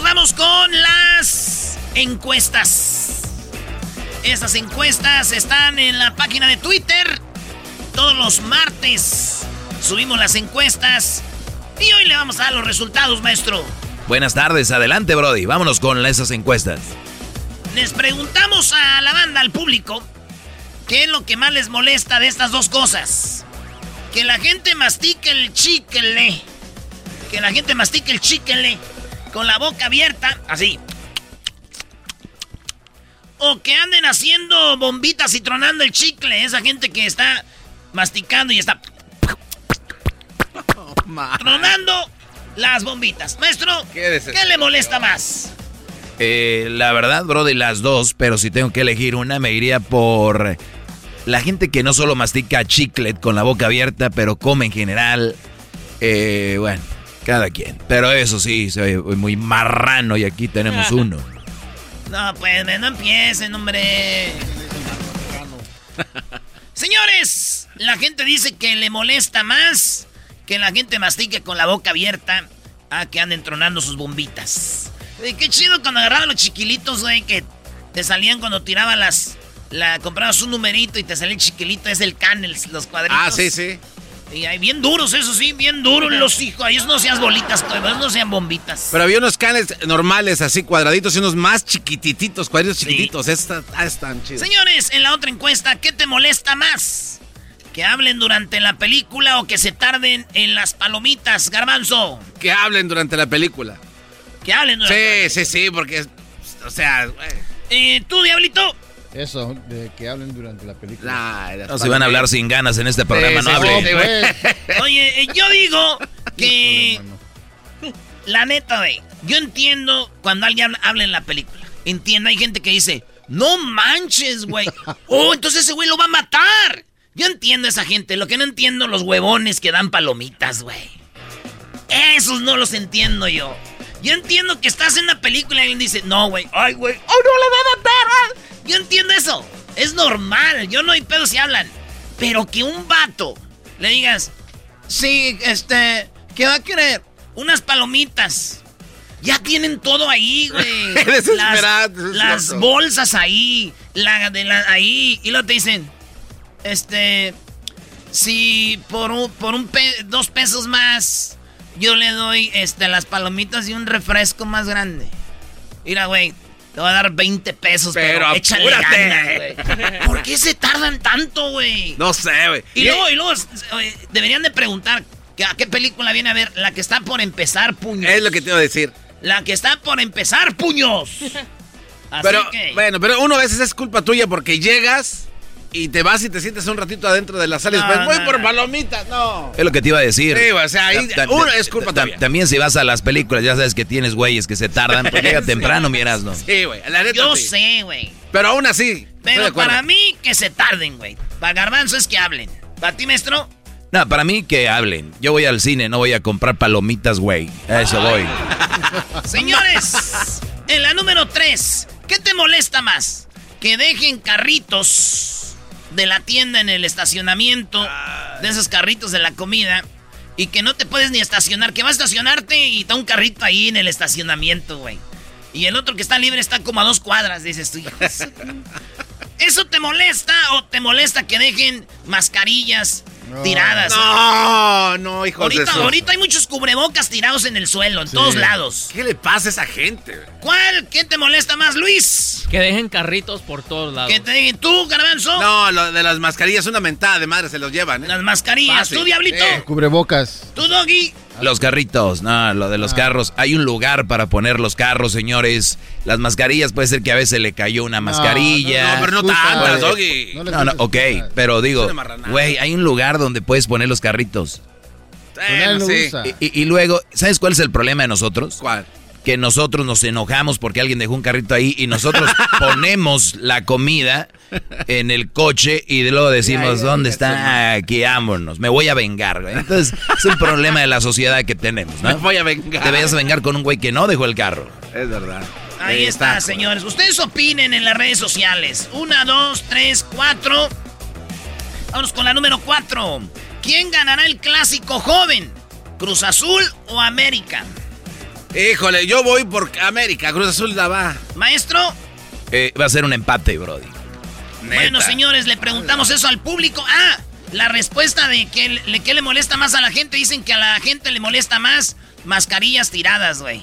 Nos vamos con las encuestas. Estas encuestas están en la página de Twitter. Todos los martes subimos las encuestas. Y hoy le vamos a dar los resultados, maestro. Buenas tardes, adelante, Brody. Vámonos con esas encuestas. Les preguntamos a la banda, al público, qué es lo que más les molesta de estas dos cosas. Que la gente mastique el chicle. Que la gente mastique el chicle con la boca abierta, así. O que anden haciendo bombitas y tronando el chicle. Esa gente que está masticando y está tronando las bombitas. Maestro, Qué ¿qué le molesta más? Eh, la verdad, Brody, las dos, pero si tengo que elegir una, me iría por la gente que no solo mastica chiclet con la boca abierta, pero come en general. Eh, bueno, cada quien. Pero eso sí, soy muy marrano y aquí tenemos uno. No, pues no empiecen, hombre. Señores, la gente dice que le molesta más que la gente mastique con la boca abierta a que anden tronando sus bombitas. Qué chido cuando agarraban los chiquilitos, güey, que te salían cuando tiraba las... La, comprabas un numerito y te salía el chiquilito, es el canel, los cuadritos. Ah, sí, sí. Y ahí bien duros, eso sí, bien duros los hijos. Ellos no sean bolitas, ellos no sean bombitas. Pero había unos canes normales, así cuadraditos, y unos más chiquitititos, cuadritos chiquititos. Esta, ah, están chidos. Señores, en la otra encuesta, ¿qué te molesta más? ¿Que hablen durante la película o que se tarden en las palomitas, garbanzo? Que hablen durante la película. Que hablen durante Sí, sí, sí, porque, o sea... Eh, ¿Tú, Diablito? Eso, de que hablen durante la película. No, si van a hablar sin ganas en este programa, no hablen. Oye, eh, yo digo que... La neta, güey, yo entiendo cuando alguien habla en la película. Entiendo, hay gente que dice, no manches, güey. Oh, entonces ese güey lo va a matar. Yo entiendo a esa gente. Lo que no entiendo, los huevones que dan palomitas, güey. Esos no los entiendo yo. Yo entiendo que estás en una película y alguien dice, no, güey, ay, güey, oh, no le va a matar. ah". Yo entiendo eso. Es normal. Yo no hay pedo si hablan. Pero que un vato le digas, sí, este, ¿qué va a querer? Unas palomitas. Ya tienen todo ahí, güey. Las, las bolsas ahí, la de la ahí. Y luego te dicen, este, si por un, por un pe- dos pesos más yo le doy este, las palomitas y un refresco más grande. Mira, güey, te voy a dar 20 pesos, pero, pero échale ganas, ¿Por qué se tardan tanto, güey? No sé, güey. Y, luego, y luego deberían de preguntar ¿a qué película viene a ver? La que está por empezar, puños. Es lo que te iba a decir. La que está por empezar, puños. Así pero, bueno, pero uno a veces es culpa tuya porque llegas y te vas y te sientes un ratito adentro de la sala y después voy por palomitas. No. Es lo que te iba a decir. Sí, o sea, ahí uno es culpa tuya. También si vas a las películas, ya sabes que tienes güeyes que se tardan, pues llega temprano, miras, ¿no? Sí, güey. Yo sé, güey. Pero aún así. Pero para mí, que se tarden, güey. Para Garbanzo es que hablen. ¿Para ti, maestro? No, para mí que hablen. Yo voy al cine, no voy a comprar palomitas, güey. A eso voy. Señores, en la número 3, ¿qué te molesta más? Que dejen carritos de la tienda en el estacionamiento, de esos carritos de la comida, y que no te puedes ni estacionar, que vas a estacionarte y está un carrito ahí en el estacionamiento, güey. Y el otro que está libre está como a dos cuadras, dices tú. ¿Eso te molesta o te molesta que dejen mascarillas tiradas? No, no, hijo ahorita, de Ahorita hay muchos cubrebocas tirados en el suelo, en todos lados. ¿Qué le pasa a esa gente? ¿Cuál? ¿Qué te molesta más, Luis? Que dejen carritos por todos lados. ¿Que te dejen tú, Garbanzo? No, lo de las mascarillas, una mentada de madre se los llevan, ¿eh? Las mascarillas. ¿Tú, Diablito? Cubrebocas. ¿Tú, Doggy? Los carritos, no, lo de los ah. carros. Hay un lugar para poner los carros, señores. Las mascarillas puede ser que a veces le cayó una mascarilla. No, pero no tantas, Doggy. No, no, ok, pero digo, güey, hay un lugar donde puedes poner los carritos. sí. y, y, luego, ¿sabes cuál es el problema de nosotros? ¿Cuál? Que nosotros nos enojamos porque alguien dejó un carrito ahí y nosotros ponemos la comida en el coche y luego decimos, ¿dónde está? Aquí, vámonos, me voy a vengar. Entonces, es un problema de la sociedad que tenemos, ¿no? Me voy a vengar. Te vayas a vengar con un güey que no dejó el carro. Es verdad. Ahí está, señores. Ustedes opinen en las redes sociales. Una, dos, tres, cuatro. Vamos con la número cuatro. ¿Quién ganará el clásico joven? ¿Cruz Azul o América? Híjole, yo voy por América, Cruz Azul la va. Maestro. Eh, va a ser un empate, Brody. Bueno, señores, le preguntamos eso al público. Ah, la respuesta de que le, qué le molesta más a la gente. Dicen que a la gente le molesta más mascarillas tiradas, güey.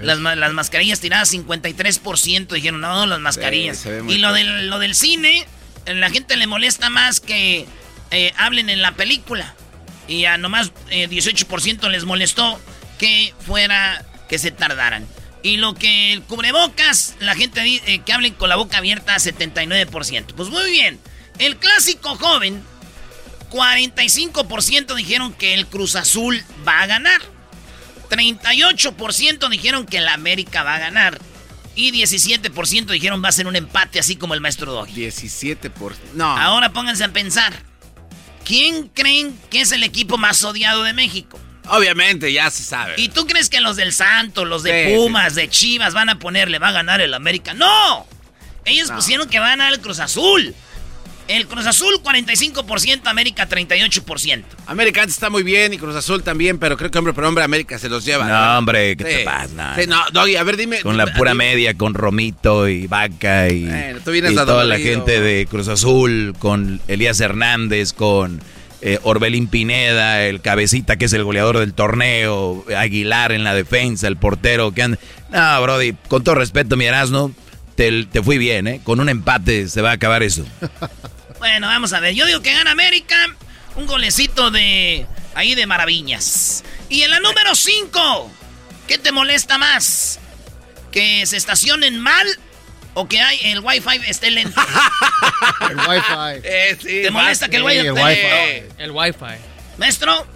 Las, las, mascarillas tiradas, 53% dijeron, no, las mascarillas. y lo del, lo del cine, la gente le molesta más que eh, hablen en la película. Y a nomás 18% eh, les molestó que fuera que se tardaran. Y lo que el cubrebocas, la gente eh, que hablen con la boca abierta, 79%. Pues muy bien. El clásico joven, 45% dijeron que el Cruz Azul va a ganar. 38% dijeron que el América va a ganar. Y 17% dijeron va a ser un empate, así como el maestro Doggy. 17%. No. Ahora pónganse a pensar. ¿Quién creen que es el equipo más odiado de México? Obviamente, ya se sabe. ¿Y tú crees que los del Santo, los de Pumas, de Chivas van a ponerle, va a ganar el América? ¡No! Ellos pusieron que va a ganar el Cruz Azul. El Cruz Azul 45%, América 38%. América antes está muy bien y Cruz Azul también, pero creo que hombre por hombre América se los lleva. No, hombre, ¿qué te pasa? no, Doggy, a ver, dime. Con la pura media, con Romito y Vaca y, y toda la gente de Cruz Azul, con Elías Hernández, con eh, Orbelín Pineda, el cabecita que es el goleador del torneo, Aguilar en la defensa, el portero que anda... No, Brody, con todo respeto, mi Erasmo, te, te fui bien, ¿eh? Con un empate se va a acabar eso. bueno, vamos a ver. Yo digo que gana América, un golecito de... ahí de maravillas. Y en la número 5, ¿qué te molesta más? ¿Que se estacionen mal o que hay el wifi esté lento. el wifi. Eh, ¿Te molesta que el wifi esté lento? El wifi. Maestro.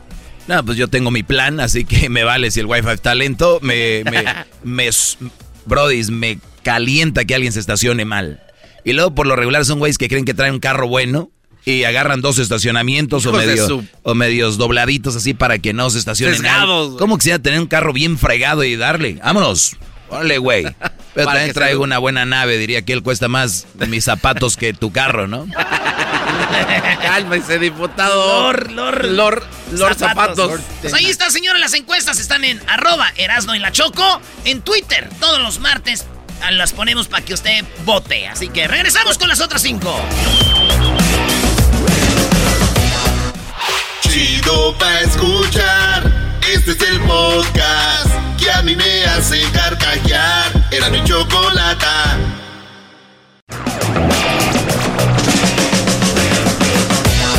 No, pues yo tengo mi plan, así que me vale si el wifi está lento. Me, me, me, brodis, me calienta que alguien se estacione mal. Y luego por lo regular son güeyes que creen que traen un carro bueno y agarran dos estacionamientos o, medio, o medios dobladitos así para que no se estacionen. ¿Cómo quisiera tener un carro bien fregado y darle? Vámonos. Órale, güey. Pero también traigo una buena nave, diría que él cuesta más mis zapatos que tu carro, ¿no? Cálmese, diputado. Lor, lor, lor, lor zapatos. Pues ahí está, señores, las encuestas están en arroba Erasno y la Choco, en Twitter, todos los martes ah, las ponemos para que usted vote. Así que regresamos con las otras cinco. Chido pa' escuchar. Este es el podcast que a mí me hace carcajear. Era mi chocolata.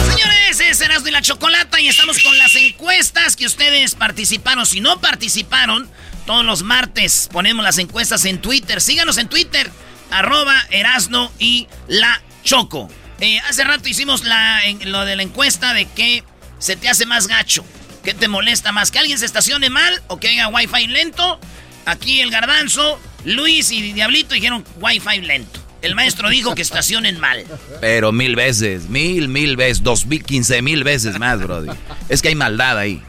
Señores, es Erasmo y la Chocolata y estamos con las encuestas que ustedes participaron. Si no participaron, todos los martes ponemos las encuestas en Twitter. Síganos en Twitter, arroba Erasno y la Choco. Eh, hace rato hicimos lo de la encuesta de que se te hace más gacho. ¿Qué te molesta más? ¿Que alguien se estacione mal o que haya wifi lento? Aquí el garbanzo, Luis y Diablito dijeron wifi lento. El maestro dijo que estacionen mal. Pero mil veces, mil, mil veces, dos mil, quince mil veces más, Brody. Es que hay maldad ahí.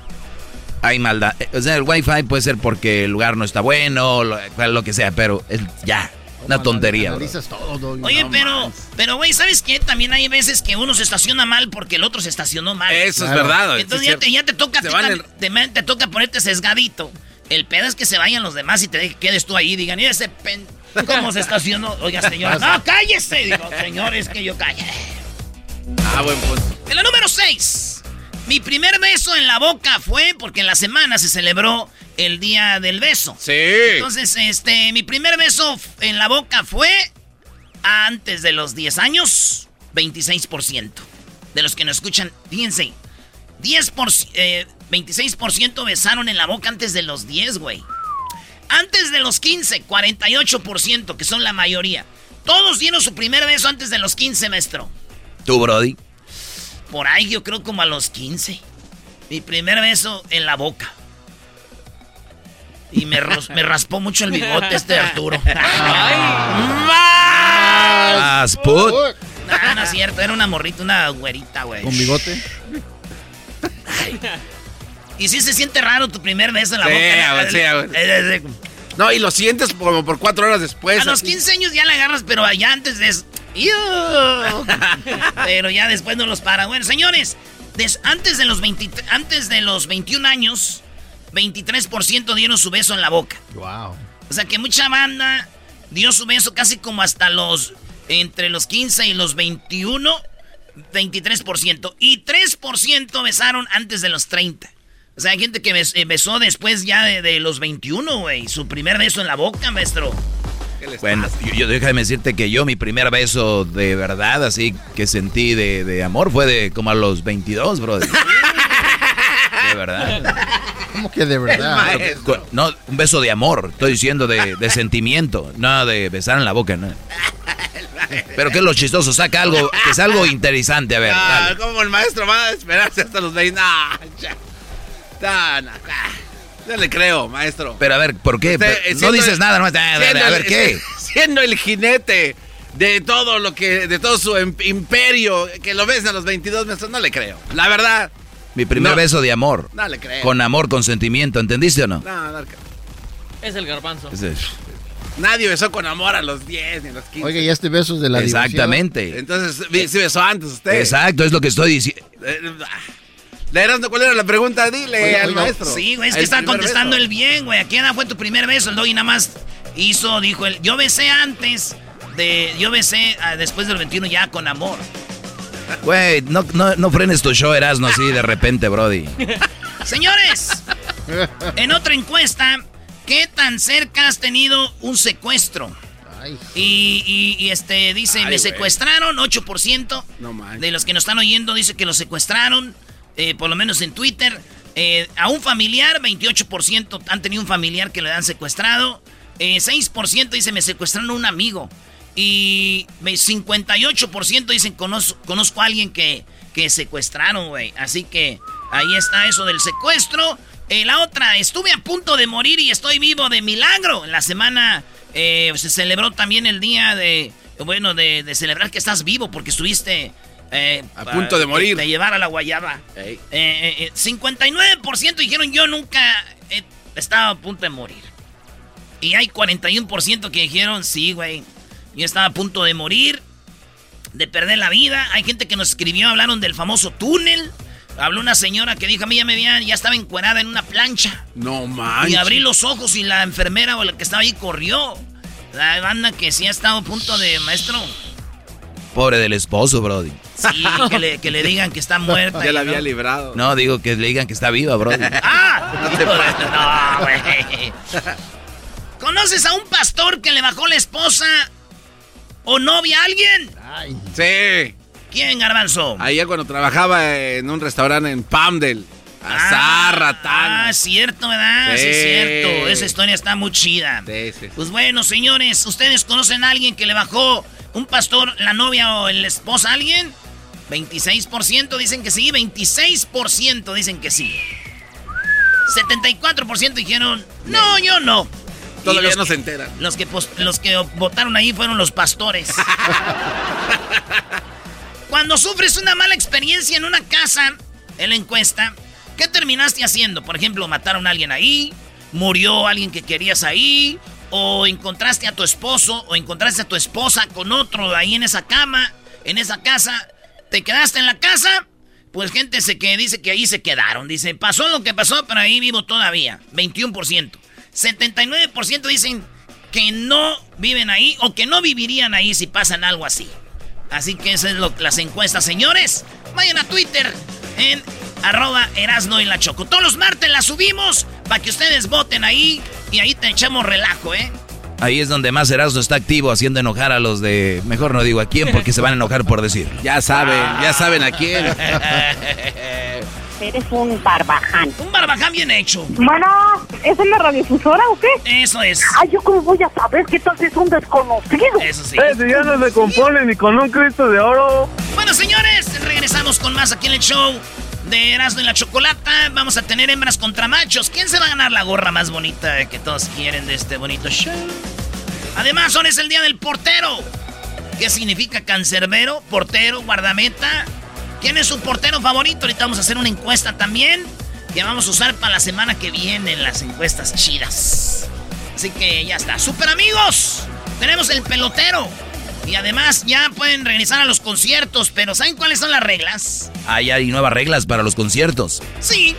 Hay maldad. O sea, el wifi puede ser porque el lugar no está bueno, lo, que sea, pero es, ya, una tontería. Oye, pero, pero, güey, ¿sabes qué? También hay veces que uno se estaciona mal porque el otro se estacionó mal. Eso es verdad. Entonces ya, te, ya, te, toca, te, toca ponerte sesgadito. El pedo es que se vayan los demás y te quedes tú ahí y digan, y ese pen... ¿Cómo se estacionó? Oiga, señor. ¡No, cállese! Digo, señor, es que yo calle. Ah, buen punto. En la número 6. Mi primer beso en la boca fue porque en la semana se celebró el día del beso. Sí. Entonces, este, mi primer beso en la boca fue antes de los 10 años, 26%. De los que nos escuchan, fíjense, 10 26% besaron en la boca antes de los 10, güey. Antes de los 15, 48%, que son la mayoría. Todos dieron su primer beso antes de los 15, maestro. ¿Tú, Brody? Por ahí yo creo como a los 15. Mi primer beso en la boca. Y me, me raspó mucho el bigote este Arturo. ¡Más! ¡Put! No, no es cierto, era una morrita, una güerita, güey. ¿Con bigote? Y sí se siente raro tu primer beso en la boca. Sí, No, y lo sientes como por cuatro horas después. A los 15 años ya la agarras, pero allá antes de eso. pero ya después no los para. Bueno, señores, antes, de los antes de los 21 años, 23% dieron su beso en la boca. Wow. O sea que mucha banda dio su beso casi como hasta los. Entre los 15 y los 21, 23%. Y 3% besaron antes de los 30. O sea, hay gente que eh, besó después ya de, los 21, güey. Su primer beso en la boca, maestro. Bueno, yo, déjame decirte que yo mi primer beso de verdad, así que sentí de, amor, fue de como a los 22, brother. de verdad. ¿Cómo que de verdad? No, un beso de amor, estoy diciendo de, sentimiento, no de besar en la boca, no. Pero que es lo chistoso, saca algo, que es algo interesante, a ver. Ah, como el maestro va a esperarse hasta los 20. No, ya. No, le creo, maestro. Pero a ver, ¿por qué? no dices nada, no, a ver, ¿qué? Siendo el jinete de todo lo que, de todo su imperio, que lo ves a los 22 meses, no le creo. La verdad. Mi primer beso de amor. No le creo. Con amor, con sentimiento, ¿entendiste o no? No, no Es el garbanzo. Nadie besó con amor a los 10 ni a los 15. Oiga, y este beso es de la Exactamente. Entonces, sí besó antes usted. Exacto, es lo que estoy diciendo. Eh, ¿Le cuál era la pregunta? Dile al maestro. Sí, güey, es que está contestando el bien, güey. ¿A edad fue tu primer beso? El doggy nada más hizo, dijo él. Yo besé antes de. Yo besé ah, después del 21 ya con amor. Güey, no, no, no frenes tu show, Erasmo, así de repente, Brody. Señores, en otra encuesta, ¿qué tan cerca has tenido un secuestro? Y, y, este dice, me secuestraron, 8% de los que nos están oyendo dice que lo secuestraron, eh, por lo menos en Twitter. Eh, a un familiar, 28% han tenido un familiar que le han secuestrado. 6% eh, dice, me secuestraron un amigo. Y 58% dicen, conozco, conozco a alguien que, que secuestraron, güey. Así que ahí está eso del secuestro. Eh, la otra, estuve a punto de morir y estoy vivo de milagro. En la semana eh, se celebró también el día de, bueno, de, celebrar que estás vivo porque estuviste... Eh, a punto de morir. De, llevar a la guayaba. 59% dijeron yo nunca estaba a punto de morir. Y hay 41% que dijeron sí, güey. Yo estaba a punto de morir, de perder la vida. Hay gente que nos escribió, hablaron del famoso túnel. Habló una señora que dijo, a mí ya me veían, ya estaba encuerada en una plancha. No manches. Y abrí los ojos y la enfermera o la que estaba ahí corrió. La banda que sí ha estado a punto de, maestro. Pobre del esposo, Brody. Sí, que le, que le digan que está muerta. Ya la había librado. No, digo que le digan que está viva, bro. ¡Ah! No, güey. ¿Conoces a un pastor que le bajó la esposa o novia a alguien? Ay. Sí. ¿Quién, Garbanzo? Ayer cuando trabajaba en un restaurante en Pamdel. Azarra, ah, ah, cierto, ¿verdad? Sí. cierto. Esa historia está muy chida. Sí, sí, Pues bueno, señores, ¿ustedes conocen a alguien que le bajó un pastor, la novia o la esposa a alguien? 26% dicen que sí, 26% dicen que sí. 74% dijeron, no, yo no. Todavía no se enteran. Los que, los que votaron ahí fueron los pastores. Cuando sufres una mala experiencia en una casa, en la encuesta, ¿qué terminaste haciendo? Por ejemplo, mataron a alguien ahí, murió alguien que querías ahí, o encontraste a tu esposo, o encontraste a tu esposa con otro ahí en esa cama, en esa casa, te quedaste en la casa, pues gente se que dice que ahí se quedaron. Dice, pasó lo que pasó, pero ahí vivo todavía. 21%. 79% dicen que no viven ahí o que no vivirían ahí si pasan algo así. Así que esas son las encuestas, señores. Vayan a Twitter en arroba Erasno y la Choco. Todos los martes las subimos para que ustedes voten ahí y ahí te echamos relajo, ¿eh? Ahí es donde más Erasno está activo haciendo enojar a los de... Mejor no digo a quién porque se van a enojar por decir. Ya saben, ya saben a quién. Eres un barbaján. Un barbaján bien hecho. Bueno, ¿es en la radiodifusora o qué? Eso es. Ay, ¿yo cómo voy a saber que tal es un desconocido? Eso sí. Eh, ya no se compone ni con un Cristo de oro. Bueno, señores, regresamos con más aquí en el show de Erasmo y la Chocolata. Vamos a tener hembras contra machos. ¿Quién se va a ganar la gorra más bonita que todos quieren de este bonito show? Además, hoy es el día del portero. ¿Qué significa cancerbero, portero, guardameta? ¿Quién es su portero favorito? Ahorita vamos a hacer una encuesta también que vamos a usar para la semana que viene en las encuestas chidas. Así que ya está. ¡Super amigos! Tenemos el pelotero. Y además ya pueden regresar a los conciertos, pero ¿saben cuáles son las reglas? Ah, ya hay nuevas reglas para los conciertos. Sí.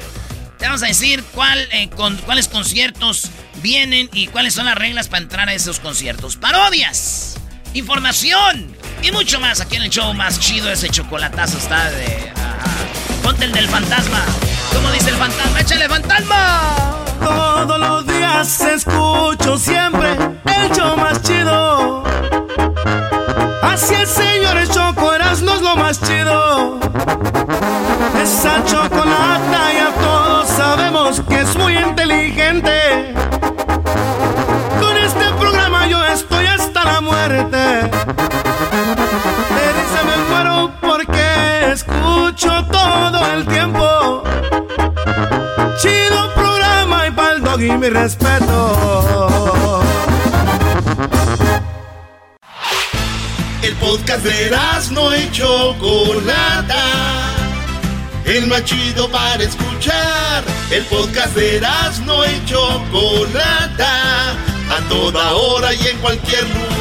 Te vamos a decir cuál, eh, con, cuáles conciertos vienen y cuáles son las reglas para entrar a esos conciertos. Parodias, información, y mucho más aquí en el show más chido. Ese chocolatazo está de. Ponte el del fantasma. ¿Cómo dice el fantasma? ¡Échale fantasma! Todos los días escucho siempre el show más chido. Así el señor el Choco no es lo más chido. Esa chocolata ya todos sabemos que es muy inteligente. Muerte. escucho todo el tiempo. Chido programa y pa'l dog y mi respeto. El podcast de no y Chocolata. El más chido para escuchar. El podcast de no y Chocolata. A toda hora y en cualquier lugar.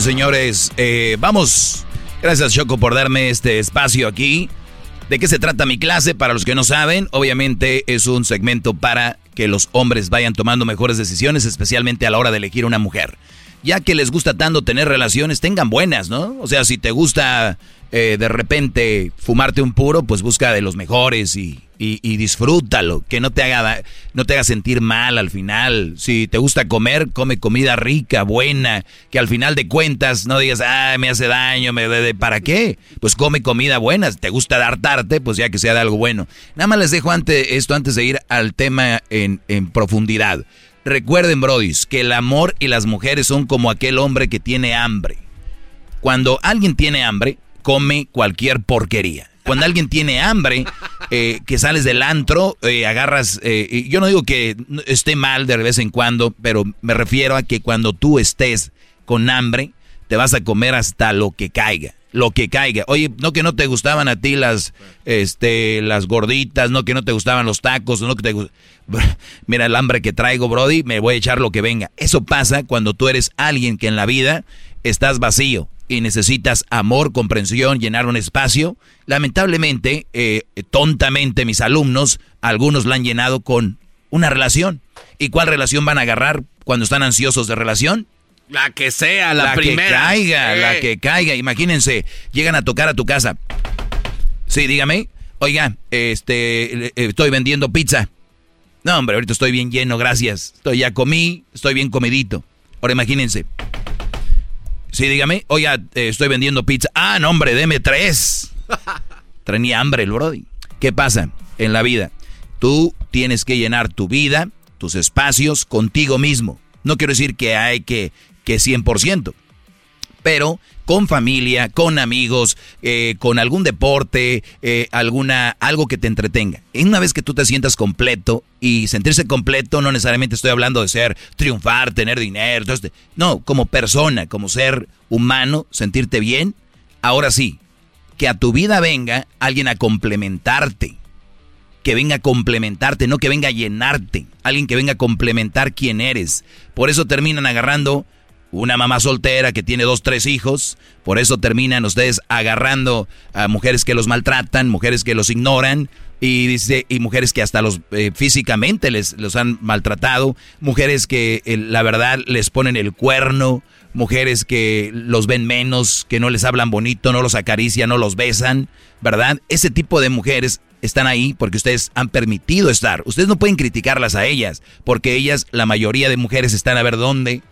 señores. Eh, vamos. Gracias, Choco, por darme este espacio aquí. ¿De qué se trata mi clase? Para los que no saben, obviamente es un segmento para que los hombres vayan tomando mejores decisiones, especialmente a la hora de elegir una mujer. Ya que les gusta tanto tener relaciones, tengan buenas, ¿no? O sea, si te gusta eh, de repente fumarte un puro, pues busca de los mejores y, y, disfrútalo, que no te, haga, no te haga sentir mal al final. Si te gusta comer, come comida rica, buena, que al final de cuentas no digas, ah, me hace daño, me de, ¿para qué? Pues come comida buena, si te gusta hartarte, pues ya que sea de algo bueno. Nada más les dejo antes, esto antes de ir al tema en, en profundidad. Recuerden, brodis, que el amor y las mujeres son como aquel hombre que tiene hambre. Cuando alguien tiene hambre, come cualquier porquería. Cuando alguien tiene hambre, eh, que sales del antro, eh, agarras, eh, yo no digo que esté mal de vez en cuando, pero me refiero a que cuando tú estés con hambre, te vas a comer hasta lo que caiga lo que caiga. Oye, no que no te gustaban a ti las, este, las gorditas, no que no te gustaban los tacos, no que te Mira el hambre que traigo, Brody, me voy a echar lo que venga. Eso pasa cuando tú eres alguien que en la vida estás vacío y necesitas amor, comprensión, llenar un espacio. Lamentablemente, eh, tontamente mis alumnos, algunos la han llenado con una relación. ¿Y cuál relación van a agarrar cuando están ansiosos de relación? La que sea, la, primera. que caiga, la que caiga. Imagínense, llegan a tocar a tu casa. Sí, dígame. Oiga, este, estoy vendiendo pizza. No, hombre, ahorita estoy bien lleno, gracias. Estoy ya comí, estoy bien comidito. Ahora imagínense. Sí, dígame. Oiga, eh, estoy vendiendo pizza. Ah, no, hombre, deme tres. Tenía hambre el brody. ¿Qué pasa en la vida? Tú tienes que llenar tu vida, tus espacios contigo mismo. No quiero decir que hay que que 100%. Pero con familia, con amigos, eh, con algún deporte, eh, alguna, algo que te entretenga. Una vez que tú te sientas completo, y sentirse completo no necesariamente estoy hablando de ser, triunfar, tener dinero, este, no, como persona, como ser humano, sentirte bien, ahora sí, que a tu vida venga alguien a complementarte, que venga a complementarte, no que venga a llenarte, alguien que venga a complementar quién eres. Por eso terminan agarrando una mamá soltera que tiene dos, tres hijos, por eso terminan ustedes agarrando a mujeres que los maltratan, mujeres que los ignoran, y dice y mujeres que hasta los eh, físicamente les los han maltratado, mujeres que eh, la verdad les ponen el cuerno, mujeres que los ven menos, que no les hablan bonito, no los acarician, no los besan, ¿verdad? Ese tipo de mujeres están ahí porque ustedes han permitido estar. Ustedes no pueden criticarlas a ellas, porque ellas, la mayoría de mujeres están a ver dónde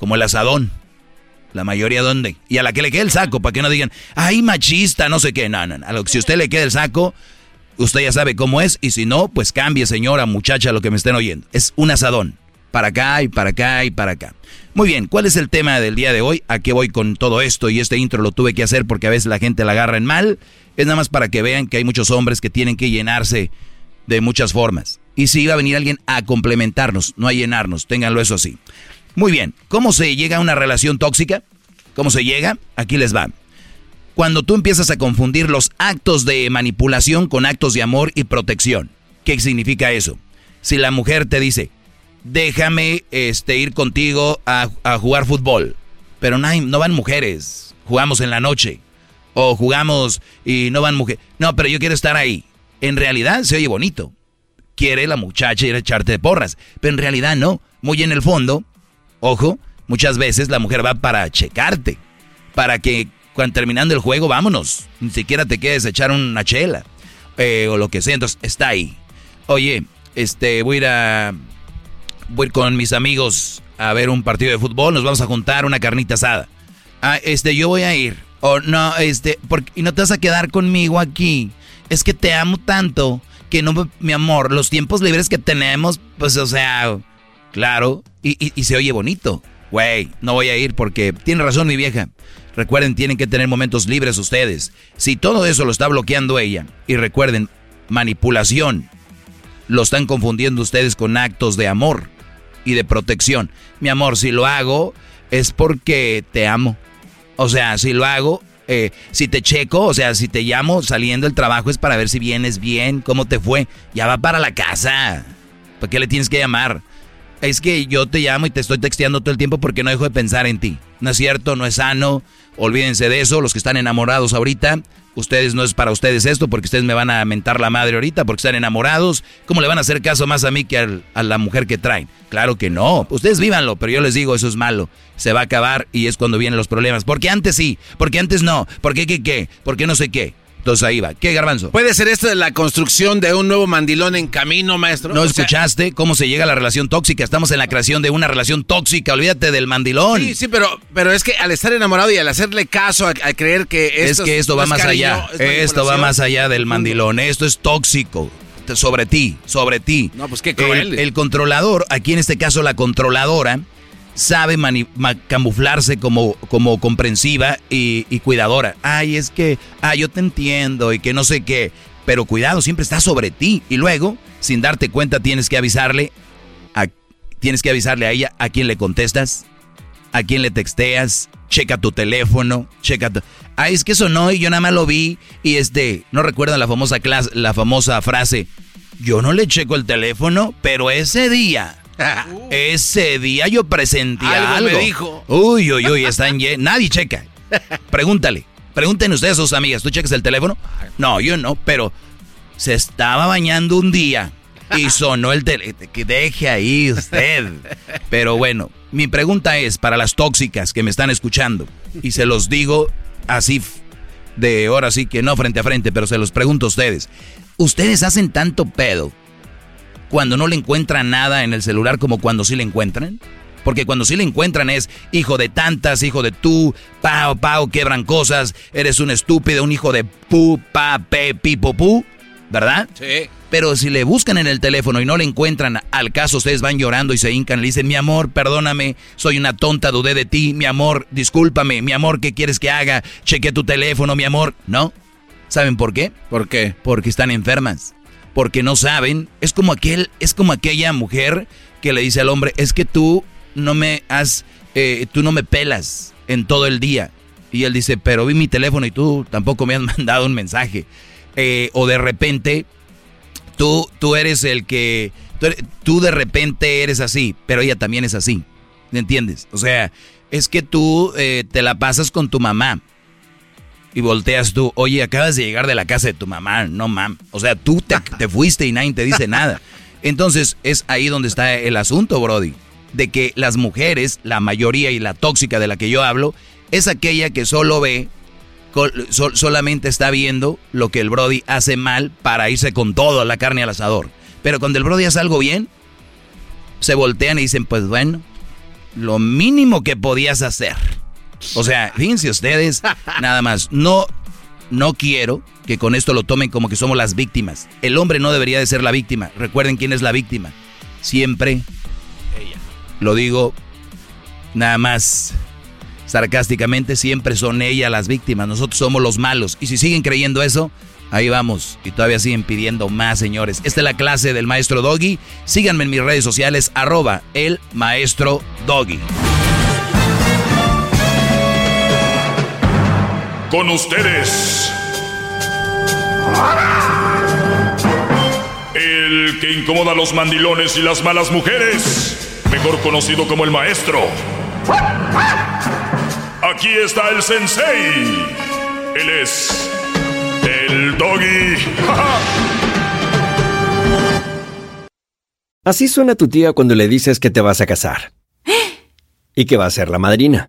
como el asadón. La mayoría dónde. Y a la que le quede el saco, para que no digan, ay, machista, no sé qué. No, no, no. Si usted le queda el saco, usted ya sabe cómo es. Y si no, pues cambie, señora, muchacha, lo que me estén oyendo. Es un asadón. Para acá y para acá y para acá. Muy bien, ¿cuál es el tema del día de hoy? ¿A qué voy con todo esto? Y este intro lo tuve que hacer porque a veces la gente la agarra en mal. Es nada más para que vean que hay muchos hombres que tienen que llenarse de muchas formas. Y si iba a venir alguien a complementarnos, no a llenarnos, ténganlo eso así. Muy bien, ¿cómo se llega a una relación tóxica? ¿Cómo se llega? Aquí les va. Cuando tú empiezas a confundir los actos de manipulación con actos de amor y protección. ¿Qué significa eso? Si la mujer te dice, déjame este, ir contigo a, jugar fútbol, pero no, no van mujeres, jugamos en la noche, o jugamos y no van mujeres, no, pero yo quiero estar ahí. En realidad se oye bonito. Quiere la muchacha ir a echarte de porras, pero en realidad no. Muy en el fondo, Ojo, muchas veces la mujer va para checarte, para que cuando terminando el juego, vámonos. Ni siquiera te quedes a echar una chela eh, o lo que sea. Entonces, está ahí. Oye, este, voy a ir a. Voy con mis amigos a ver un partido de fútbol. Nos vamos a juntar una carnita asada. Ah, este, yo voy a ir. O no, este, porque, y no te vas a quedar conmigo aquí. Es que te amo tanto que no, mi amor, los tiempos libres que tenemos, pues, o sea, Claro, y, se oye bonito. Güey, no voy a ir porque tiene razón mi vieja. Recuerden, tienen que tener momentos libres ustedes. Si todo eso lo está bloqueando ella, y recuerden, manipulación, lo están confundiendo ustedes con actos de amor y de protección. Mi amor, si lo hago es porque te amo. O sea, si lo hago, eh, si te checo, o sea, si te llamo saliendo del trabajo es para ver si vienes bien, cómo te fue. Ya va para la casa. ¿Para qué le tienes que llamar? Es que yo te llamo y te estoy texteando todo el tiempo porque no dejo de pensar en ti. No es cierto, no es sano. Olvídense de eso, los que están enamorados ahorita. Ustedes no es para ustedes esto porque ustedes me van a mentar la madre ahorita porque están enamorados. ¿Cómo le van a hacer caso más a mí que a la mujer que traen? Claro que no. Ustedes vívanlo, pero yo les digo, eso es malo. Se va a acabar y es cuando vienen los problemas. Porque antes sí, porque antes no, porque qué qué, porque no sé qué. Entonces ahí va. ¿Qué garbanzo? ¿Puede ser esto de la construcción de un nuevo mandilón en camino, maestro? ¿No escuchaste cómo se llega a la relación tóxica? Estamos en la creación de una relación tóxica. Olvídate del mandilón. Sí, sí, pero, pero es que al estar enamorado y al hacerle caso, a, creer que esto es que esto va más allá. Esto va más allá del mandilón. Esto es tóxico sobre ti, sobre ti. No, pues qué cruel. El, el controlador, aquí en este caso la controladora, sabe camuflarse como, como comprensiva y, cuidadora. Ay, es que, ah, yo te entiendo y que no sé qué. Pero cuidado, siempre está sobre ti. Y luego, sin darte cuenta, tienes que avisarle a, tienes que avisarle a ella a quién le contestas, a quién le texteas, checa tu teléfono, checa tu... Ay, es que eso no, y yo nada más lo vi, y este, no recuerdo la famosa clase, la famosa frase, yo no le checo el teléfono, pero ese día, ese día yo presenté algo. me dijo. Uy, uy, uy, están Nadie checa. Pregúntale. Pregúntenle ustedes a sus amigas, ¿tú checas el teléfono? No, yo no, pero se estaba bañando un día y sonó el teléfono. Que deje ahí usted. Pero bueno, mi pregunta es para las tóxicas que me están escuchando, y se los digo así de ahora sí que no frente a frente, pero se los pregunto a ustedes. ¿Ustedes hacen tanto pedo cuando no le encuentran nada en el celular como cuando sí le encuentran? Porque cuando sí le encuentran es hijo de tantas, hijo de tú, pao, pao, quebran cosas, eres un estúpido, un hijo de pu, pa, pe, pi, pu, ¿verdad? Sí. Pero si le buscan en el teléfono y no le encuentran, al caso ustedes van llorando y se hincan, le dicen, mi amor, perdóname, soy una tonta, dudé de ti, mi amor, discúlpame, mi amor, ¿qué quieres que haga? Cheque tu teléfono, mi amor. ¿No? ¿Saben por qué? ¿Por qué? Porque están enfermas. Porque no saben. Es como aquel, es como aquella mujer que le dice al hombre, es que tú no me has, eh, tú no me pelas en todo el día. Y él dice, pero vi mi teléfono y tú tampoco me has mandado un mensaje. Eh, o de repente, tú, tú eres el que, tú, de repente eres así, pero ella también es así. ¿Me entiendes? O sea, es que tú eh, te la pasas con tu mamá. Y volteas tú, oye, acabas de llegar de la casa de tu mamá, no mam. O sea, tú te, te fuiste y nadie te dice nada. Entonces es ahí donde está el asunto, Brody de que las mujeres, la mayoría y la tóxica de la que yo hablo, es aquella que solo ve, solamente está viendo lo que el Brody hace mal para irse con todo la carne al asador. Pero cuando el Brody hace algo bien, se voltean y dicen, pues bueno, lo mínimo que podías hacer. O sea, fíjense ustedes, nada más, no, no quiero que con esto lo tomen como que somos las víctimas. El hombre no debería de ser la víctima. Recuerden quién es la víctima. Siempre lo digo nada más sarcásticamente, siempre son ellas las víctimas, nosotros somos los malos. Y si siguen creyendo eso, ahí vamos. Y todavía siguen pidiendo más, señores. Esta es la clase del maestro Doggy. Síganme en mis redes sociales, arroba el maestro Doggy. Con ustedes. El que incomoda a los mandilones y las malas mujeres mejor conocido como el maestro. Aquí está el sensei. Él es el doggy. Así suena tu tía cuando le dices que te vas a casar. Y que va a ser la madrina.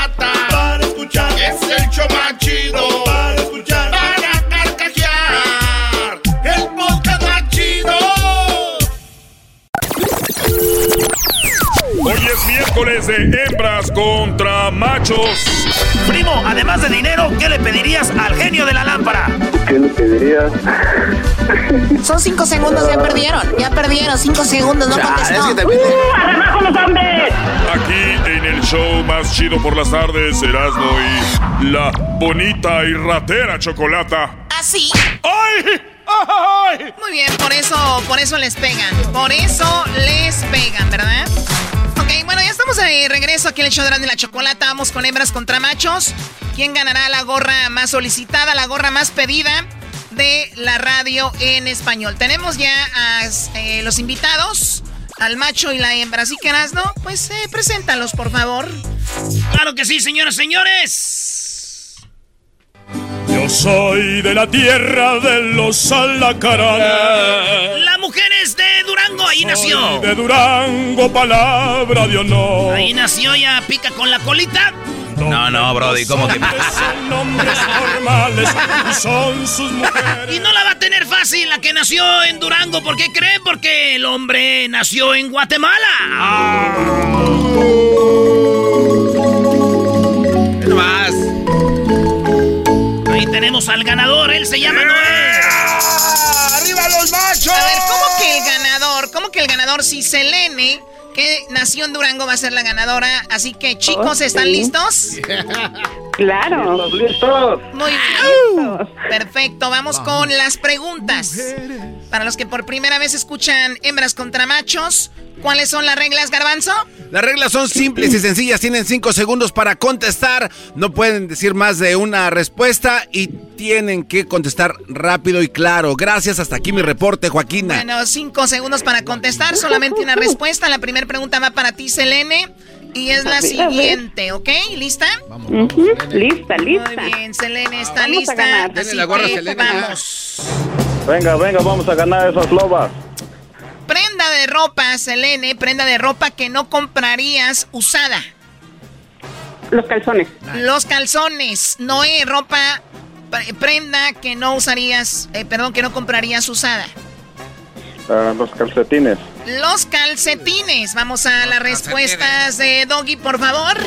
Es el show más chido Hoy es miércoles de hembras contra machos. Primo, además de dinero, ¿qué le pedirías al genio de la lámpara? ¿Qué le pedirías? Son cinco segundos, ya perdieron. Ya perdieron, cinco segundos, no contestó. Aquí en el show más chido por las tardes, Erasmo y la bonita y ratera chocolata. ¿Así? ¡Ay! ¡Ay! Muy bien, por eso, por eso les pegan. Por eso les pegan, ¿verdad? Ok, bueno, ya estamos de regreso aquí en el show de la chocolata. Vamos con hembras contra machos. ¿Quién ganará la gorra más solicitada, la gorra más pedida? de la radio en español. Tenemos ya a eh, los invitados, al macho y la hembra. Así que, ¿no? Pues eh, preséntalos, por favor. Claro que sí, señoras, señores. Yo soy de la tierra de los alacaranes. La mujer es de Durango, ahí nació. De Durango, palabra de honor. Ahí nació, ya pica con la colita. No, no, Brody, ¿cómo que? Son nombres normales son sus mujeres. Y no la va a tener fácil la que nació en Durango. ¿Por qué creen? Porque el hombre nació en Guatemala. Ah. más. Ahí tenemos al ganador, él se llama Noé. ¡Arriba los machos! A ver, ¿cómo que el ganador? ¿Cómo que el ganador si Selene que nació en Durango va a ser la ganadora. Así que chicos, ¿están listos? Claro. listos. Muy bien. Perfecto, vamos con las preguntas. Para los que por primera vez escuchan hembras contra machos, ¿cuáles son las reglas, Garbanzo? Las reglas son simples y sencillas. Tienen cinco segundos para contestar. No pueden decir más de una respuesta y tienen que contestar rápido y claro. Gracias. Hasta aquí mi reporte, Joaquina. Bueno, cinco segundos para contestar. Solamente una respuesta. La primera pregunta va para ti, Selene. Y es la siguiente, ¿ok? ¿Lista? Vamos, Lista, lista. Muy bien, Selene está lista. Así la gorra, Selene. Vamos. Venga, venga, vamos a ganar esas lobas. Prenda de ropa, Selene, prenda de ropa que no comprarías usada. Los calzones. Los calzones. Noé, ropa, prenda que no usarías, eh, perdón, que no comprarías usada. Uh, los calcetines. Los calcetines. Vamos a las respuestas de Doggy, por favor.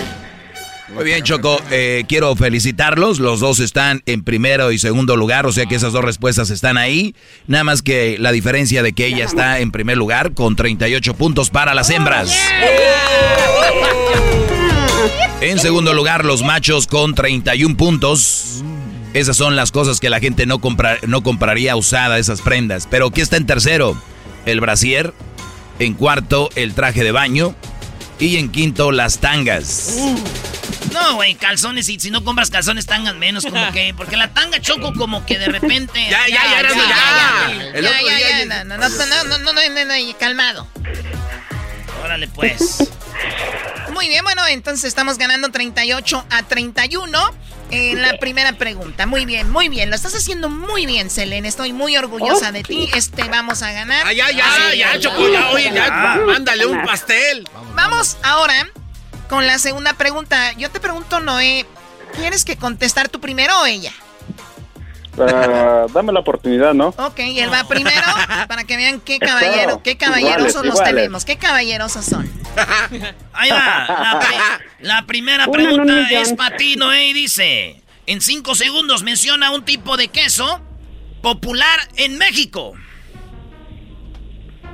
Muy bien, Choco. Eh, quiero felicitarlos. Los dos están en primero y segundo lugar, o sea que esas dos respuestas están ahí. Nada más que la diferencia de que ella está en primer lugar con 38 puntos para las hembras. En segundo lugar, los machos con 31 puntos. Esas son las cosas que la gente no, no compraría usada, esas prendas. Pero ¿qué está en tercero? El brasier. En cuarto, el traje de baño. Y en quinto, las tangas. No, güey, calzones. Y si no compras calzones, tangas menos, como que. Porque la tanga choco, como que de repente. ya, ya, ya, ya. Ya, ya, ya. No, no, no, no, no, calmado. Órale, pues. Muy bien, bueno, entonces estamos ganando 38 a 31 en la primera pregunta. Muy bien, muy bien. Lo estás haciendo muy bien, Selene. Estoy muy orgullosa de ti. Este vamos a ganar. Ay, ay, ay, ya, ya, ya, ya, Choco, ya, oye, ya, mándale un pastel. Vamos ahora con la segunda pregunta. Yo te pregunto, Noé, ¿quieres que contestar tú primero o ella? Uh, dame la oportunidad, ¿no? Ok, él va primero para que vean qué caballero, qué caballerosos los tenemos, qué caballerosos son. Ahí va. La, primera pregunta es para ti, Noé, y dice: En cinco segundos menciona un tipo de queso popular en México.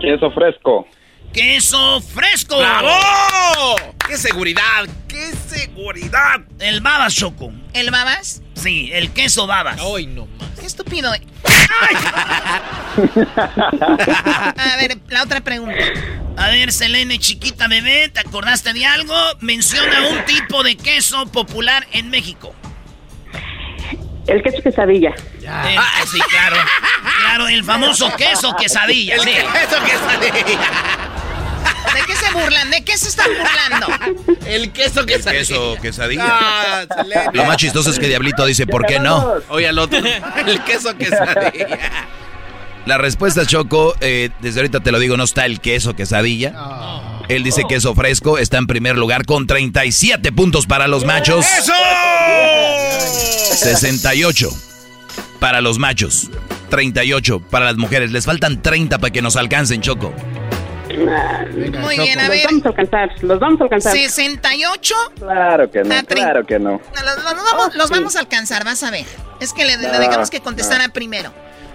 Queso fresco. ¡Queso fresco! ¡Bravo! ¡Qué seguridad! ¡Qué seguridad! El babas, Choco. ¿El babas? Sí, el queso babas. Ay, no más. Qué estúpido. a ver, la otra pregunta. A ver, Selene, chiquita bebé, ¿te acordaste de algo? Menciona un tipo de queso popular en México. El queso quesadilla. Ah, sí, claro. Claro, el famoso queso quesadilla. El sí. queso quesadilla. ¿De qué se burlan? ¿De qué se están burlando? El queso quesadilla. Queso, quesadilla. Ah. Lo más chistoso es que Diablito dice, ¿por qué no? Oye, al otro. El queso quesadilla. La respuesta, Choco, eh, desde ahorita te lo digo, no está el queso quesadilla. Él dice queso fresco, está en primer lugar con 37 puntos para los machos. ¡Eso! 68 para los machos. 38 para las mujeres. Les faltan 30 para que nos alcancen, Choco. Muy bien, a Los ver. vamos a alcanzar, los vamos a alcanzar. 68. Claro que no, Ah, claro que no. No, Los, los vamos, los vamos a alcanzar, vas a ver. Es que le, le No, dejamos que contestara no. primero.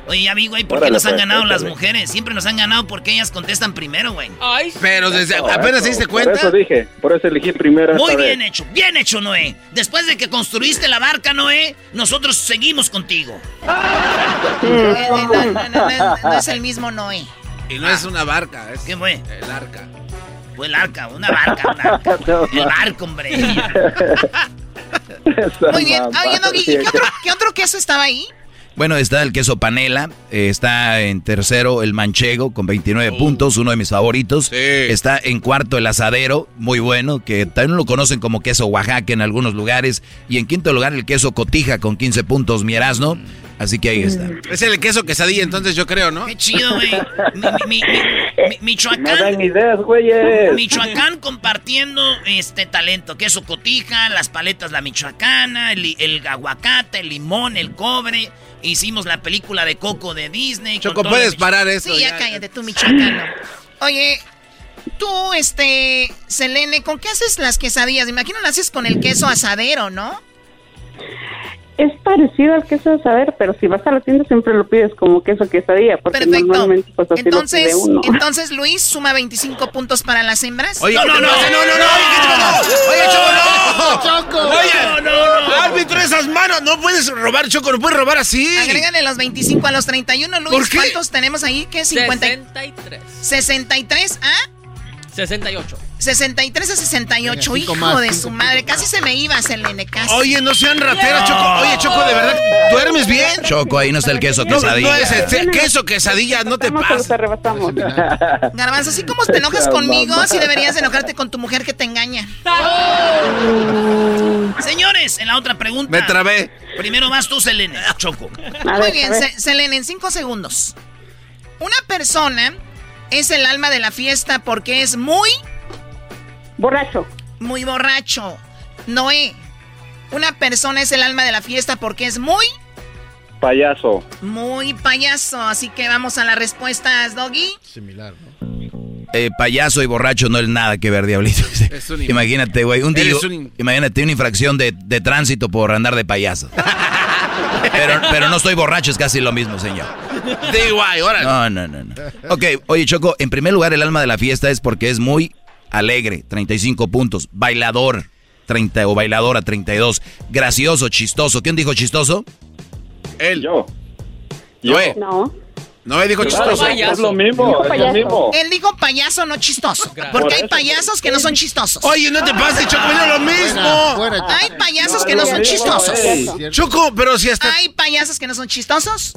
Oye, ya vi, güey, ¿por qué Órale, nos han pues, ganado las échale. mujeres? Siempre nos han ganado porque ellas contestan primero, güey. Ay, Pero desde Por apenas eso, se diste Por cuenta. eso dije, por eso elegí primero. Muy esta bien vez. hecho, bien hecho, Noé. Después de que construiste la barca, Noé, nosotros seguimos contigo. Eh, no, no, no, no, no es el mismo Noé. Y no es una barca, es ¿Qué fue? el arca. Fue el arca, una barca, una arca. El barco, hombre. Muy bien. Oye, Doggy, ¿y qué otro, qué otro queso estaba ahí? Bueno, está el queso panela, eh, está en tercero el manchego con 29 puntos, uno de mis favoritos. Sí. Está en cuarto el asadero, muy bueno, que también lo conocen como queso Oaxaca en algunos lugares. Y en quinto lugar el queso cotija con 15 puntos, mi Erasmo. Así que ahí está. Es el queso quesadilla, entonces yo creo, ¿no? Qué chido, güey. Mi- mi- mi- mi- No Michoacán. dan ideas, güeyes. Michoacán compartiendo este talento, queso cotija, las paletas la michoacana, el, el aguacate, el limón, el cobre. Hicimos la película de Coco de Disney. Choco, puedes parar eso. Sí, ya cállate, tú, michoacano. Oye, tú, este, Selene, ¿con qué haces las quesadillas? Me imagino las haces con el queso asadero, ¿no? Es parecido al queso de saber, pero si vas a la tienda siempre lo pides como queso quesadilla, porque Perfecto. normalmente pues así Entonces, lo pide uno. entonces Luis suma 25 puntos para las hembras. Oye, No, no, no. no, no, no, no, Oye, Choco, no. Choco. Oye, No, no, no. árbitro, esas manos, no puedes robar, Choco, no puedes robar así. Agrégale los 25 a los 31, Luis. ¿Por qué? ¿Cuántos tenemos ahí? ¿Qué? 50. 63. 63 a 68. 63 a 68. Venga, cinco Hijo más, de su madre. más. Casi se me iba, Selene, casi. Oye, no sean rateras, Choco. Oye, Choco, de verdad, ¿duermes bien? Choco, ahí no está el queso No, quesadilla. no es el queso quesadilla, no te pases. arrebatamos. Garbanzo, así como te enojas conmigo, sí deberías enojarte con tu mujer que te engaña. Señores, en la otra pregunta. Me trabé. Primero vas tú, Selene. Choco. A Muy bien, Selene, en cinco segundos. Una persona es el alma de la fiesta porque es muy, Borracho. muy borracho. Noé, una persona es el alma de la fiesta porque es muy, Payaso. muy payaso. Así que vamos a las respuestas, Doggy. Similar, ¿no? Eh, payaso y borracho no es nada que ver, diablito. Es un- Imagínate, güey, un un- imagínate una infracción de, de tránsito por andar de payaso. pero, pero no estoy borracho, es casi lo mismo, señor. Igual, órale. No, no, no, no. Ok, oye, Choco, en primer lugar, el alma de la fiesta es porque es muy alegre, 35 puntos. Bailador, 30 o bailadora, 32. Gracioso, chistoso. ¿Quién dijo chistoso? Él. Yo. Yo. Noé. No. Noé dijo Claro, chistoso. payaso. es lo mismo, Dijo es lo mismo. Él dijo payaso, no chistoso. Porque hay payasos que no son chistosos. Oye, no te pases, Choco, es lo mismo. Fuera, Hay payasos que no son chistosos. Choco, pero si hasta... Hay payasos que no son chistosos.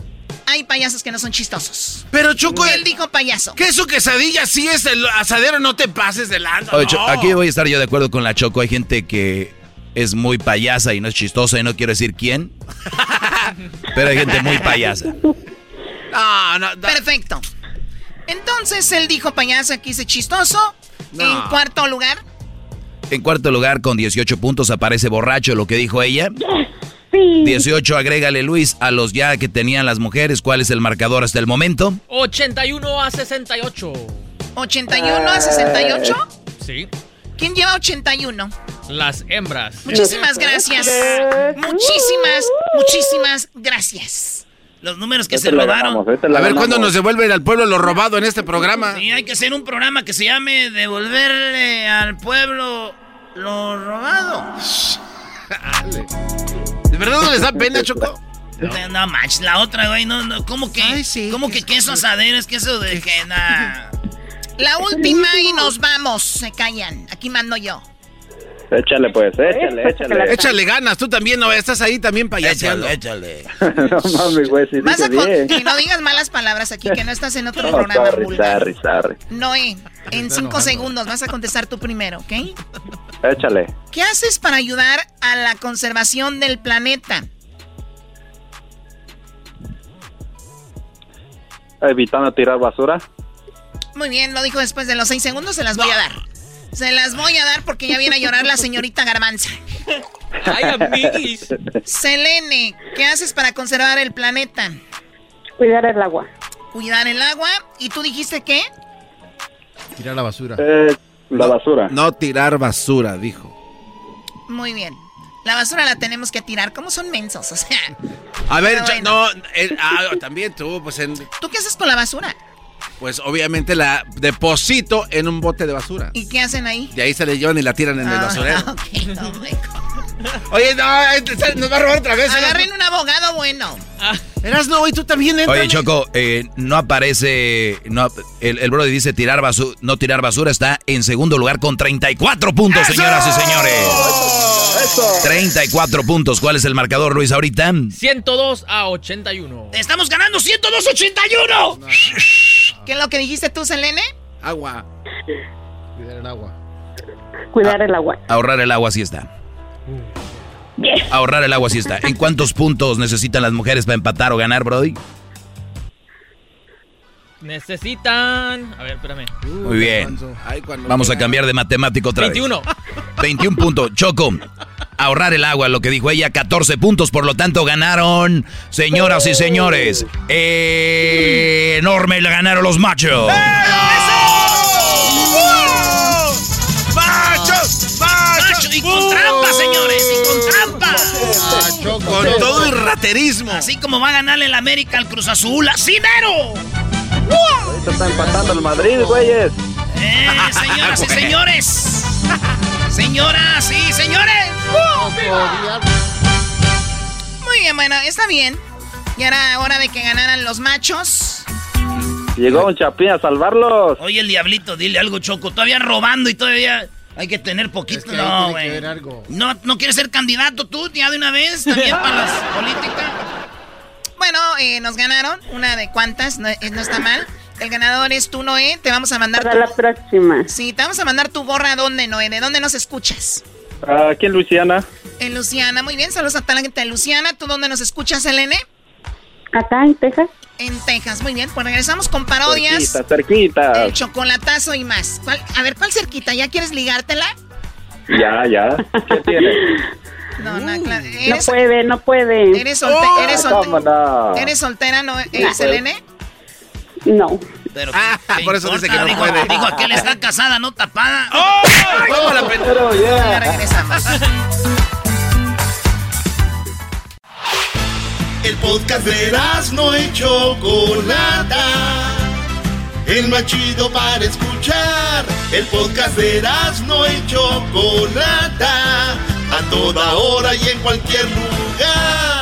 Hay payasos que no son chistosos. Pero Choco, Él dijo payaso. queso quesadilla sí es el asadero, no te pases de lanza. Oye, no. Aquí voy a estar yo de acuerdo con la Choco. Hay gente que es muy payasa y no es chistosa y no quiero decir quién. pero hay gente muy payasa. No, no, no. Perfecto. Entonces él dijo payaso, aquí dice chistoso. No. En cuarto lugar, En cuarto lugar, con 18 puntos, aparece borracho, lo que dijo ella. Sí. 18, agrégale Luis a los ya que tenían las mujeres. ¿Cuál es el marcador hasta el momento? 81 a 68. 81 a 68. Sí. ¿Quién lleva 81? Las hembras. Muchísimas gracias. Muchísimas, muchísimas gracias. Los números que se robaron. ganamos, A ver ganamos. cuándo nos devuelven al pueblo lo robado en este programa. Sí, hay que hacer un programa que se llame Devolverle al pueblo lo robado. ¿De verdad no les da pena, Choco? No, no manches, la otra, güey, no, no, ¿cómo que? Ay, sí, ¿Cómo que queso asadero? Es queso de que nada. La última y nos vamos. Se callan. Aquí mando yo. Échale pues, échale, échale. Échale ganas, tú también, no, estás ahí también payaseando. Échale, no mames, güey, si Vas a bien. que no digas malas palabras aquí, que no estás en otro No, programa. sorry, vulgar. sorry, sorry. Noé, en cinco segundos vas a contestar tú primero, ¿ok? Échale. ¿Qué haces para ayudar a la conservación del planeta? Evitando tirar basura. Muy bien, lo dijo después de los seis segundos, se las voy a dar. Se las voy a dar porque ya viene a llorar la señorita Garbanza. Ay, amiguis. Selene, ¿qué haces para conservar el planeta? Cuidar el agua. Cuidar el agua. ¿Y tú dijiste qué? Tirar la basura. Eh, la basura. No tirar basura, dijo. Muy bien. La basura la tenemos que tirar. ¿Cómo son mensos? O sea, A ver, bueno. no, eh, ah, también tú, pues, en- ¿tú qué haces con la basura? Pues obviamente la deposito en un bote de basura. ¿Y qué hacen ahí? De ahí se le llevan y la tiran en el Ah, basurero. ok, oh my God. Oye, no, este, nos va a robar otra vez. Agarren un abogado bueno. Eras no, y tú también entras. Oye, Choco, eh, no aparece. No, el, el Brody dice tirar basura, no tirar basura. Está en segundo lugar con 34 puntos, señoras y señores. 34 puntos. ¿Cuál es el marcador, Luis, ahorita? 102 a 81. Estamos ganando 102.81. ¿Qué es lo que dijiste tú, Selene? Agua. Cuidar el agua. Cuidar el agua. Ahorrar el agua, sí está. Ahorrar el agua, sí está. ¿En cuántos puntos necesitan las mujeres para empatar o ganar, Brody? Necesitan. A ver, espérame. Muy bien. Vamos a cambiar de matemático otra 21. vez. 21 puntos. Choco, ahorrar el agua, lo que dijo ella, 14 puntos, por lo tanto ganaron, señoras y señores. eh, enorme le ganaron los machos. ¡Machos! ¡Machos! Y con trampa, señores, y con trampa. Con todo y raterismo. Así como va a ganarle el América al Cruz Azul, así mero. Ahorita está empatando el Madrid, güeyes. Eh, señoras y señores. Señoras y señores. Muy bien, bueno, está bien. Y era hora de que ganaran los machos. Llegó un chapín a salvarlos. Oye, el diablito, dile algo, Choco. Todavía robando y todavía hay que tener poquito. Es que ahí no, güey. No, ¿No quieres ser candidato tú ya de una vez también para las políticas? Bueno, eh, nos ganaron. Una de cuantas, no, eh, no está mal. El ganador es tú, Noé. Te vamos a mandar Para tu... la próxima. Sí, te vamos a mandar tu gorra. ¿A dónde, Noé? ¿De dónde nos escuchas? Aquí en Luisiana. En Luciana. Muy bien, saludos a toda la gente de Luciana. ¿Tú dónde nos escuchas, Elene? Acá en Texas. En Texas. Muy bien, pues regresamos con parodias. Cerquita, cerquita. El chocolatazo y más. ¿Cuál- a ver, ¿cuál cerquita? ¿Ya quieres ligártela? Ya, ya. ¿Qué tiene? No, no, claro. No ¿Eres, puede, no puede. eres, solte- Oh, eres, solte- ¿cómo no? ¿Eres soltera, no? ¿Eh, No. Selene? No. Pero, Ah, ¿qué por eso dice que no digo, puede. Digo, aquel está casada, no tapada. ¿Cómo la Pero Ya ya. regresamos. El podcast de no y Chocolata. El más chido para escuchar. El podcast de no y Chocolata. A toda hora y en cualquier lugar.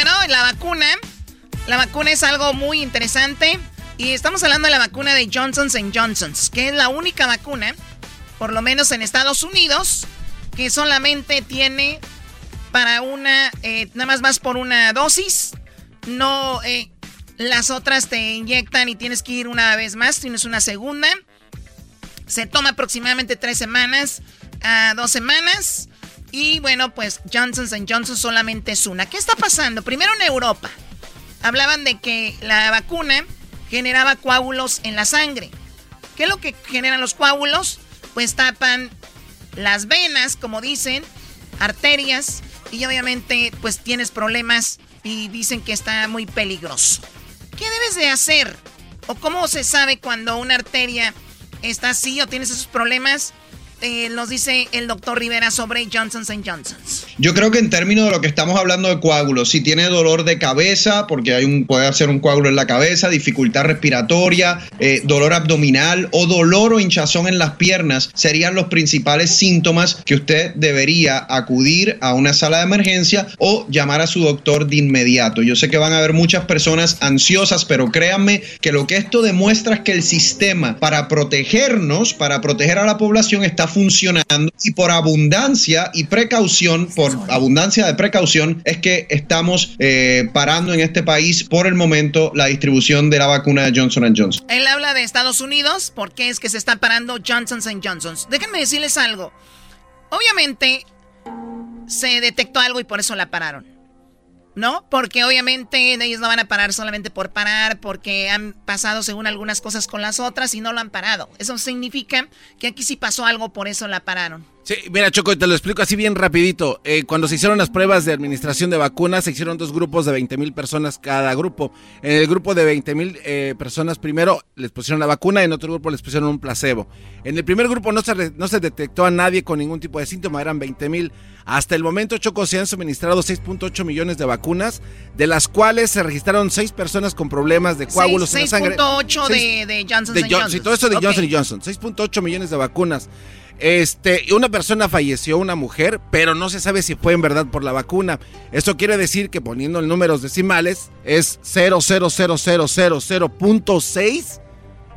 Bueno, la vacuna. La vacuna es algo muy interesante. Y estamos hablando de la vacuna de Johnson Johnson, que es la única vacuna, por lo menos en Estados Unidos, que solamente tiene para una, eh, nada más vas por una dosis. No, eh, las otras te inyectan y tienes que ir una vez más, tienes una segunda. Se toma aproximadamente tres semanas a dos semanas. Y bueno, pues Johnson Johnson solamente es una. ¿Qué está pasando? Primero en Europa. Hablaban de que la vacuna generaba coágulos en la sangre. ¿Qué es lo que generan los coágulos? Pues tapan las venas, como dicen, arterias. Y obviamente pues tienes problemas y dicen que está muy peligroso. ¿Qué debes de hacer? ¿O cómo se sabe cuando una arteria está así o tienes esos problemas? Eh, nos dice el doctor Rivera sobre Johnson Johnson. Yo creo que en términos de lo que estamos hablando de coágulos, si tiene dolor de cabeza, porque hay un, puede hacer un coágulo en la cabeza, dificultad respiratoria, eh, dolor abdominal o dolor o hinchazón en las piernas, serían los principales síntomas que usted debería acudir a una sala de emergencia o llamar a su doctor de inmediato. Yo sé que van a haber muchas personas ansiosas, pero créanme que lo que esto demuestra es que el sistema para protegernos, para proteger a la población, está funcionando y por abundancia y precaución, por abundancia de precaución, es que estamos eh, parando en este país por el momento la distribución de la vacuna de Johnson Johnson. Él habla de Estados Unidos, ¿por qué es que se está parando Johnson Johnson? Déjenme decirles algo. Obviamente se detectó algo y por eso la pararon. ¿No? Porque obviamente ellos no van a parar solamente por parar, porque han pasado según algunas cosas con las otras y no lo han parado. Eso significa que aquí sí pasó algo, por eso la pararon. Sí, mira Choco, te lo explico así bien rapidito. Eh, cuando se hicieron las pruebas de administración de vacunas, se hicieron dos grupos de 20 mil personas cada grupo. En el grupo de 20 mil eh, personas primero les pusieron la vacuna y en otro grupo les pusieron un placebo. En el primer grupo no se, no se detectó a nadie con ningún tipo de síntoma, eran 20 mil. Hasta el momento, Choco, se han suministrado 6.8 millones de vacunas, de las cuales se registraron 6 personas con problemas de coágulos en la sangre. 6.8 de, de, Johnson Johnson. Sí, todo eso de Johnson Johnson. 6.8 millones de vacunas. Este, una persona falleció, una mujer, pero no se sabe si fue en verdad por la vacuna. Eso quiere decir que poniendo en números decimales es 0.00006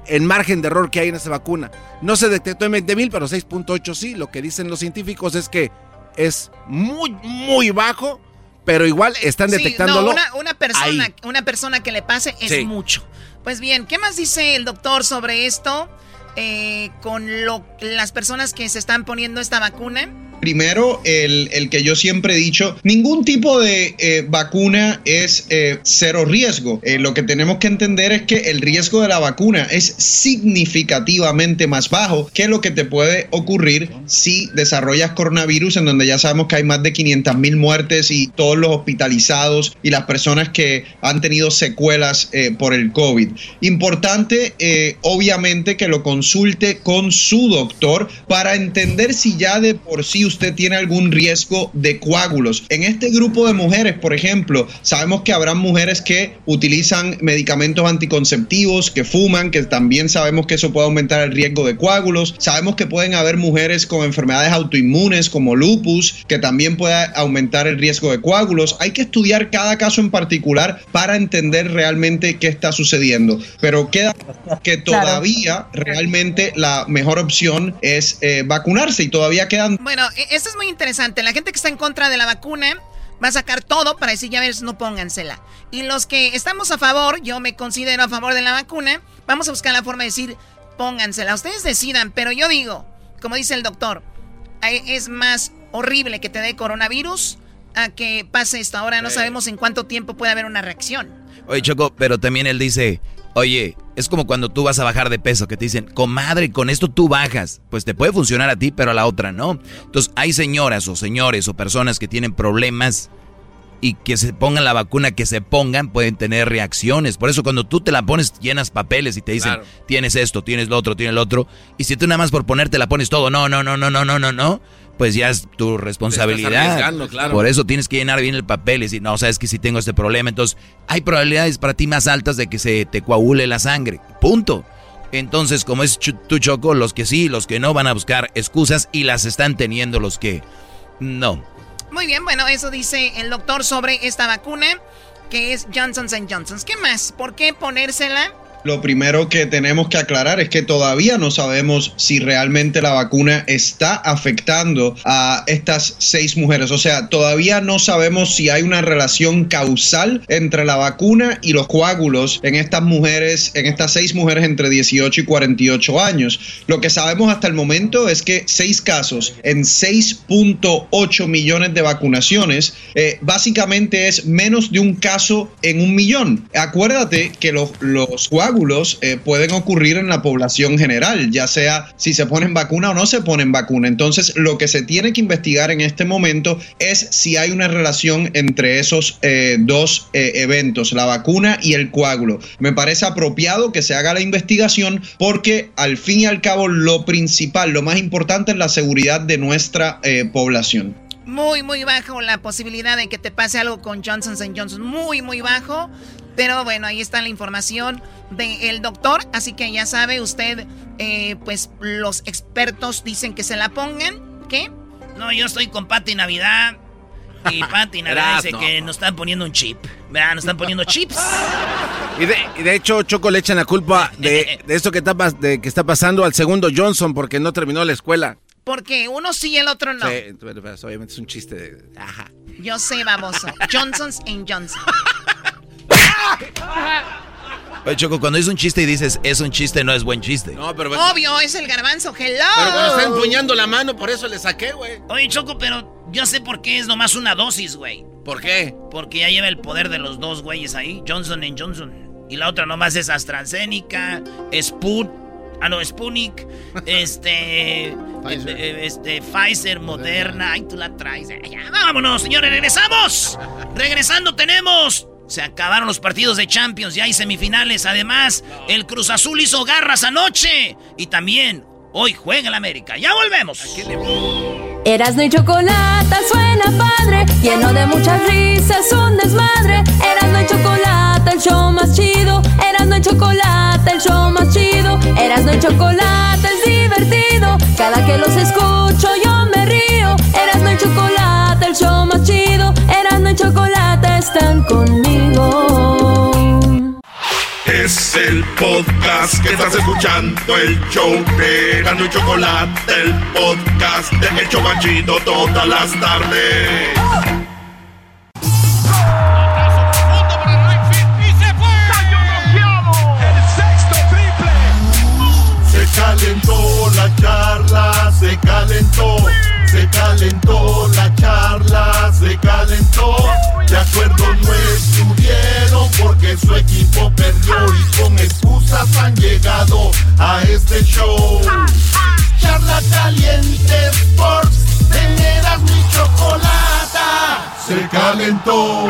en margen de error que hay en esa vacuna. No se detectó en 20 mil, pero 6.8 sí. Lo que dicen los científicos es que es muy, muy bajo, pero igual están detectándolo. no, una, persona, una persona que le pase es mucho. Pues bien, ¿qué más dice el doctor sobre esto? Eh, con lo, las personas que se están poniendo esta vacuna? Primero, el, que yo siempre he dicho, ningún tipo de eh, vacuna es eh, cero riesgo. lo que tenemos que entender es que el riesgo de la vacuna es significativamente más bajo que lo que te puede ocurrir si desarrollas coronavirus, en donde ya sabemos que hay más de 500 mil muertes y todos los hospitalizados y las personas que han tenido secuelas por el COVID. Importante, obviamente, que lo consulte con su doctor para entender si ya de por sí usted tiene algún riesgo de coágulos. En este grupo de mujeres, por ejemplo, sabemos que habrán mujeres que utilizan medicamentos anticonceptivos, que fuman, que también sabemos que eso puede aumentar el riesgo de coágulos. Sabemos que pueden haber mujeres con enfermedades autoinmunes como lupus, que también puede aumentar el riesgo de coágulos. Hay que estudiar cada caso en particular para entender realmente qué está sucediendo. Pero queda que todavía realmente la mejor opción es eh, vacunarse y todavía quedan... Bueno, esto es muy interesante. La gente que está en contra de la vacuna va a sacar todo para decir, ya ves, no póngansela. Y los que estamos a favor, yo me considero a favor de la vacuna, vamos a buscar la forma de decir, póngansela. Ustedes decidan, pero yo digo, como dice el doctor, es más horrible que te dé coronavirus a que pase esto. Ahora no sabemos en cuánto tiempo puede haber una reacción. Oye, Choco, pero también él dice, Oye, es como cuando tú vas a bajar de peso, que te dicen, comadre, con esto tú bajas. Pues te puede funcionar a ti, pero a la otra no. Entonces, hay señoras o señores o personas que tienen problemas y que se pongan la vacuna que se pongan, pueden tener reacciones. Por eso cuando tú te la pones, llenas papeles y te dicen, tienes esto, tienes lo otro, tienes lo otro. Y si tú nada más por ponerte la pones todo, no, no, no, no, no, no, no, no pues ya es tu responsabilidad. Por eso tienes que llenar bien el papel y decir, no, sabes que si tengo este problema, entonces hay probabilidades para ti más altas de que se te coagule la sangre. Punto. Entonces, como es tu choco, los que sí, los que no van a buscar excusas y las están teniendo los que no. Muy bien, bueno, eso dice el doctor sobre esta vacuna que es Johnson Johnson. ¿Qué más? ¿Por qué ponérsela? Lo primero que tenemos que aclarar es que todavía no sabemos si realmente la vacuna está afectando a estas seis mujeres. O sea, todavía no sabemos si hay una relación causal entre la vacuna y los coágulos en estas mujeres, en estas seis mujeres entre 18 y 48 años. Lo que sabemos hasta el momento es que seis casos en 6.8 millones de vacunaciones, eh, básicamente es menos de un caso en un millón. Acuérdate que los, los coágulos eh, pueden ocurrir en la población general, ya sea si se ponen vacuna o no se ponen vacuna. Entonces, lo que se tiene que investigar en este momento es si hay una relación entre esos eh, dos eh, eventos, la vacuna y el coágulo. Me parece apropiado que se haga la investigación porque al fin y al cabo lo principal, lo más importante es la seguridad de nuestra población. Muy, muy bajo la posibilidad de que te pase algo con Johnson Johnson. Muy, muy bajo. Pero bueno, ahí está la información del doctor. Así que ya sabe usted, eh, pues los expertos dicen que se la pongan. ¿Qué? No, yo estoy con Pati Navidad. Y Pati Navidad dice que nos están poniendo un chip. ¿Verdad? Nos están poniendo chips. Y de, y de hecho, Choco le echan la culpa de, de esto que está, de, que está pasando al segundo Johnson porque no terminó la escuela. Porque uno sí y el otro no. Sí, pero, pero, obviamente es un chiste de... Ajá. Yo sé, baboso. Johnson's en Johnson. Oye, Choco, cuando es un chiste y dices es un chiste, no es buen chiste. No, pero... Obvio, es el garbanzo. Hello. Pero cuando está empuñando la mano, por eso le saqué, güey. Oye, Choco, pero yo sé por qué es nomás una dosis, güey. ¿Por qué? Porque ya lleva el poder de los dos güeyes ahí, Johnson Johnson. Y la otra nomás es AstraZeneca, Sput, ah no, Sputnik, este, Pfizer. eh, este, Pfizer, Moderna, ay tú la traes. eh, Ya, vámonos, señores, regresamos. Regresando tenemos. Se acabaron los partidos de Champions, ya hay semifinales. Además, el Cruz Azul hizo garras anoche. Y también, hoy juega el América. Ya volvemos. Erasno y chocolate suena padre, lleno de muchas risas, un desmadre. Erasno y chocolate, el show más chido. Erasno y chocolate, el show más chido. Erasno y chocolate es divertido. Cada que los escucho yo me río. Erasno y chocolate, el show más chido. Erasno y chocolate están conmigo. Es el podcast que estás escuchando, el show de Gano y Chocolate, el podcast de El Chobachito todas las tardes. Se calentó la charla, se calentó, se calentó la charla, se calentó. De acuerdo no estuvieron porque su equipo perdió y con excusas han llegado a este show. Charla caliente Sports, teneras mi chocolata, se calentó.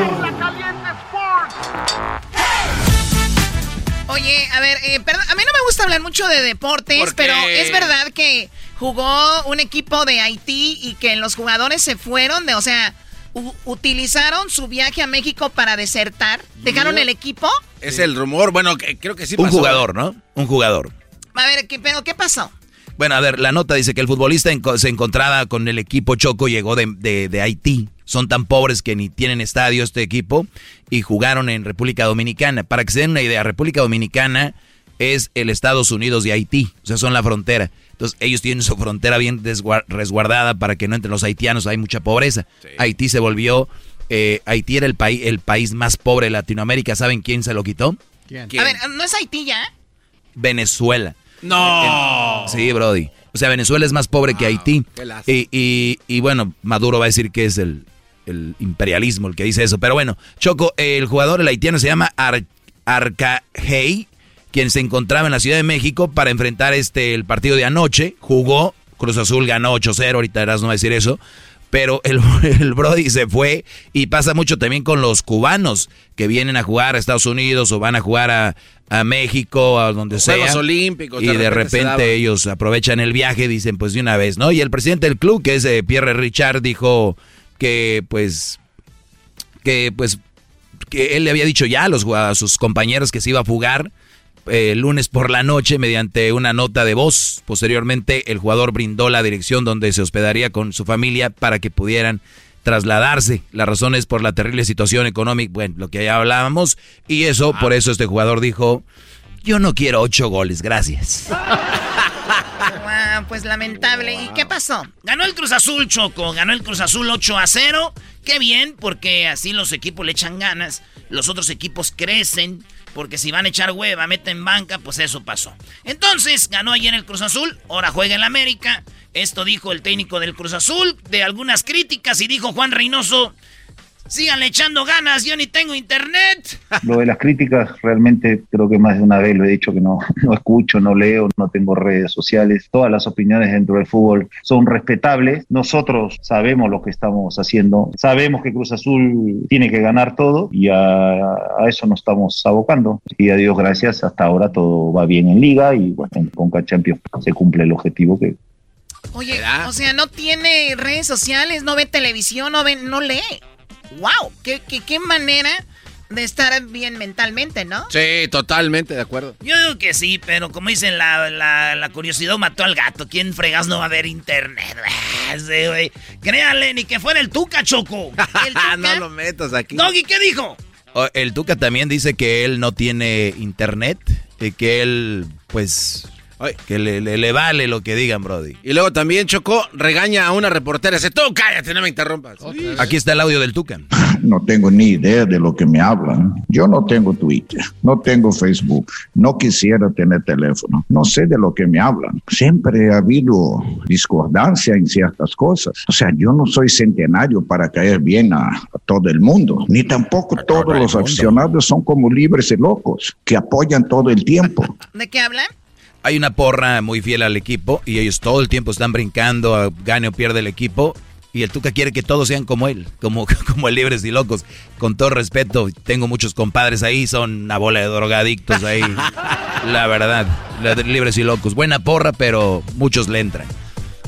Oye, a ver, eh, perdón, a mí no me gusta hablar mucho de deportes, pero es verdad que jugó un equipo de Haití y que los jugadores se fueron, de, o sea, utilizaron su viaje a México para desertar, dejaron el equipo. Es el rumor, bueno, que- creo que sí Un jugador, ¿no? Un jugador. A ver, ¿qué, pero ¿qué pasó? Bueno, a ver, la nota dice que el futbolista enco- se encontraba con el equipo Choco, llegó de, de- de Haití. Son tan pobres que ni tienen estadio este equipo y jugaron en República Dominicana. Para que se den una idea, República Dominicana es el Estados Unidos de Haití, o sea, son la frontera. Entonces, ellos tienen su frontera bien resguardada para que no entren los haitianos, hay mucha pobreza. Haití se volvió, eh, Haití era el, país el país más pobre de Latinoamérica. ¿Saben quién se lo quitó? A ver, ¿no es Haití ya? Venezuela. No. Sí, Brody. O sea, Venezuela es más pobre que Haití. qué lástima. Y, y, y bueno, Maduro va a decir que es el, el imperialismo el que dice eso. Pero bueno, Choco, el jugador, el haitiano, se llama Ar Arcajei, quien se encontraba en la Ciudad de México para enfrentar este el partido de anoche. Jugó, Cruz Azul ganó 8-0, ahorita Eras no va a decir eso. Pero el, el Brody se fue y pasa mucho también con los cubanos que vienen a jugar a Estados Unidos o van a jugar a, a México, a donde sea. Juegos Olímpicos, Y de repente ellos aprovechan el viaje, dicen pues de una vez, ¿no? Y el presidente del club, que es eh, Pierre Richard, dijo que pues, que pues, que él le había dicho ya a, los, a sus compañeros que se iba a fugar eh, el lunes por la noche mediante una nota de voz. Posteriormente el jugador brindó la dirección donde se hospedaría con su familia para que pudieran trasladarse. La razón es por la terrible situación económica, bueno, lo que ya hablábamos, y eso, por eso este jugador dijo, yo no quiero ocho goles, gracias. Ah, pues lamentable. ¿Y qué pasó? Ganó el Cruz Azul, Choco. Ganó el Cruz Azul 8 a 0. Qué bien, porque así los equipos le echan ganas. Los otros equipos crecen. Porque si van a echar hueva, meten banca, pues eso pasó. Entonces, ganó ayer el Cruz Azul. Ahora juega en la América. Esto dijo el técnico del Cruz Azul. De algunas críticas. Y dijo Juan Reynoso. Síganle echando ganas. Yo ni tengo internet. Lo de las críticas, realmente creo que más de una vez lo he dicho que no, no escucho, no leo, no tengo redes sociales. Todas las opiniones dentro del fútbol son respetables. Nosotros sabemos lo que estamos haciendo. Sabemos que Cruz Azul tiene que ganar todo y a, a eso nos estamos abocando. Y a Dios gracias, hasta ahora todo va bien en Liga y bueno, en Conca Champions se cumple el objetivo que Oye, ¿Verdad? o sea, no tiene redes sociales, no ve televisión, no ve, no lee. ¡Wow! ¿Qué, qué, qué manera de estar bien mentalmente, ¿no? Sí, totalmente de acuerdo. Yo digo que sí, pero como dicen, la, la, la curiosidad mató al gato. ¿Quién fregas no va a ver internet? Ah, sí, güey. Créanle, ni que fuera el Tuca, Choco. ¿El Tuca? no lo metas aquí. Doggy, ¿qué dijo? O- El Tuca también dice que él no tiene internet y que él, pues, que le, le- le vale lo que digan, Brody. Y luego también Choco regaña a una reportera. Dice, tú cállate, no me interrumpas. Aquí está el audio del Tuca. No tengo ni idea de lo que me hablan. Yo no tengo Twitter, no tengo Facebook, no quisiera tener teléfono, no sé de lo que me hablan. Siempre ha habido discordancia en ciertas cosas. O sea, yo no soy centenario para caer bien a, a todo el mundo, ni tampoco todos los mundo. aficionados son como libres y locos, que apoyan todo el tiempo. ¿De qué hablan? Hay una porra muy fiel al equipo y ellos todo el tiempo están brincando, gane o pierde el equipo. Y el Tuca quiere que todos sean como él, como, como el Libres y Locos. Con todo respeto, tengo muchos compadres ahí, son una bola de drogadictos ahí. La verdad, la de Libres y Locos. Buena porra, pero muchos le entran.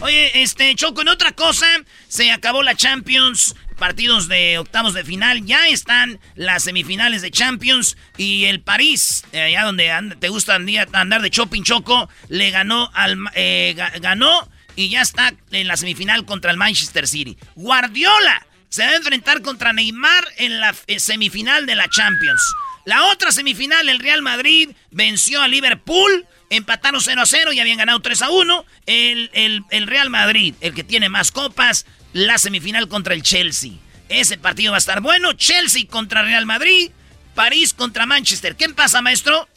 Oye, este, Choco, en otra cosa, se acabó la Champions, partidos de octavos de final, ya están las semifinales de Champions y el París, eh, allá donde te gusta andar de shopping, Choco, le ganó al, eh, ga- ganó y ya está en la semifinal contra el Manchester City. Guardiola se va a enfrentar contra Neymar en la eh, semifinal de la Champions. La otra semifinal, el Real Madrid venció a Liverpool, empataron 0 a 0 y habían ganado 3 a 1. El, el- el Real Madrid, el que tiene más copas, la semifinal contra el Chelsea. Ese partido va a estar bueno. Chelsea contra Real Madrid, París contra Manchester. ¿Qué pasa, maestro?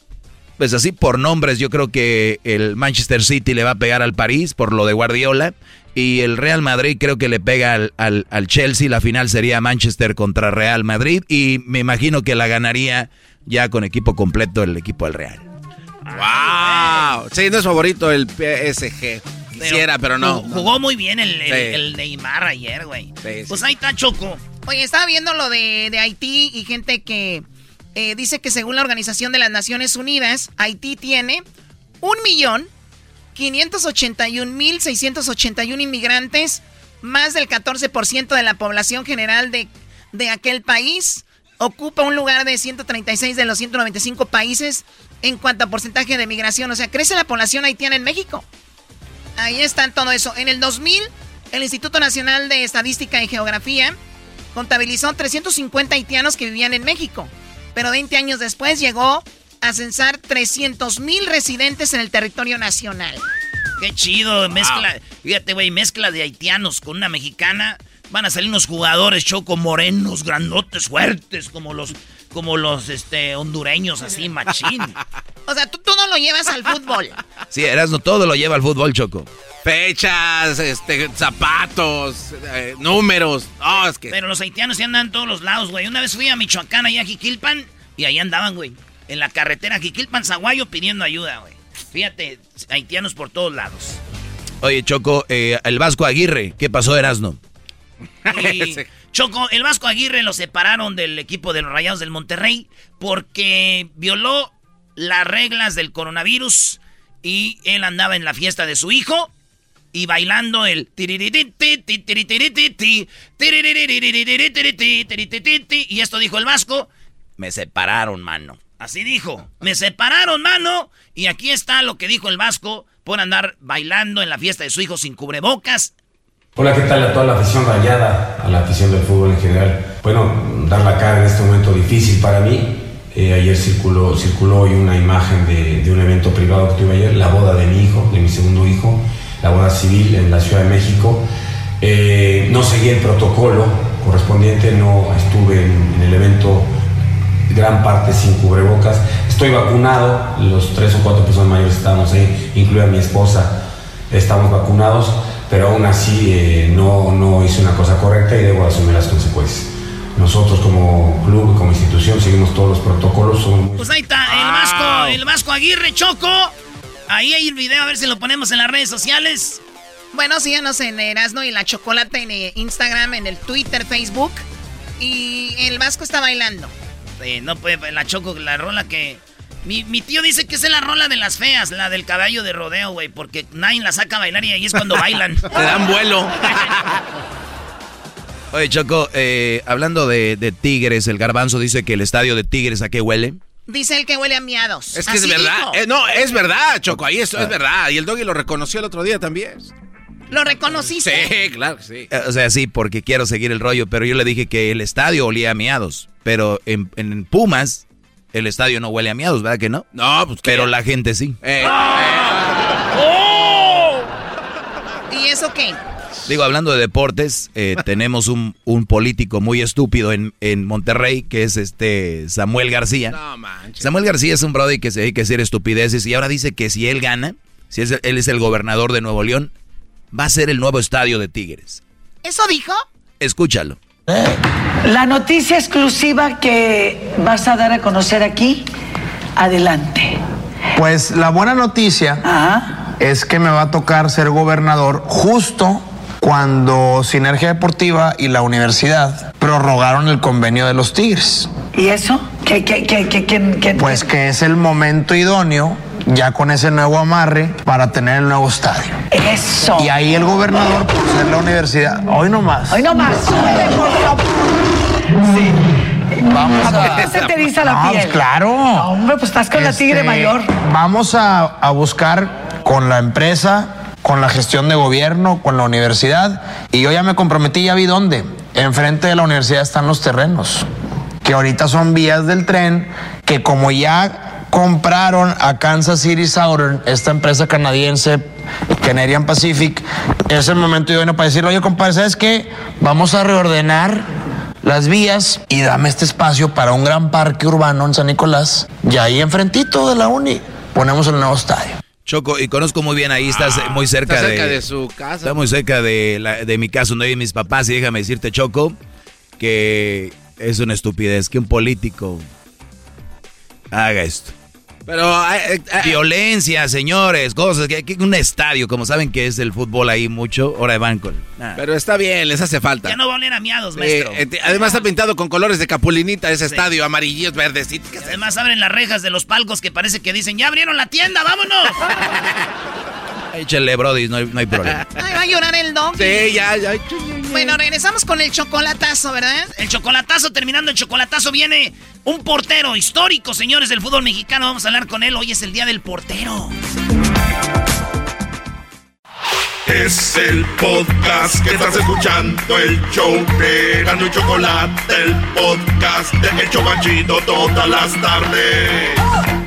Pues así por nombres, yo creo que el Manchester City le va a pegar al París por lo de Guardiola. Y el Real Madrid creo que le pega al, al- al Chelsea. La final sería Manchester contra Real Madrid. Y me imagino que la ganaría ya con equipo completo el equipo del Real. ¡Wow! Sí, no es favorito el PSG. Quisiera, pero, no. Jugó, jugó muy bien el, el- Sí. el Neymar ayer, güey. Sí, Pues ahí está Choco. Oye, estaba viendo lo de, de Haití y gente que eh, dice que según la Organización de las Naciones Unidas, Haití tiene un millón 581.681 inmigrantes, más del 14% de la población general de, de aquel país. Ocupa un lugar de 136 de los 195 países en cuanto a porcentaje de migración. O sea, crece la población haitiana en México. Ahí está todo eso. En el 2000, el Instituto Nacional de Estadística y Geografía contabilizó 350 haitianos que vivían en México. Pero 20 años después llegó a censar 300 mil residentes en el territorio nacional. Qué chido, mezcla. Fíjate, güey, mezcla de haitianos con una mexicana. Van a salir unos jugadores choco morenos, grandotes, fuertes, como los, como los este, hondureños, así, machín. O sea, tú todo lo llevas al fútbol. Sí, Erasmo todo lo lleva al fútbol, Choco. Fechas, este, zapatos, eh, números. Oh, es que. Pero los haitianos sí andan en todos los lados, güey. Una vez fui a Michoacán, allá a Jiquilpan, y ahí andaban, güey. En la carretera Jiquilpan, Zaguayo, pidiendo ayuda, güey. Fíjate, haitianos por todos lados. Oye, Choco, eh, el Vasco Aguirre, ¿qué pasó, Erasno? Y, Choco, el Vasco Aguirre lo separaron del equipo de los Rayados del Monterrey porque violó las reglas del coronavirus y él andaba en la fiesta de su hijo y bailando el y esto dijo el Vasco, me separaron, mano. Así dijo, me separaron, mano. Y aquí está lo que dijo el Vasco por andar bailando en la fiesta de su hijo sin cubrebocas Hola, ¿qué tal a toda la afición rayada, a la afición del fútbol en general? Bueno, dar la cara en este momento difícil para mí. Eh, ayer circuló, circuló hoy una imagen de, un evento privado que tuve ayer, la boda de mi hijo, de mi segundo hijo, la boda civil en la Ciudad de México. Eh, no seguí el protocolo correspondiente, no estuve en, en el evento gran parte sin cubrebocas. Estoy vacunado, los tres o cuatro personas mayores estábamos ahí, incluida mi esposa, estamos vacunados, pero aún así eh, no, no hice una cosa correcta y debo asumir las consecuencias. Nosotros como club, como institución, seguimos todos los protocolos. Somos Pues ahí está, el Vasco, el Vasco Aguirre Choco. Ahí hay el video, a ver si lo ponemos en las redes sociales. Bueno, síganos en Erasno y la Chocolata en eh, Instagram, en el Twitter, Facebook. Y el Vasco está bailando. Eh, no puede, la Choco, la rola que Mi, mi tío dice que es la rola de las feas, la del caballo de rodeo, güey, porque nadie la saca a bailar y ahí es cuando bailan. Te dan vuelo. Oye, Choco, eh, hablando de, de Tigres, el garbanzo dice que el estadio de Tigres a qué huele. Dice él que huele a miados. Es que es verdad. Eh, no, es verdad, Choco. Ahí esto Ah. es verdad. Y el doggy lo reconoció el otro día también. ¿Lo reconociste? Sí, claro sí. Eh, O sea, sí, porque quiero seguir el rollo, pero yo le dije que el estadio olía a miados. Pero en, en Pumas, el estadio no huele a miados, ¿verdad que no? No, pues Pero la gente sí. Eh, ¿Y eso qué? Digo, hablando de deportes, eh, tenemos un, un político muy estúpido en, en Monterrey, que es este Samuel García. No manches. Samuel García es un brody que se dedica a decir estupideces y ahora dice que si él gana, si es- él es el gobernador de Nuevo León, va a ser el nuevo estadio de Tigres. ¿Eso dijo? Escúchalo. La noticia exclusiva que vas a dar a conocer aquí, adelante. Pues la buena noticia es que me va a tocar ser gobernador justo cuando Sinergia Deportiva y la universidad prorrogaron el convenio de los Tigres. ¿Y eso? ¿Qué, qué, qué, qué, qué- qué- Pues que es el momento idóneo, ya con ese nuevo amarre, para tener el nuevo estadio. Eso. Y ahí el gobernador, por ser la universidad, hoy no más. Hoy no más. Sí. Vamos ¿A se te eriza la No, piel? pues claro. No, hombre, pues estás con la tigre Este, mayor. Vamos a, a buscar con la empresa, con la gestión de gobierno, con la universidad. Y yo ya me comprometí, ya vi dónde. Enfrente de la universidad están los terrenos, que ahorita son vías del tren, que como ya compraron a Kansas City Southern, esta empresa canadiense, Canadian Pacific, es el momento idóneo para decirle, oye, compadre, ¿sabes qué? Vamos a reordenar las vías y dame este espacio para un gran parque urbano en San Nicolás. Y ahí enfrentito de la uni ponemos el nuevo estadio. Choco, y conozco muy bien ahí, estás eh, muy cerca, está cerca de, de su casa. Está muy cerca de, la- de mi casa, donde viven mis papás, y déjame decirte, Choco, que es una estupidez que un político haga esto. Pero... eh, eh, eh, Violencia, señores, cosas, que, un estadio, como saben que es el fútbol ahí mucho, ahora van con... nada. pero está bien, les hace falta. Ya no va a oler a miados, Sí, maestro. eh, además está pintado con colores de capulinita ese estadio, amarillos, verdecitos. Y Además abren las rejas de los palcos que parece que dicen, ya abrieron la tienda, vámonos. Échale, Brody, no hay, no hay problema. Ay, va a llorar el dog. Sí, ya, ya. Bueno, regresamos con el chocolatazo, ¿verdad? El chocolatazo, terminando el chocolatazo, viene un portero histórico, señores del fútbol mexicano. Vamos a hablar con él. Hoy es el día del portero. Es el podcast que estás escuchando, el show de Gano y Chocolate, el podcast de El Chobachito todas las tardes.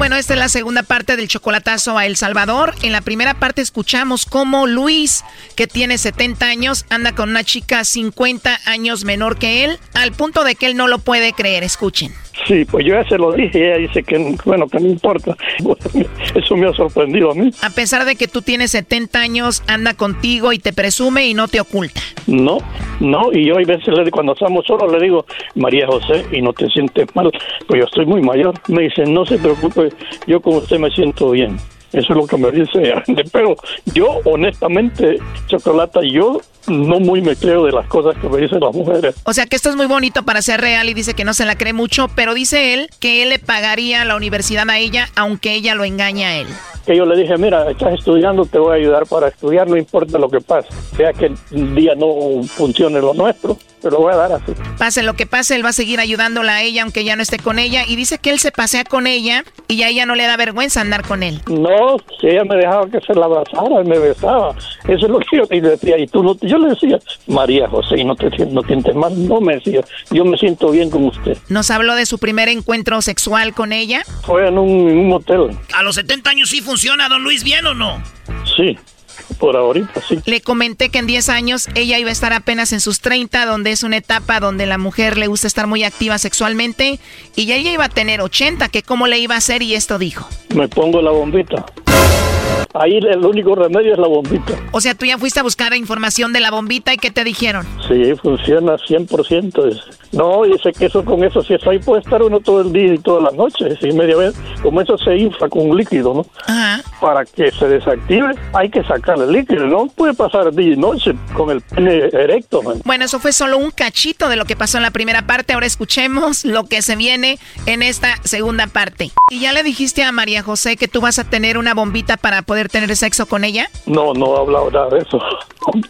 Bueno, esta es la segunda parte del chocolatazo a El Salvador. En la primera parte escuchamos cómo Luis, que tiene 70 años, anda con una chica 50 años menor que él, al punto de que él no lo puede creer. Escuchen. Sí, pues yo ya se lo dije y ella dice que, bueno, que no importa. Eso me ha sorprendido a mí. A pesar de que tú tienes 70 años, anda contigo y te presume y no te oculta. No, no, y yo a veces le, cuando estamos solos le digo, María José, y no te sientes mal, pues yo estoy muy mayor. Me dice, no se preocupe, yo con usted me siento bien. Eso es lo que me dice. Pero yo, honestamente, Chocolata, yo no muy me creo de las cosas que me dicen las mujeres. O sea que esto es muy bonito para ser real y dice que no se la cree mucho, pero dice él que él le pagaría la universidad a ella aunque ella lo engaña a él. que yo le dije, mira, estás estudiando, te voy a ayudar para estudiar, no importa lo que pase. Sea que el día no funcione lo nuestro, te lo voy a dar así. Pase lo que pase, él va a seguir ayudándola a ella aunque ya no esté con ella y dice que él se pasea con ella y a ella no le da vergüenza andar con él. No, si ella me dejaba que se la abrazara y me besaba. Eso es lo que yo le decía. Y tú no, yo le decía, María José, ¿y no te no sientes mal? No me decía, yo me siento bien con usted. Nos habló de su primer encuentro sexual con ella. Fue en un, en un motel. ¿A los 70 años sí funciona, don Luis, bien o no? Sí. Por ahorita sí. Le comenté que en 10 años ella iba a estar apenas en sus 30, donde es una etapa donde la mujer le gusta estar muy activa sexualmente, y ya ella iba a tener 80, que cómo le iba a hacer, y esto dijo. Me pongo la bombita. Ahí el único remedio es la bombita. O sea, tú ya fuiste a buscar información de la bombita y ¿qué te dijeron? Sí, funciona 100%. Es- No, y sé que eso con eso, si eso ahí puede estar uno todo el día y toda la noche, sí, media vez. Como eso se infla con líquido, ¿no? Para que se desactive, hay que sacar el líquido, no puede pasar día y noche con el pene erecto, man. Bueno, eso fue solo un cachito de lo que pasó en la primera parte. Ahora escuchemos lo que se viene en esta segunda parte. ¿Y ya le dijiste a María José que tú vas a tener una bombita para poder tener sexo con ella? No, no he hablado nada de eso.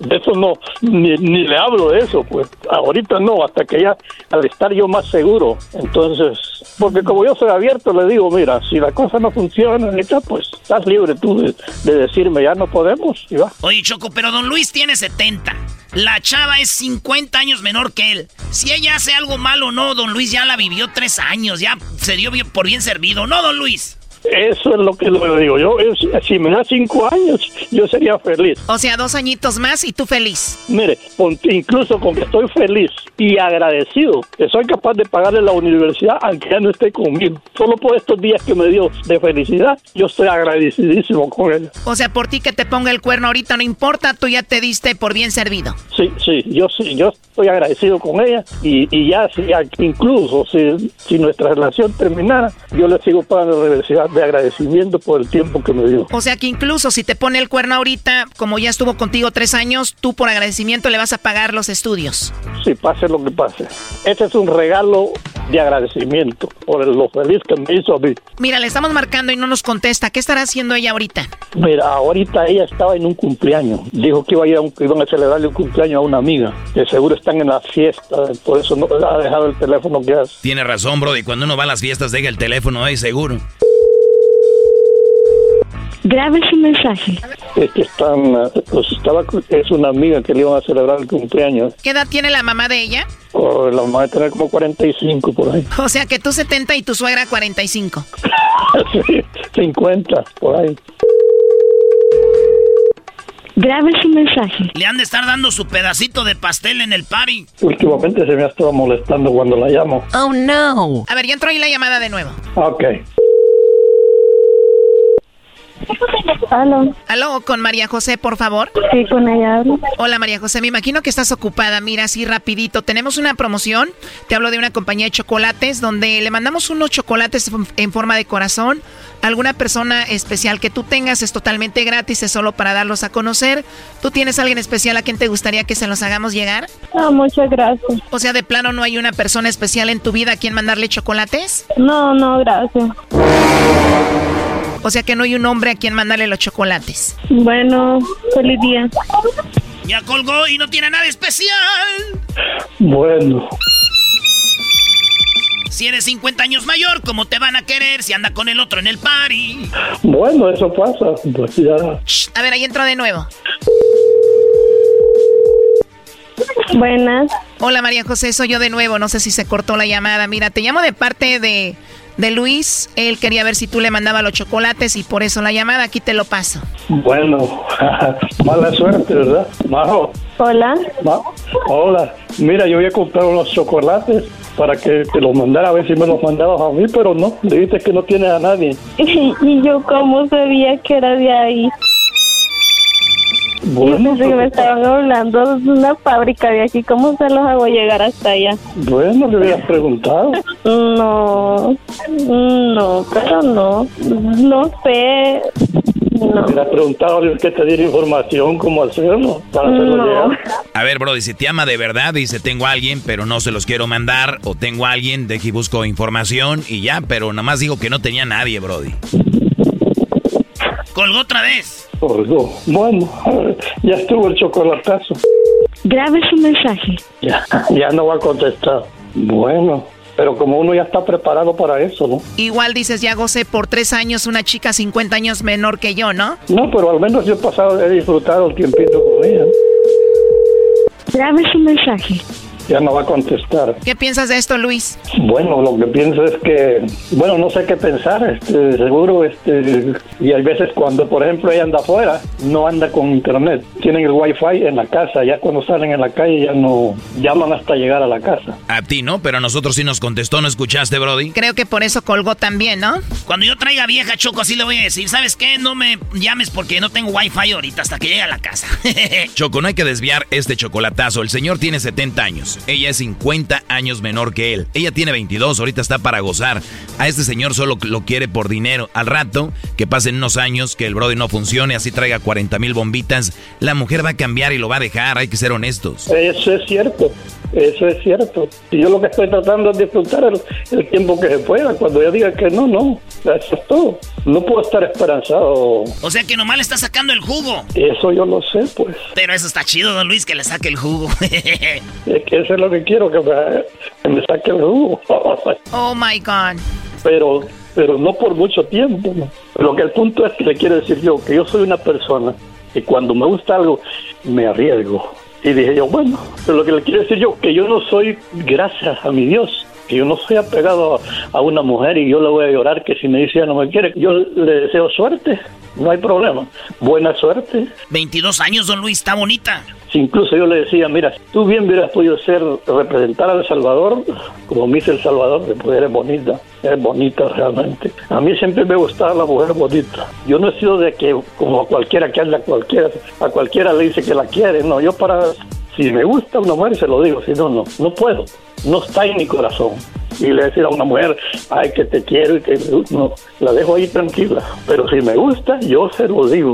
De eso no, ni, ni le hablo de eso, pues. Ahorita no, hasta que ya, al estar yo más seguro. Entonces, porque como yo soy abierto, le digo, mira, si la cosa no funciona, neta, pues estás libre tú de, de decirme, ya no podemos, y va. Oye, Choco, pero don Luis tiene 70. La chava es 50 años menor que él. Si ella hace algo malo o no, don Luis ya la vivió tres años. Ya se dio bien- por bien servido, ¿no, don Luis? Eso es lo que le digo yo. si me da cinco años, yo sería feliz. O sea, dos añitos más y tú feliz. Mire, con- incluso con que estoy feliz y agradecido que soy capaz de pagarle la universidad aunque ya no esté conmigo. Solo por estos días que me dio de felicidad, yo estoy agradecidísimo con ella. O sea, por ti que te ponga el cuerno ahorita no importa, tú ya te diste por bien servido. Sí, sí, yo sí, yo estoy agradecido con ella y, y ya, si, incluso si, si nuestra relación terminara, yo le sigo pagando la universidad de agradecimiento por el tiempo que me dio. O sea que incluso si te pone el cuerno ahorita, como ya estuvo contigo tres años, tú por agradecimiento le vas a pagar los estudios. Sí, pase lo que pase. Este es un regalo de agradecimiento por lo feliz que me hizo a mí. Mira, le estamos marcando y no nos contesta. ¿Qué estará haciendo ella ahorita? Mira, ahorita ella estaba en un cumpleaños. Dijo que iba a ir a un, que iban a celebrarle un cumpleaños a una amiga. Que seguro están en la fiesta. Por eso no ha dejado el teléfono que hace. Tiene razón, Brody. Cuando uno va a las fiestas, deja el teléfono ahí seguro. Grabe su mensaje. Es que están, pues estaba, es una amiga que le iban a celebrar el cumpleaños. ¿Qué edad tiene la mamá de ella? Oh, la mamá de tener como 45 por ahí. O sea que tú 70 y tu suegra 45. Sí, 50 por ahí. Grabe su mensaje. Le han de estar dando su pedacito de pastel en el party. Últimamente se me ha estado molestando cuando la llamo. Oh no. A ver, ya entró ahí la llamada de nuevo. Ok. Aló. Aló, con María José, por favor. Sí, con ella hablo. Hola María José, me imagino que estás ocupada. Mira, así rapidito. Tenemos una promoción. Te hablo de una compañía de chocolates donde le mandamos unos chocolates en forma de corazón. Alguna persona especial que tú tengas es totalmente gratis, es solo para darlos a conocer. ¿Tú tienes alguien especial a quien te gustaría que se los hagamos llegar? No, muchas gracias. O sea, de plano no hay una persona especial en tu vida a quien mandarle chocolates. No, no, gracias. O sea que no hay un hombre a quien mandarle los chocolates. Bueno, feliz día. Ya colgó y no tiene nada especial. Bueno. Si eres 50 años mayor, ¿cómo te van a querer si anda con el otro en el party? Bueno, eso pasa. Pues ya. A ver, ahí entró de nuevo. Buenas. Hola María José, soy yo de nuevo. No sé si se cortó la llamada. Mira, te llamo de parte de, de Luis. Él quería ver si tú le mandabas los chocolates y por eso la llamada. Aquí te lo paso. Bueno, mala suerte, ¿verdad? Majo. Hola. Ma- Hola. Mira, yo había comprado unos chocolates para que te los mandara a ver si me los mandabas a mí, pero no. Dijiste que no tienes a nadie. y yo cómo sabía que era de ahí. Bueno, yo pensé que me estaban hablando de una fábrica de aquí. ¿Cómo se los hago llegar hasta allá? Bueno, le hubieras preguntado. No, no, pero no. No sé. No. Le hubieras preguntado que te diera información cómo hacerlo para hacerlo No. llegar. A ver, Brody, si te ama de verdad, dice, tengo a alguien, pero no se los quiero mandar, o tengo a alguien, de aquí busco información y ya, pero nada más digo que no tenía nadie, Brody. Colgó otra vez. Colgó. Bueno, ya estuvo el chocolatazo. Grabe su mensaje. Ya, ya no va a contestar. Bueno, pero como uno ya está preparado para eso, ¿no? Igual dices, ya gocé por tres años una chica 50 años menor que yo, ¿no? No, pero al menos yo he pasado, he disfrutado el tiempito con ella. Grabe su mensaje. Ya no va a contestar. ¿Qué piensas de esto, Luis? Bueno, lo que pienso es que, bueno, no sé qué pensar, este, seguro, este, y hay veces cuando, por ejemplo, ella anda afuera, no anda con internet, tienen el wifi en la casa, ya cuando salen en la calle ya no llaman hasta llegar a la casa. A ti no, pero a nosotros sí nos contestó, ¿no escuchaste, Brody? Creo que por eso colgó también, ¿no? Cuando yo traiga vieja Choco, así le voy a decir, ¿sabes qué? No me llames porque no tengo wifi ahorita hasta que llegue a la casa. Choco, no hay que desviar este chocolatazo. El señor tiene 70 años, ella es 50 años menor que él. Ella tiene 22, ahorita está para gozar. A este señor solo lo quiere por dinero. Al rato, que pasen unos años, que el Brody no funcione, así traiga 40 mil bombitas, la mujer va a cambiar y lo va a dejar, hay que ser honestos. Eso es cierto, eso es cierto. Y yo lo que estoy tratando es disfrutar el, el tiempo que se pueda. Cuando ella diga que no, no, eso es todo. No puedo estar esperanzado. O sea que nomás le está sacando el jugo. Eso yo lo sé, pues. Pero eso está chido, don Luis, que le saque el jugo. Es que eso lo que quiero, que me, que me saque el jugo. Oh my God. pero pero no por mucho tiempo. Lo que el punto es que le quiero decir yo que yo soy una persona que cuando me gusta algo me arriesgo. Y dije yo, bueno, pero lo que le quiero decir yo que yo no soy, gracias a mi Dios, que yo no soy apegado a, una mujer y yo le voy a llorar que si me dice ya no me quiere, yo le deseo suerte, no hay problema. Buena suerte. 22 años, don Luis, está bonita. Si incluso yo le decía, mira, si tú bien hubieras podido ser, representar a El Salvador, como Miss El Salvador, pues eres bonita, eres bonita realmente. A mí siempre me gustaba la mujer bonita. Yo no he sido de que, como a cualquiera que anda a cualquiera, a cualquiera le dice que la quiere, no, yo para, si me gusta una mujer se lo digo, si no, no, no puedo, no está en mi corazón. Y le decir a una mujer, ay, que te quiero y que no, la dejo ahí tranquila. Pero si me gusta, yo se lo digo.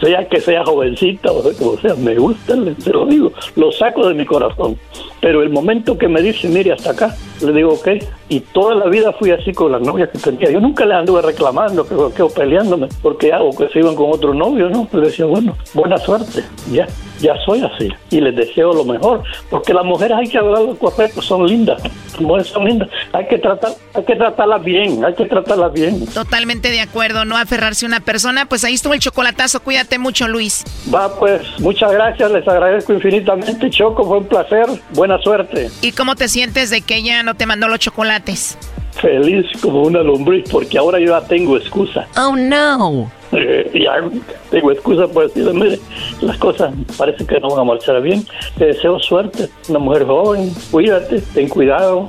Sea que sea jovencita o como sea, me gusta, se lo digo. Lo saco de mi corazón. Pero el momento que me dice, mire, hasta acá, le digo, ok. Y toda la vida fui así con las novias que tenía. Yo nunca les anduve reclamando, que, que, o peleándome, porque hago que se iban con otro novio, ¿no? Le decía, bueno, buena suerte, ya, ya soy así. Y les deseo lo mejor, porque las mujeres hay que hablarlas correcto, son lindas, las mujeres son lindas. Hay que tratar, hay que tratarlas bien, hay que tratarlas bien. Totalmente de acuerdo, no aferrarse a una persona. Pues ahí estuvo el chocolatazo. Cuídate mucho, Luis. Va, pues, muchas gracias, les agradezco infinitamente, Choco, fue un placer, buena suerte. ¿Y cómo te sientes de que ella no te mandó los chocolates? Feliz como una lombriz, porque ahora yo ya tengo excusa. Oh, no. Eh, ya tengo excusa para decirle, mire, las cosas parece que no van a marchar bien. Te deseo suerte, una mujer joven, cuídate, ten cuidado.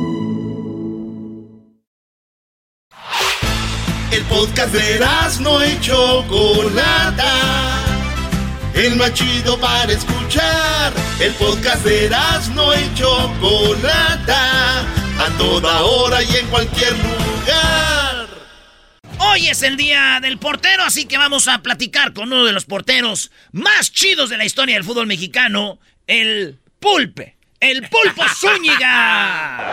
Podcast de no y Chocolata. El más chido para escuchar. El podcast de no y Chocolata. A toda hora y en cualquier lugar. Hoy es el día del portero, así que vamos a platicar con uno de los porteros más chidos de la historia del fútbol mexicano, el Pulpe, el Pulpo Zúñiga.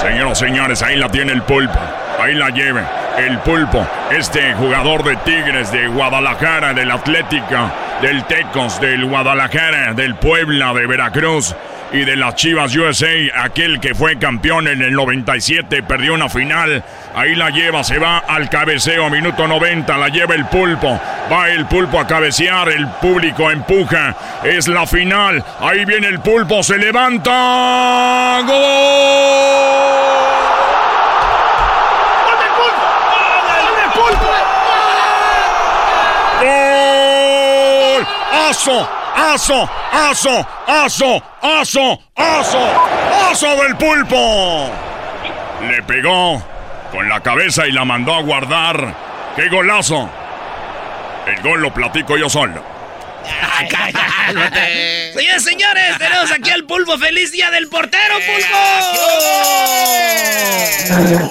Señoras y señores, ahí la tiene el pulpo. Ahí la lleve. El pulpo. Este jugador de Tigres, de Guadalajara, del Atlética, del Tecos, del Guadalajara, del Puebla, de Veracruz. y de las Chivas USA, aquel que fue campeón en el 97, perdió una final. Ahí la lleva, se va al cabeceo, minuto 90, la lleva el pulpo. Va el pulpo a cabecear, el público empuja. Es la final. Ahí viene el pulpo, se levanta. ¡Gol! ¡Aso! ¡Aso! ¡Aso! ¡Aso! ¡Aso! ¡Aso! ¡Aso del pulpo! Le pegó con la cabeza y la mandó a guardar. ¡Qué golazo! El gol lo platico yo solo. Señores, señores, tenemos aquí al pulpo. ¡Feliz día del portero, pulpo!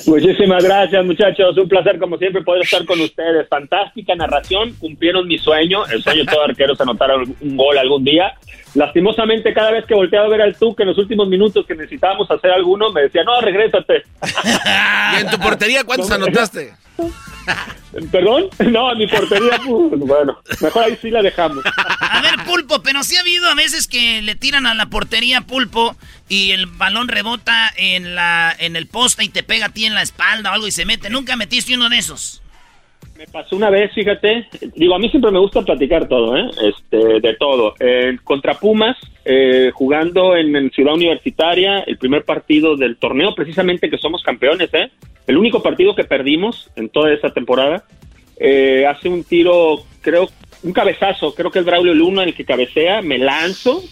Muchísimas gracias, muchachos. Un placer, como siempre, poder estar con ustedes. Fantástica narración. Cumplieron mi sueño. El sueño de todo arquero es anotar un gol algún día. Lastimosamente, cada vez que volteaba a ver al que en los últimos minutos que necesitábamos hacer alguno, me decía, no, regrésate. ¿Y en tu portería cuántos anotaste? ¿Perdón? No, en mi portería, pues, bueno, mejor ahí sí la dejamos. A ver, Pulpo, pero sí ha habido a veces que le tiran a la portería Pulpo y el balón rebota en, la, en el poste y te pega a ti en la espalda o algo y se mete. ¿Nunca metiste uno de esos? Me pasó una vez, fíjate. Digo, a mí siempre me gusta platicar todo, ¿eh? Este, de todo. contra Pumas, eh, jugando en, Ciudad Universitaria, el primer partido del torneo, precisamente que somos campeones, ¿eh? El único partido que perdimos en toda esa temporada. Eh, hace un tiro, creo, un cabezazo, creo que es Braulio Luna el que cabecea, me lanzo,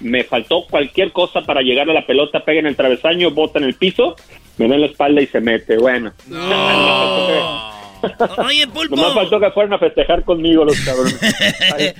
me faltó cualquier cosa para llegar a la pelota, pega en el travesaño, bota en el piso, me da en la espalda y se mete. Bueno. Oye, Pulpo. No me faltó que fueran a festejar conmigo los cabrones.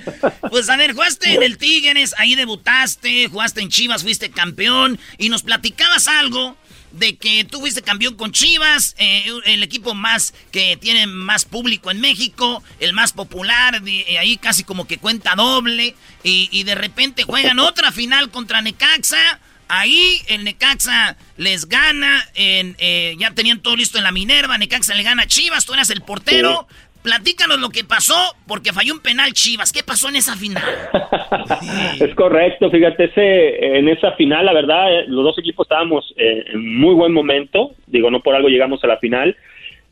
pues a ver, jugaste en el Tigres, ahí debutaste, jugaste en Chivas, fuiste campeón y nos platicabas algo de que tú fuiste campeón con Chivas, eh, el equipo más que tiene más público en México, el más popular, de, ahí casi como que cuenta doble, y, y de repente juegan otra final contra Necaxa Ahí el Necaxa les gana, en, eh, ya tenían todo listo en la Minerva, Necaxa le gana a Chivas, tú eras el portero. Platícanos lo que pasó, porque falló un penal Chivas. ¿Qué pasó en esa final? es correcto, fíjate, ese, en esa final, la verdad, eh, los dos equipos estábamos eh, en muy buen momento. Digo, no por algo llegamos a la final.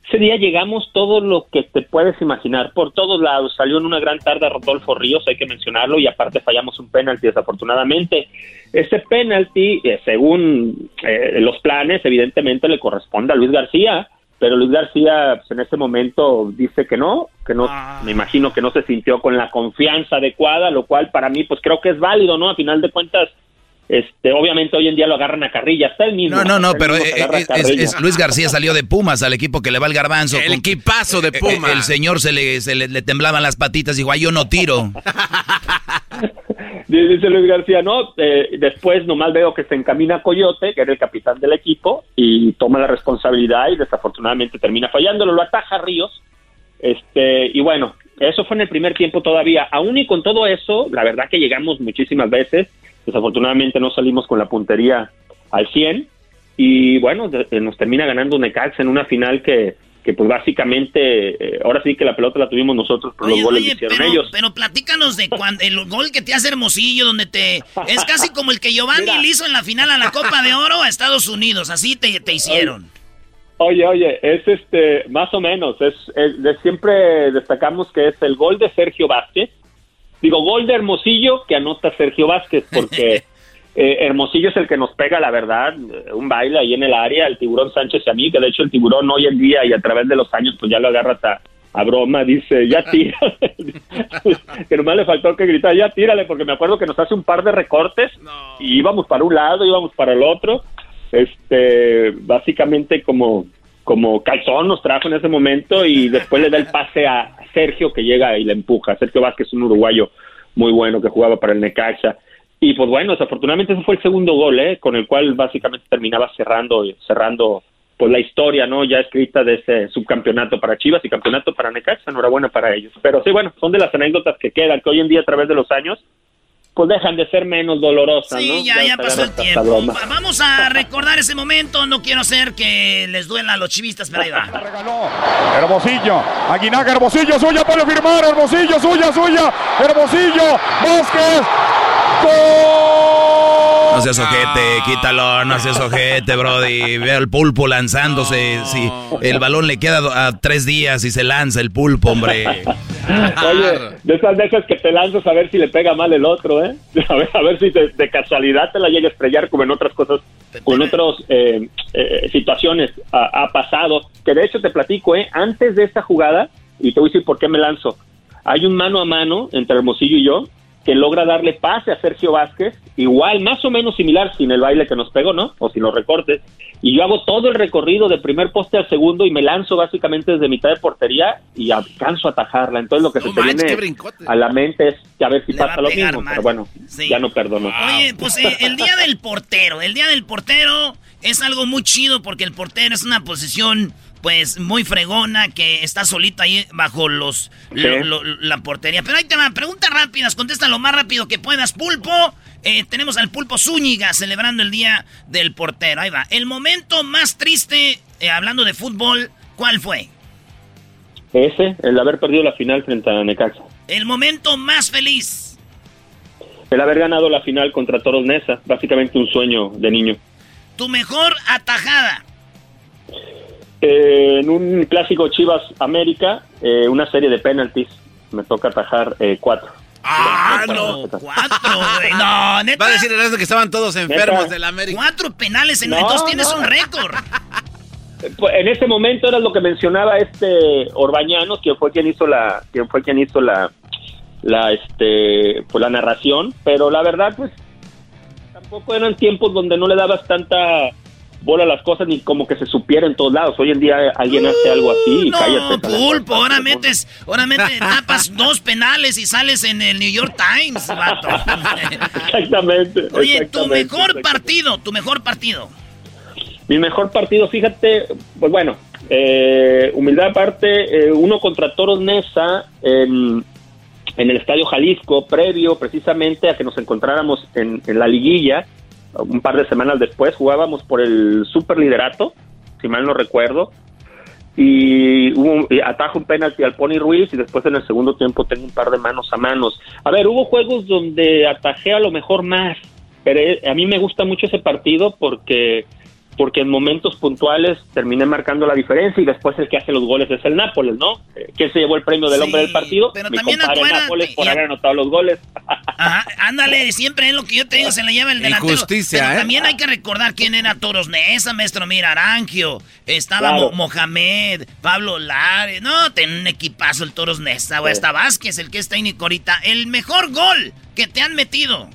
Ese día llegamos todo lo que te puedes imaginar, por todos lados. Salió en una gran tarde Rodolfo Ríos, hay que mencionarlo, y aparte fallamos un penalti desafortunadamente. Ese penalti, eh, según eh, los planes, evidentemente le corresponde a Luis García, pero Luis García pues, en este momento dice que no, que no, ah. me imagino que no se sintió con la confianza adecuada, lo cual para mí pues creo que es válido, ¿no? A final de cuentas este, obviamente hoy en día lo agarran a carrilla, está el mismo. No, no, no, pero eh, es, Luis García salió de Pumas, al equipo que le va el garbanzo. El equipazo de Pumas. El, señor se le, se le, temblaban las patitas y dijo, ay, yo no tiro. Dice Luis García, no, eh, después nomás veo que se encamina Coyote, que era el capitán del equipo, y toma la responsabilidad y desafortunadamente termina fallándolo, lo ataja Ríos, este, y bueno, eso fue en el primer tiempo todavía, aún y con todo eso, la verdad que llegamos muchísimas veces, Desafortunadamente no salimos con la puntería al 100 y bueno, eh, nos termina ganando Necaxa en una final que, que pues básicamente eh, ahora sí que la pelota la tuvimos nosotros, pero los goles hicieron ellos. Pero platícanos de cuando el gol que te hace Hermosillo, donde te es casi como el que Giovanni le hizo en la final a la Copa de Oro a Estados Unidos, así te, te hicieron. Oye, oye, es este más o menos, es, es siempre destacamos que es el gol de Sergio Vázquez Digo, gol de Hermosillo que anota Sergio Vázquez, porque eh, Hermosillo es el que nos pega, la verdad, eh, un baile ahí en el área, el tiburón Sánchez y a mí, que de hecho el tiburón hoy en día y a través de los años, pues ya lo agarra a broma, dice, ya tírale. que nomás le faltó que gritar, ya tírale, porque me acuerdo que nos hace un par de recortes y íbamos para un lado, íbamos para el otro. Este, básicamente como, como calzón nos trajo en ese momento y después le da el pase a, Sergio que llega y le empuja. Sergio Vázquez, un uruguayo muy bueno que jugaba para el Necaxa. Y pues bueno, desafortunadamente ese fue el segundo gol, ¿eh? con el cual básicamente terminaba cerrando, cerrando pues la historia, ¿no? Ya escrita de ese subcampeonato para Chivas y campeonato para Necaxa. Enhorabuena para ellos. Pero sí, bueno, son de las anécdotas que quedan, que hoy en día a través de los años pues dejan de ser menos dolorosas, sí, ya, ya, pasó el tiempo. Vamos a recordar ese momento. No quiero hacer que les duela a los chivistas, pero ahí va. Regaló Hermosillo. Aguinaga, Hermosillo, suya para firmar. Hermosillo, suya, suya. Hermosillo. Vázquez. ¡Gol! No seas ojete, quítalo, no seas ojete, Brody. Ve al pulpo lanzándose. Si el balón le queda a tres días y se lanza el pulpo, hombre. Oye, de esas veces que te lanzas a ver si le pega mal el otro, ¿eh? A ver, a ver si de, de casualidad te la llega a estrellar como en otras cosas, como en otras eh, eh, situaciones ha, ha pasado. Que de hecho te platico, ¿eh? Antes de esta jugada, y te voy a decir por qué me lanzo, hay un mano a mano entre Hermosillo y yo que logra darle pase a Sergio Vázquez, igual, más o menos similar, sin el baile que nos pegó, ¿no? O sin los recortes. Y yo hago todo el recorrido de primer poste al segundo y me lanzo básicamente desde mitad de portería y alcanzo a atajarla. Entonces lo que se te viene a la mente es que a ver si Le pasa lo mismo. mal. Pero bueno, Sí. ya no perdono. Oye, pues eh, el día del portero, el día del portero es algo muy chido porque el portero es una posición pues muy fregona que está solito ahí bajo los lo- lo- la portería. Pero ahí te van preguntas rápidas, contesta lo más rápido que puedas. Pulpo, eh, tenemos al Pulpo Zúñiga celebrando el día del portero. Ahí va. El momento más triste, eh, hablando de fútbol, ¿cuál fue? Ese, el haber perdido la final frente a Necaxa. El momento más feliz. El haber ganado la final contra Toros Neza, básicamente un sueño de niño. Tu mejor atajada. Eh, en un clásico Chivas América, eh, una serie de penalties, me toca atajar eh, cuatro. Ah, no, cuatro, güey. No, neta. Va a decir Erasmo que estaban todos enfermos Neta. de la América. Cuatro penales en No, entonces tienes no. un récord. Pues, en ese momento era lo que mencionaba este Orbañano, que fue quien hizo la, quien fue quien hizo la, la, este, pues la narración, pero la verdad, pues, tampoco eran tiempos donde no le dabas tanta bola las cosas ni como que se supiera en todos lados. Hoy en día alguien hace algo así y No, cállate. pulpo, ahora metes, ahora metes, tapas dos penales y sales en el New York Times, vato. Exactamente. Oye, tu mejor partido, tu mejor partido. Mi mejor partido, fíjate, pues bueno, eh, humildad aparte, eh, uno contra Toros Nesa en, en el Estadio Jalisco, previo precisamente a que nos encontráramos en, en la liguilla, un par de semanas después, jugábamos por el super liderato, si mal no recuerdo, y hubo y atajo un penalti al Pony Ruiz y después en el segundo tiempo tengo un par de manos a manos. A ver, hubo juegos donde atajé a lo mejor más, pero eh, a mí me gusta mucho ese partido porque porque en momentos puntuales terminé marcando la diferencia y después el que hace los goles es el Nápoles, ¿no? Eh, ¿Quién se llevó el premio del hombre del partido? pero Mi también acuérdate, Nápoles por y- haber anotado los goles. Ajá, ándale, siempre es lo que yo te digo, se le lleva el delantero. Injusticia, Pero ¿eh? también hay que recordar quién era Toros Nesa, maestro Mira Arangio, estaba Claro. Mohamed, Pablo Lare, no, ten un equipazo el Toros Nesa, güey, Sí. hasta Vázquez, el que es técnico ahorita. El mejor gol que te han metido.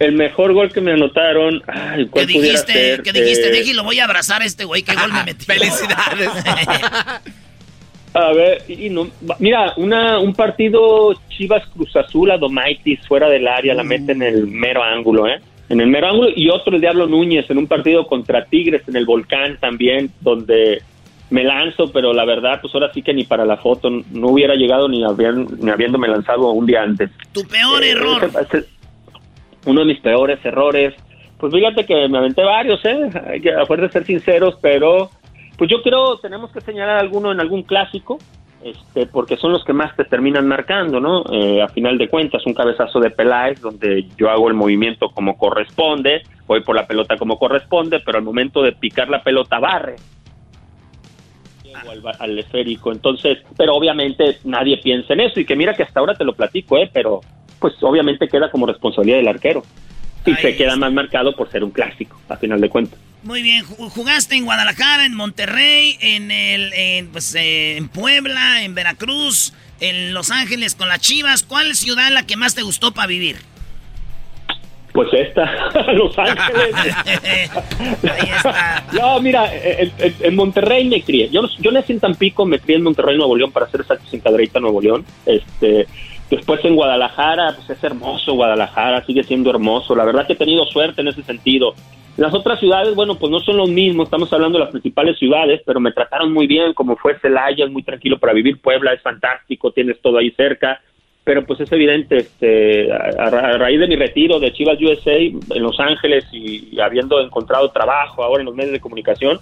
El mejor gol que me anotaron, ay, ¿Qué ¿cuál pudiera dijiste? ser? ¿Qué dijiste? Eh, Deji, lo voy a abrazar a este güey, qué gol me metió. Felicidades. A ver, y no, mira, una, un partido Chivas Cruz Azul a Domaitis fuera del área, la mete en el mero ángulo, ¿eh? En el mero ángulo, y otro el Diablo Núñez en un partido contra Tigres en el Volcán también, donde me lanzo, pero la verdad, pues ahora sí que ni para la foto, no hubiera llegado ni, habían, ni habiéndome lanzado un día antes. Tu peor Eh, error. ese- ese- uno de mis peores errores. Pues fíjate que me aventé varios, ¿eh? A fuerza de ser sinceros, pero pues yo creo tenemos que señalar alguno en algún clásico, este, porque son los que más te terminan marcando, ¿no? Eh, a final de cuentas, un cabezazo de Peláez, donde yo hago el movimiento como corresponde, voy por la pelota como corresponde, pero al momento de picar la pelota barre al, al esférico. Entonces, pero obviamente nadie piensa en eso. Y que mira que hasta ahora te lo platico, ¿eh? Pero pues obviamente queda como responsabilidad del arquero. Y se queda más marcado por ser un clásico, a final de cuentas. Muy bien, ju- jugaste en Guadalajara, en Monterrey, en el, en, pues, eh, en Puebla, en Veracruz, en Los Ángeles con las Chivas. ¿Cuál ciudad la que más te gustó para vivir? Pues esta, Los Ángeles. No, mira, en, en- en Monterrey me crié. Yo, yo nací en Tampico, me crié en Monterrey, Nuevo León, para ser exactos, en Cadereyta, Nuevo León. Este, después en Guadalajara, pues es hermoso Guadalajara, sigue siendo hermoso. La verdad que he tenido suerte en ese sentido. Las otras ciudades, bueno, pues no son lo mismo, estamos hablando de las principales ciudades, pero me trataron muy bien, como fue Celaya, es muy tranquilo para vivir, Puebla es fantástico, tienes todo ahí cerca, pero pues es evidente, este, a, a raíz de mi retiro de Chivas USA en Los Ángeles y, habiendo encontrado trabajo ahora en los medios de comunicación,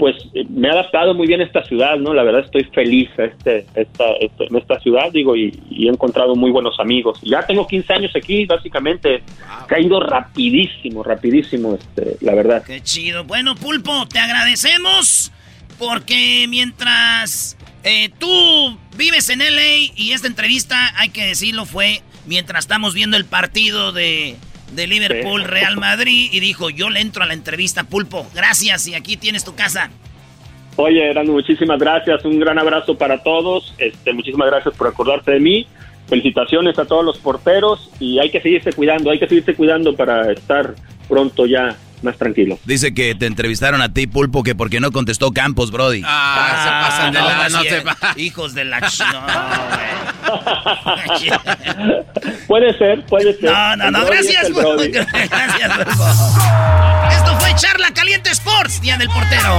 pues eh, me he adaptado muy bien a esta ciudad, ¿no? La verdad estoy feliz a este, esta, este- en esta ciudad, digo, y, y he encontrado muy buenos amigos. Ya tengo 15 años aquí, básicamente. Se ha ido rapidísimo, rapidísimo, este, la verdad. Qué chido. Bueno, Pulpo, te agradecemos porque mientras eh, tú vives en LA y esta entrevista, hay que decirlo, fue mientras estamos viendo el partido de, de Liverpool. Real Madrid y dijo, yo le entro a la entrevista, Pulpo. Gracias y aquí tienes tu casa. Oye, Erano, muchísimas gracias, un gran abrazo para todos, este, muchísimas gracias por acordarte de mí, felicitaciones a todos los porteros y hay que seguirse cuidando, hay que seguirse cuidando para estar pronto ya más tranquilo. Dice que te entrevistaron a ti, Pulpo, que porque no contestó Campos, Brody. Ah, se pasan de no, la, no se pa- Hijos de la... ch- Puede ser, puede ser. No, no, no, gracias. Brody. Gracias, Pulpo. Esto fue Charla Caliente Sports, Día del Portero.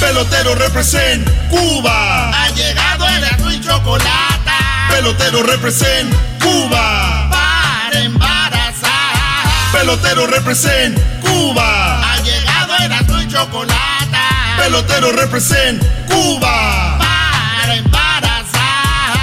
Pelotero represent Cuba. Ha llegado el y chocolate. Pelotero represent Cuba. Para embarazar. Pelotero represent Cuba. Ha llegado el y chocolate. Pelotero represent Cuba. Para embarazar.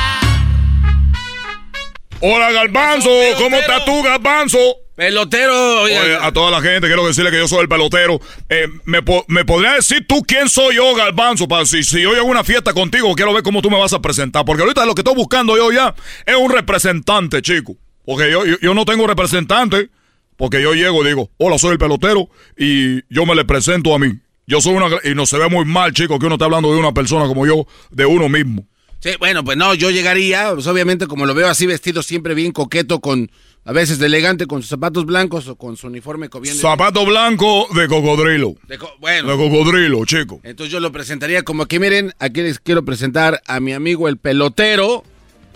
Hola, Galbanzo. ¿Cómo estás tú, Galbanzo? Pelotero. A toda la gente quiero decirle que yo soy el pelotero. Eh, ¿me, po- ¿Me podría decir tú quién soy yo, Galbanzo? Para si, si yo a una fiesta contigo, quiero ver cómo tú me vas a presentar. Porque ahorita lo que estoy buscando yo ya es un representante, chico. Porque yo, yo, yo no tengo representante. Porque yo llego y digo, hola, soy el pelotero. Y yo me le presento a mí. Yo soy una... Y no se ve muy mal, chico, que uno está hablando de una persona como yo, de uno mismo. Sí, bueno, pues no, yo llegaría, pues obviamente como lo veo así vestido siempre bien coqueto, con a veces de elegante, con sus zapatos blancos o con su uniforme cobiendo. Zapato blanco de cocodrilo. De co- bueno. De cocodrilo, chico. Entonces yo lo presentaría como que miren, aquí les quiero presentar a mi amigo el pelotero.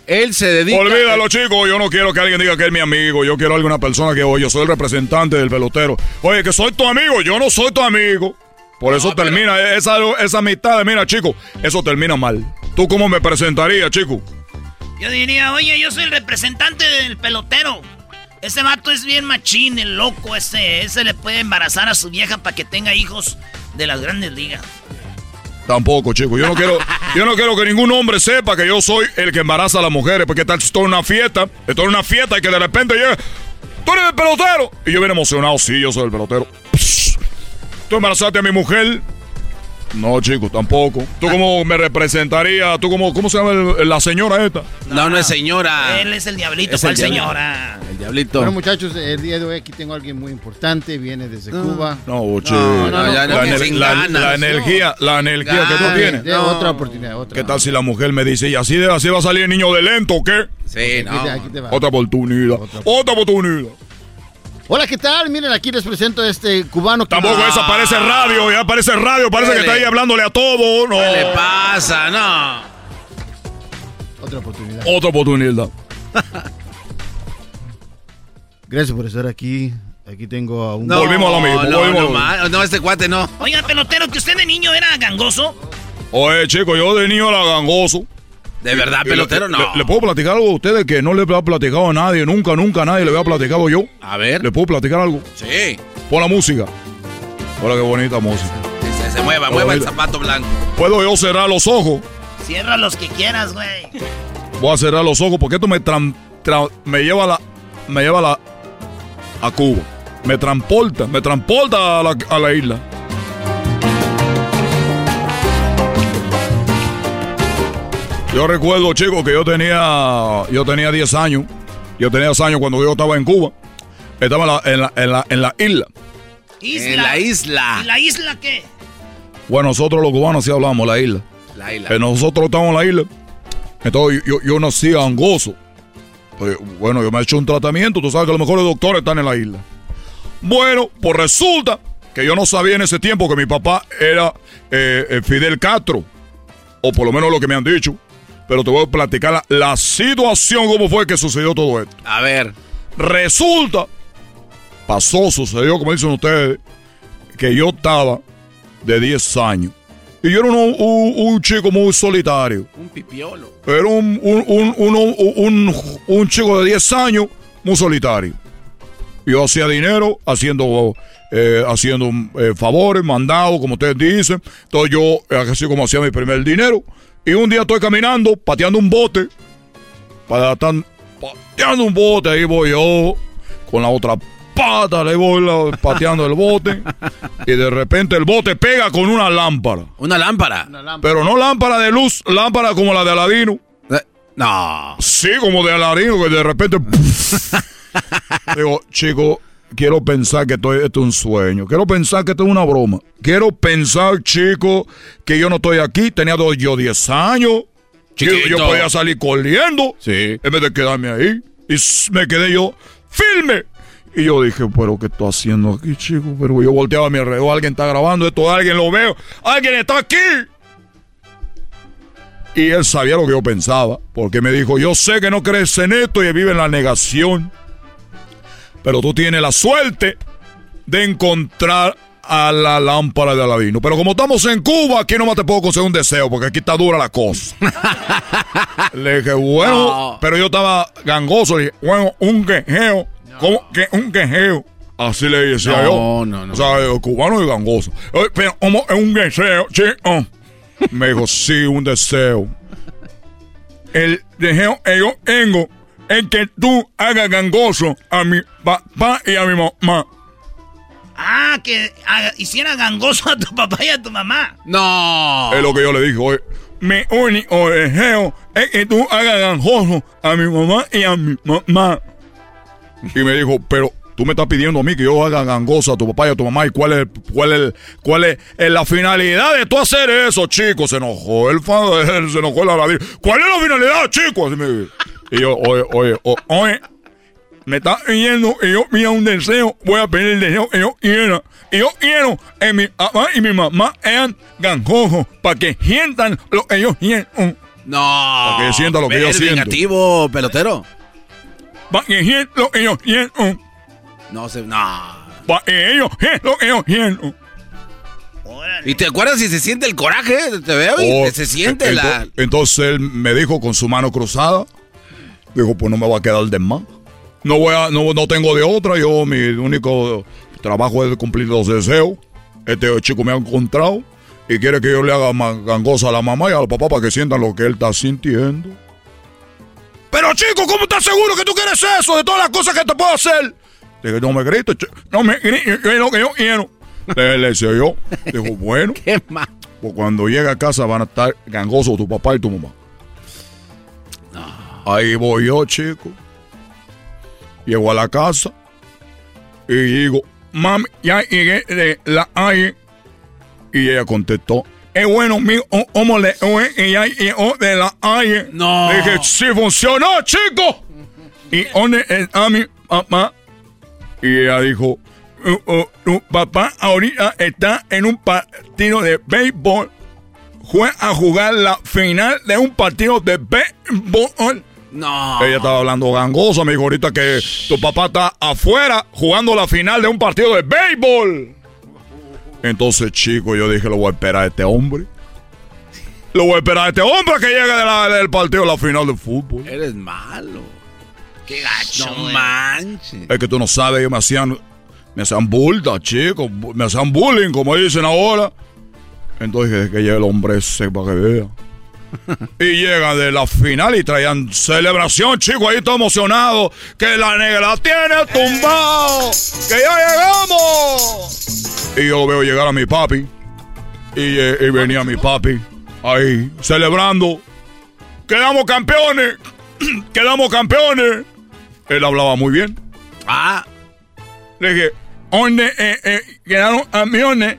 Él se dedica. Olvídalo, chico. Yo no quiero que alguien diga que es mi amigo. Yo quiero alguna persona que, oye, yo soy el representante del pelotero. Oye, que soy tu amigo. Yo no soy tu amigo. Por eso termina esa, esa amistad. Mira, chico, eso termina mal. ¿Tú cómo me presentarías, chico? Yo diría, oye, yo soy el representante del pelotero. Ese vato es bien machín, el loco ese. Ese le puede embarazar a su vieja para que tenga hijos de las grandes ligas. Tampoco, chico. Yo no quiero, yo no quiero que ningún hombre sepa que yo soy el que embaraza a las mujeres. Porque tal estoy en una fiesta, estoy en una fiesta y que de repente llega, tú eres el pelotero. Y yo bien emocionado, sí, yo soy el pelotero. ¿Tú embarazaste a mi mujer? No, chico, tampoco. ¿Tú cómo me representarías? ¿Tú cómo, cómo se llama el- la señora esta? No, no es señora. Él es el diablito, Es ¿cuál el diablito. señora? El diablito. Bueno, muchachos, el día de hoy aquí tengo a alguien muy importante, viene desde Cuba. No, chico. no, no, la, no, ener- sin la- ganas, la no. energía, la energía que tú tienes. de otra oportunidad, otra. ¿Qué tal si la mujer me dice, y así, de, así va a salir el niño de lento o qué? Sí, no. Aquí te- aquí te va. Otra oportunidad. Otra oportunidad. Hola, ¿qué tal? Miren, aquí les presento a este cubano que... Tampoco eso parece radio, ya parece radio, parece que está ahí hablándole a todo. No. ¿Qué le pasa? No. Otra oportunidad. Otra oportunidad. Gracias por estar aquí. Aquí tengo a un... No, Volvimos a lo mismo, No, volvimos a no, no, este cuate no. Oiga, pelotero, que usted de niño era gangoso. Oye, chico, yo de niño era gangoso. De verdad, pelotero, no. Le, puedo platicar algo a ustedes que no le había platicado a nadie, nunca, nunca a nadie le había platicado yo. A ver. ¿Le puedo platicar algo? Sí. Pon la música. Hola, qué bonita música. Se, se mueva, mueva el zapato blanco. ¿Puedo yo cerrar los ojos? Cierra los que quieras, güey. Voy a cerrar los ojos porque esto me, tran- tra- me lleva a la. Me lleva a la. a Cuba. Me transporta, me transporta a la, a la isla. Yo recuerdo, chicos, que yo tenía. Yo tenía 10 años. Yo tenía 10 años cuando yo estaba en Cuba. Estaba en la, en la, en la, en la isla. Isla. En la isla. ¿Y la isla qué? Bueno, nosotros los cubanos sí hablamos la isla. La isla. Eh, nosotros estamos en la isla. Entonces yo, yo nací angoso. Pues, bueno, yo me he hecho un tratamiento. Tú sabes que los mejores doctores están en la isla. Bueno, pues resulta que yo no sabía en ese tiempo que mi papá era eh, eh, Fidel Castro. O por lo menos lo que me han dicho. Pero te voy a platicar la, la situación, cómo fue que sucedió todo esto. A ver. Resulta, pasó, sucedió, como dicen ustedes, que yo estaba de 10 años. Y yo era un, un- un chico muy solitario. Un pipiolo. Era un, un, chico de 10 años muy solitario. Yo hacía dinero haciendo, eh, haciendo eh, favores, mandados, como ustedes dicen. Entonces yo, así como hacía mi primer dinero. Y un día estoy caminando, pateando un bote. Para estar pateando un bote, ahí voy yo, con la otra pata, le voy la- pateando el bote. y de repente el bote pega con una lámpara. Una lámpara. Pero no lámpara de luz, lámpara como la de Aladino. No. Sí, como de Aladino, que de repente. Digo, chico, quiero pensar que esto, esto es un sueño. Quiero pensar que esto es una broma. Quiero pensar, chico, que yo no estoy aquí. Tenía dos- yo 10 años. Yo, yo podía salir corriendo. En vez de quedarme ahí. Y me quedé yo firme. Y yo dije, pero ¿qué estoy haciendo aquí, chico? Pero yo volteaba a mi alrededor. Alguien está grabando esto. Alguien lo veo. Alguien está aquí. Y él sabía lo que yo pensaba, porque me dijo, yo sé que no crees en esto y vive en la negación, pero tú tienes la suerte de encontrar a la lámpara de Aladino. Pero como estamos en Cuba, aquí nomás te puedo conseguir un deseo, porque aquí está dura la cosa. Le dije, bueno, pero yo estaba gangoso, le dije, bueno, un quejeo, ¿cómo que un quejeo? Así le decía No, yo. no, no. O sea, yo, cubano y gangoso. "Oye, Pero, ¿cómo es un deseo, chico? Me dijo, sí, un deseo. El deseo que yo tengo es que tú hagas gangoso a mi papá y a mi mamá. Ah, que haga- hiciera gangoso a tu papá y a tu mamá. No. Es lo que yo le dije, oye. Mi único deseo es que tú hagas gangoso a mi mamá y a mi mamá. Y me dijo, pero tú me estás pidiendo a mí que yo haga gangoso a tu papá y a tu mamá. ¿Y cuál es, cuál es, cuál es, la finalidad de tú hacer eso, chico? Se enojó el fa- se enojó el aladín. ¿Cuál es la finalidad, chico? Así me- y yo, oye, oye, o- oye, me está pidiendo que yo pida un deseo, voy a pedir el deseo que yo quiera. Y yo quiero que mi papá y mi mamá sean gangosos para que sientan lo que yo siento. No. Para que sientan lo que yo siento. vengativo, pelotero. Para que sientan lo que yo siento. No sé, no. Para que ellos sientan lo que yo siento. ¿Y te acuerdas si se siente el coraje? Te veo y Oh, se siente ento- la... Entonces él me dijo con su mano cruzada, dijo, pues no me va a quedar de más. No voy a, no, no tengo de otra, yo mi único trabajo es cumplir los deseos. Este chico me ha encontrado y quiere que yo le haga gangosa a la mamá y al papá para que sientan lo que él está sintiendo. Pero chico, ¿cómo estás seguro que tú quieres eso de todas las cosas que te puedo hacer? Dije, no me grites, no me grites, lo que yo quiero. Le, le decía yo, dijo, bueno, pues cuando llegue a casa van a estar gangosos tu papá y tu mamá. Ahí voy yo, chico. Llego a la casa y digo, mami, ya llegué de la calle. Y ella contestó, es bueno, mi ¿cómo le fue? Y ya llegó de la calle. No. Dije, sí funcionó, chico. ¿Y dónde está mi papá? Y ella dijo, "Uh, uh, tu papá ahorita está en un partido de béisbol. Fue a jugar la final de un partido de béisbol. No. Ella estaba hablando gangosa, me dijo ahorita que tu papá está afuera jugando la final de un partido de béisbol. Entonces, chico, yo dije, lo voy a esperar a este hombre. Lo voy a esperar a este hombre que llegue de la- del partido de la final de fútbol. Eres malo. Qué gacho, No güey. manches. Es que tú no sabes, ellos me hacían, me hacían bulta, chicos, me hacían bullying, como dicen ahora. Entonces, que, que llegue el hombre ese para que vea. Y llegan de la final y traían celebración, chicos, ahí todo emocionado. Que la negra tiene tumbado. Que ya llegamos. Y yo veo llegar a mi papi. Y, eh, y venía mi papi ahí celebrando. Quedamos campeones. Quedamos campeones. Él hablaba muy bien. Ah. Le dije, ¿dónde eh, eh, quedaron campeones?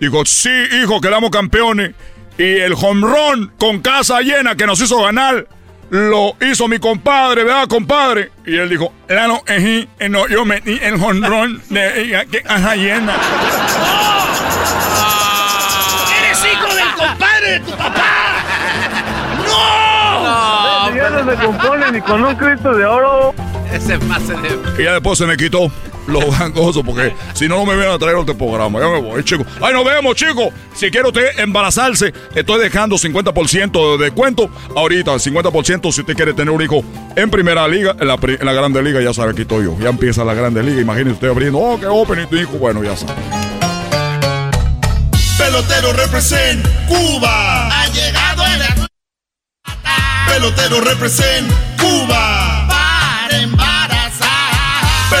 Dijo, sí, hijo, quedamos campeones. Y el home run con casa llena que nos hizo ganar lo hizo mi compadre, ¿verdad, compadre? Y él dijo, claro, eh, eh, no, yo metí el home run de eh, casa llena. ¡Eres hijo del compadre de tu papá! ¡No! Ya no se compone ni con un Cristo de oro. Ese pase de... Y ya después se me quitó lo gangoso porque si no, no me vienen a traer otro programa. Ya me voy, chicos. ¡Ay, nos vemos, chicos! Si quiere usted embarazarse, estoy dejando 50% de descuento. Ahorita, 50% si usted quiere tener un hijo en primera liga, en la, en la grande liga, ya sabe, aquí estoy yo. Ya empieza la grande liga. Imagínese usted abriendo, oh, qué open y tu hijo. Bueno, ya sabe. Pelotero represent Cuba. Ha llegado el Pelotero represent Cuba.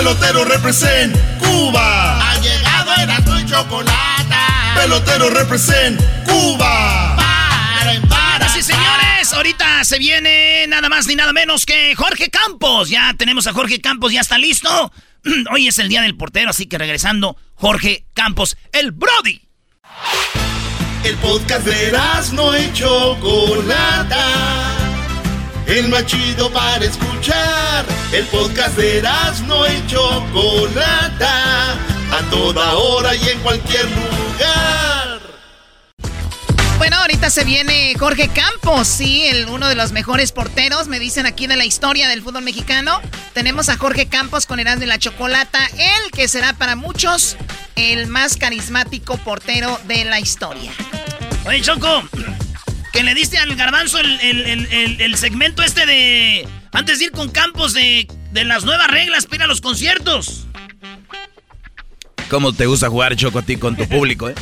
Para. Pelotero represent Cuba. Ha llegado el y chocolate. Pelotero represent Cuba. Para Ahora sí, señores, ahorita se viene nada más ni nada menos que Jorge Campos. Ya tenemos a Jorge Campos, ya está listo. Hoy es el día del portero, así que regresando, Jorge Campos, el Brody. El podcast de no y Chocolata. El más chido para escuchar. El podcast de no y Chocolata. A toda hora y en cualquier lugar. Bueno, ahorita se viene Jorge Campos, sí, el, uno de los mejores porteros, me dicen aquí de la historia del fútbol mexicano. Tenemos a Jorge Campos con Erasmo y la Chocolata, el que será para muchos el más carismático portero de la historia. Oye, Choco, que le diste al garbanzo el, el- el- el- el segmento este de. Antes de ir con Campos de, de las nuevas reglas para ir a los conciertos. ¿Cómo te gusta jugar Choco a ti con tu público, eh?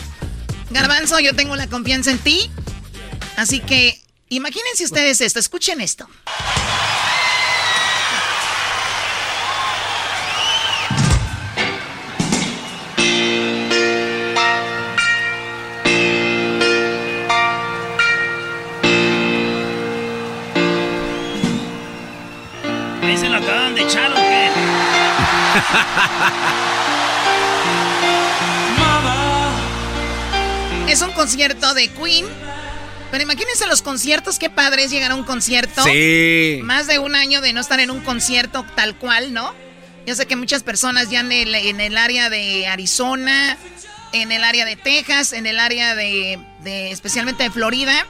Garbanzo, yo tengo la confianza en ti, así que imagínense ustedes esto, escuchen esto. Es un concierto de Queen. Pero imagínense los conciertos, qué padre es llegar a un concierto. Sí. Más de un año de no estar en un concierto tal cual, ¿no? Yo sé que muchas personas ya en el, en el área de Arizona, en el área de Texas, en el área de, de- especialmente de Florida,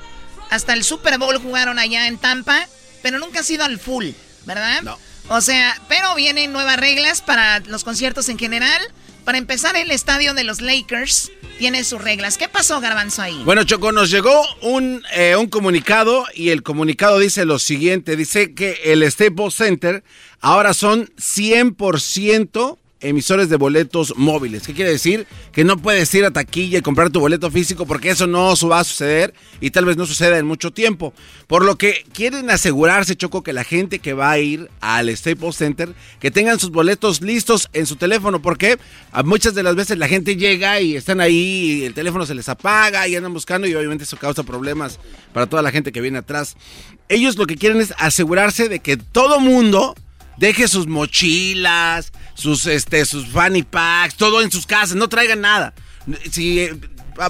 hasta el Super Bowl jugaron allá en Tampa, pero nunca ha sido al full, ¿verdad? No. O sea, pero vienen nuevas reglas para los conciertos en general. Para empezar, el estadio de los Lakers tiene sus reglas. ¿Qué pasó, Garbanzo, ahí? Bueno, Choco, nos llegó un, eh, un comunicado y el comunicado dice lo siguiente. Dice que el Staples Center ahora son 100% emisores de boletos móviles. ¿Qué quiere decir? Que no puedes ir a taquilla y comprar tu boleto físico porque eso no va a suceder y tal vez no suceda en mucho tiempo. Por lo que quieren asegurarse, Choco, que la gente que va a ir al Staples Center, que tengan sus boletos listos en su teléfono, porque muchas de las veces la gente llega y están ahí y el teléfono se les apaga y andan buscando y obviamente eso causa problemas para toda la gente que viene atrás. Ellos lo que quieren es asegurarse de que todo mundo deje sus mochilas, sus, este, sus fanny packs, todo en sus casas, no traigan nada. Si eh,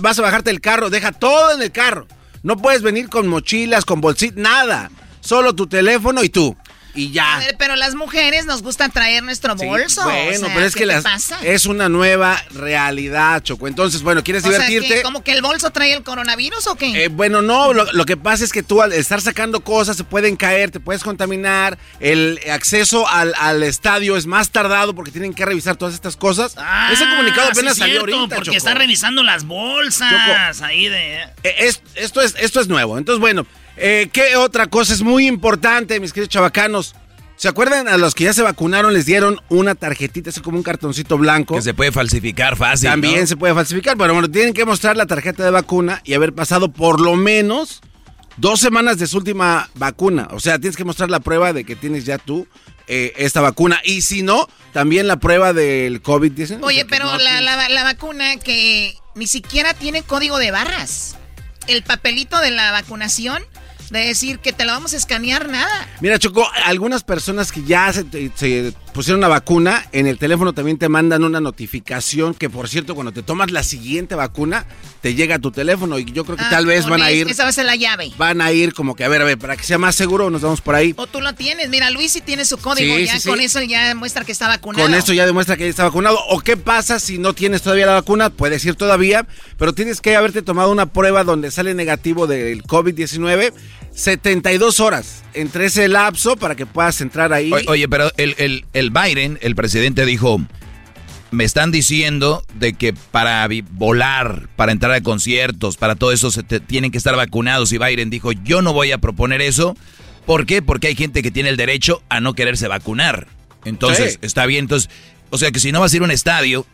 vas a bajarte del carro, deja todo en el carro. No puedes venir con mochilas, con bolsitas, nada. Solo tu teléfono y tú. Y ya. Pero las mujeres nos gusta traer nuestro Sí, bolso. Bueno, o sea, pero es ¿qué que te las- pasa? es una nueva realidad, Choco. Entonces, bueno, ¿quieres O sea, divertirte? ¿qué? ¿Como que el bolso trae el coronavirus o qué? Eh, bueno, no, lo, lo que pasa es que tú al estar sacando cosas se pueden caer, te puedes contaminar, el acceso al, al estadio es más tardado porque tienen que revisar todas estas cosas. Ese comunicado Ah, sí apenas salió cierto, ahorita, Porque Choco. están revisando las bolsas ahí de... Eh, es- esto, es, esto es nuevo. Entonces, bueno, eh, ¿qué otra cosa es muy importante, mis queridos chavacanos? ¿Se acuerdan a los que ya se vacunaron les dieron una tarjetita, así como un cartoncito blanco? Que se puede falsificar fácil. También ¿no? se puede falsificar. Pero bueno, tienen que mostrar la tarjeta de vacuna y haber pasado por lo menos dos semanas de su última vacuna. O sea, tienes que mostrar la prueba de que tienes ya tú eh, esta vacuna. Y si no, también la prueba del COVID-19. Oye, pero la, la, la vacuna que ni siquiera tiene código de barras. El papelito de la vacunación de decir que te lo vamos a escanear, nada. Mira, Choco, algunas personas que ya se, se, pusieron una vacuna, en el teléfono también te mandan una notificación que, por cierto, cuando te tomas la siguiente vacuna, te llega a tu teléfono y yo creo que Ah, tal vez van a es- ir... Esa va a ser la llave. Van a ir como que, a ver, a ver, para que sea más seguro, nos vamos por ahí. O tú lo tienes. Mira, Luis sí tiene su código. Sí, ya sí, sí. con eso ya muestra que está vacunado. Con eso ya demuestra que ya está vacunado. ¿O qué pasa si no tienes todavía la vacuna? Puedes ir todavía, pero tienes que haberte tomado una prueba donde sale negativo del COVID-19 72 horas entre ese lapso para que puedas entrar ahí. O- Oye, pero el, el, el Biden, el presidente, dijo, me están diciendo de que para volar, para entrar a conciertos, para todo eso, se te- tienen que estar vacunados. Y Biden dijo, yo no voy a proponer eso. ¿Por qué? Porque hay gente que tiene el derecho a no quererse vacunar. Entonces, Sí. está bien. Entonces, o sea que si no vas a ir a un estadio,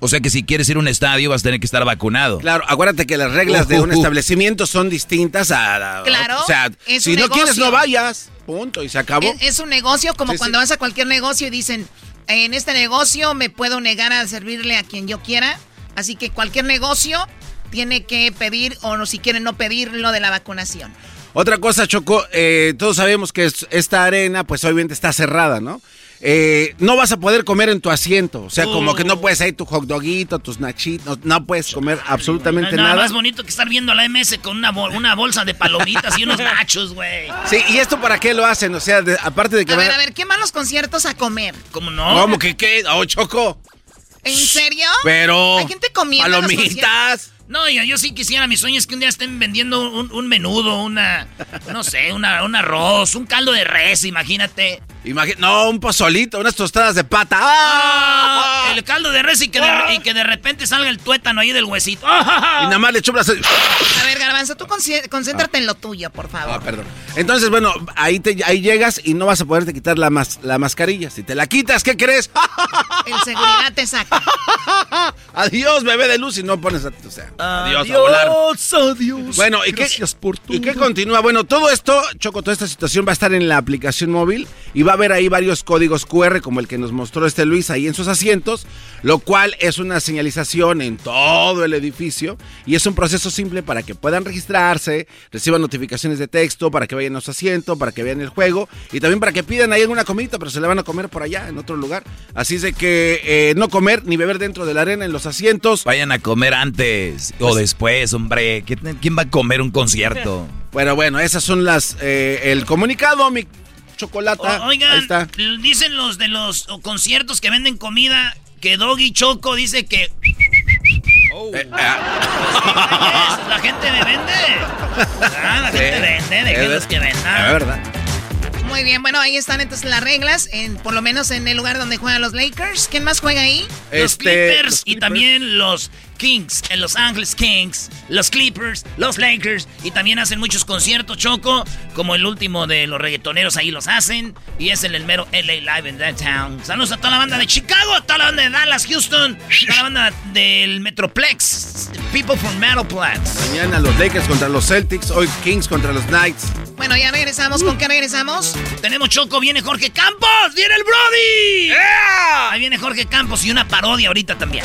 o sea que si quieres ir a un estadio vas a tener que estar vacunado. Claro, acuérdate que las reglas de un Uh, establecimiento son distintas a... a- Claro, O sea, es si un no quieres, no vayas. Punto, y se acabó. Es, es un negocio como Sí, cuando sí. vas a cualquier negocio y dicen, en este negocio me puedo negar a servirle a quien yo quiera. Así que cualquier negocio tiene que pedir o no, si quieren no pedir lo de la vacunación. Otra cosa, Choco, eh, todos sabemos que es- esta arena, pues obviamente está cerrada, ¿no? Eh, no vas a poder comer en tu asiento, o sea, como que no puedes ahí tu hot doguito, tus nachitos, no, no puedes comer absolutamente Nada nada. más bonito que estar viendo a la MS con una, bol- una bolsa de palomitas y unos nachos, güey. Sí, ¿y esto para qué lo hacen? O sea, de- aparte de que A ver, a ver, ¿qué van los conciertos a comer? ¿Cómo no? ¿Cómo que qué? Oh, Choco. ¿En serio? Pero... Hay gente comiendo Palomitas. No, yo, yo sí quisiera, mi sueño es que un día estén vendiendo un, un menudo, una, no sé, una, un arroz, un caldo de res, imagínate. Imagi- no, un pozolito, unas tostadas de pata. Ah, el caldo de res y que, de, y que de repente salga el tuétano ahí del huesito. Y nada más le chupas. A ver, Garbanzo, tú concéntrate en lo tuyo, por favor. Ah, perdón. Entonces, bueno, ahí, te, ahí llegas y no vas a poderte quitar la, mas- la mascarilla. Si te la quitas, ¿qué crees? El seguridad te saca. Adiós, bebé de luz, y no pones a... O sea, adiós, a Adiós, volar. adiós. Bueno, ¿y qué, por ¿y qué continúa? Bueno, todo esto, Choco, toda esta situación va a estar en la aplicación móvil y va a haber ahí varios códigos QR como el que nos mostró este Luis ahí en sus asientos, lo cual es una señalización en todo el edificio y es un proceso simple para que puedan registrarse, reciban notificaciones de texto, para que vayan a su asiento, para que vean el juego y también para que pidan ahí alguna comidita, pero se la van a comer por allá, en otro lugar. Así es de que eh, no comer ni beber dentro de la arena en los asientos. Vayan a comer antes o después, hombre. ¿Quién quién va a comer un concierto? Bueno, bueno, esas son las eh, el comunicado, mi chocolata. O- Ahí oigan, está. dicen los de los conciertos que venden comida que Doggy Choco dice que... Eh, La gente me vende. Ah, la Sí. gente vende, Es déjenlos que vendan. Es verdad. Muy bien, bueno, ahí están entonces las reglas, en, por lo menos en el lugar donde juegan los Lakers. ¿Quién más juega ahí? Los Este, Clippers los y Clippers. también los Kings, en Los Ángeles Kings, los Clippers, los Lakers y también hacen muchos conciertos, Choco, como el último de los reggaetoneros ahí los hacen y es en el mero LA Live in Downtown. Saludos a toda la banda de Chicago, a toda la banda de Dallas, Houston, a toda la banda del Metroplex, People from Metalplex. Mañana los Lakers contra los Celtics, hoy Kings contra los Knights. Bueno, ya regresamos. ¿Con qué regresamos? Tenemos Choco, viene Jorge Campos, viene el Brody. Ahí viene Jorge Campos y una parodia ahorita también.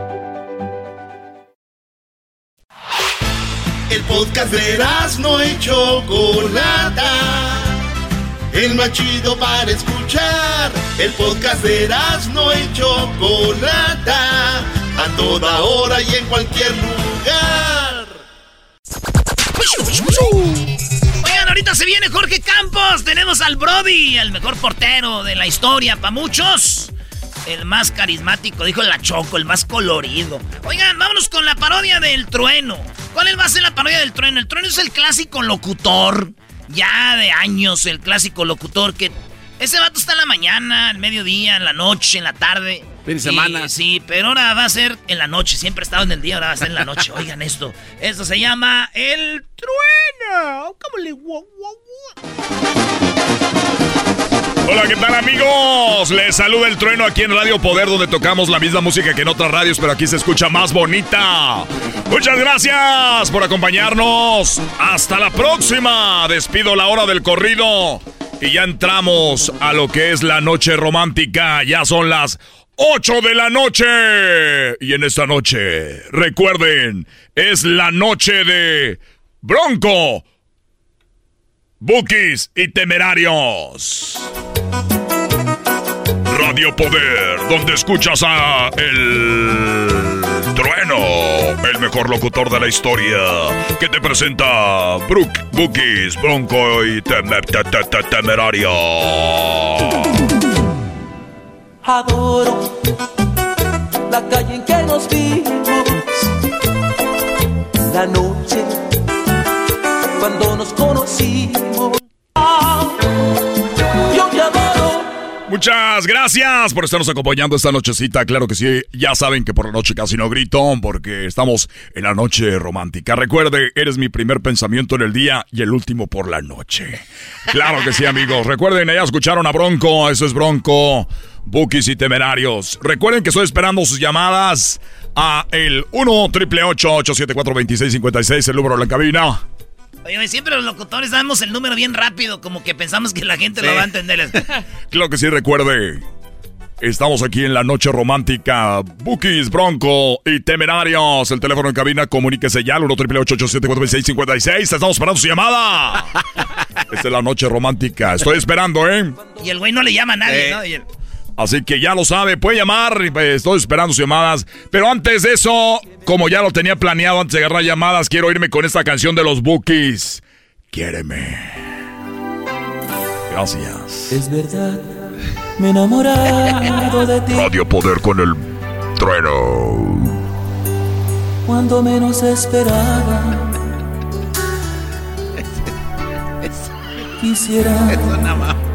Podcast de no y Chocolata. El más chido para escuchar. El podcast de no y Chocolata. A toda hora y en cualquier lugar. Oigan, ahorita se viene Jorge Campos. Tenemos al Brody, el mejor portero de la historia para muchos. El más carismático, dijo la Choco, el más colorido. Oigan, vámonos con la parodia del trueno. ¿Cuál va a ser la parodia del trueno? El trueno es el clásico locutor. Ya de años, el clásico locutor que. Ese vato está en la mañana, al mediodía, en la noche, en la tarde. Fin de semana. Sí, pero ahora va a ser en la noche. Siempre ha estado en el día, ahora va a ser en la noche. Oigan esto. Esto se llama El Trueno. ¿Cómo le Hola, ¿qué tal amigos? Les saluda el trueno aquí en Radio Poder donde tocamos la misma música que en otras radios, pero aquí se escucha más bonita. Muchas gracias por acompañarnos. Hasta la próxima. Despido la hora del corrido y ya entramos a lo que es la noche romántica. Ya son las 8 de la noche. Y en esta noche, recuerden, es la noche de Bronco, Bookies y Temerarios. Radio Poder, donde escuchas a el trueno, el mejor locutor de la historia, que te presenta Brook, Bookies, Bronco y Temerario. Adoro la calle en que nos vimos, la noche cuando nos conocimos. Yo te adoro. Muchas gracias por estarnos acompañando esta nochecita. Claro que sí, ya saben que por la noche casi no grito porque estamos en la noche romántica. Recuerde, eres mi primer pensamiento en el día y el último por la noche. Claro que sí, amigos. Recuerden, ya escucharon a Bronco, eso es Bronco. Bookies y temerarios. Recuerden que estoy esperando sus llamadas a el 1 874 2656 el número de la cabina. Oye, siempre los locutores damos el número bien rápido, como que pensamos que la gente lo va a entender. claro que sí, recuerde. Estamos aquí en la noche romántica. Bookies, Bronco y Temerarios. El teléfono en cabina, comuníquese ya al 1 56 Estamos esperando su llamada. Esta es la noche romántica. Estoy esperando, ¿eh? Y el güey no le llama a nadie, ¿no? Así que ya lo sabe, puede llamar, pues, estoy esperando sus llamadas. Pero antes de eso, como ya lo tenía planeado antes de agarrar llamadas, quiero irme con esta canción de los Bookies. Quiéreme. Gracias. Es verdad, me he enamorado de ti. Radio Poder con el trueno. Cuando menos esperaba. Quisiera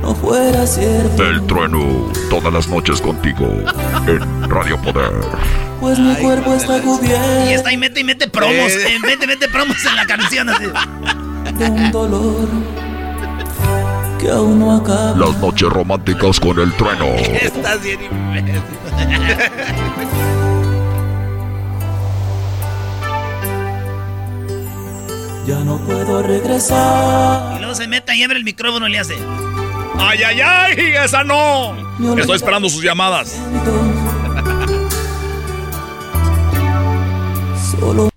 no fuera cierto. El trueno, todas las noches contigo en Radio Poder. Pues mi cuerpo está cubierto. Y está y mete y mete promos. Eh. mete, mete promos en la canción así. De un dolor que aún no acaba. Las noches románticas con el trueno. Estás bien Ya no puedo regresar. Y luego se mete y abre el micrófono y le hace. ¡Ay, ay, ay! ¡Esa no! Estoy esperando sus llamadas. Solo.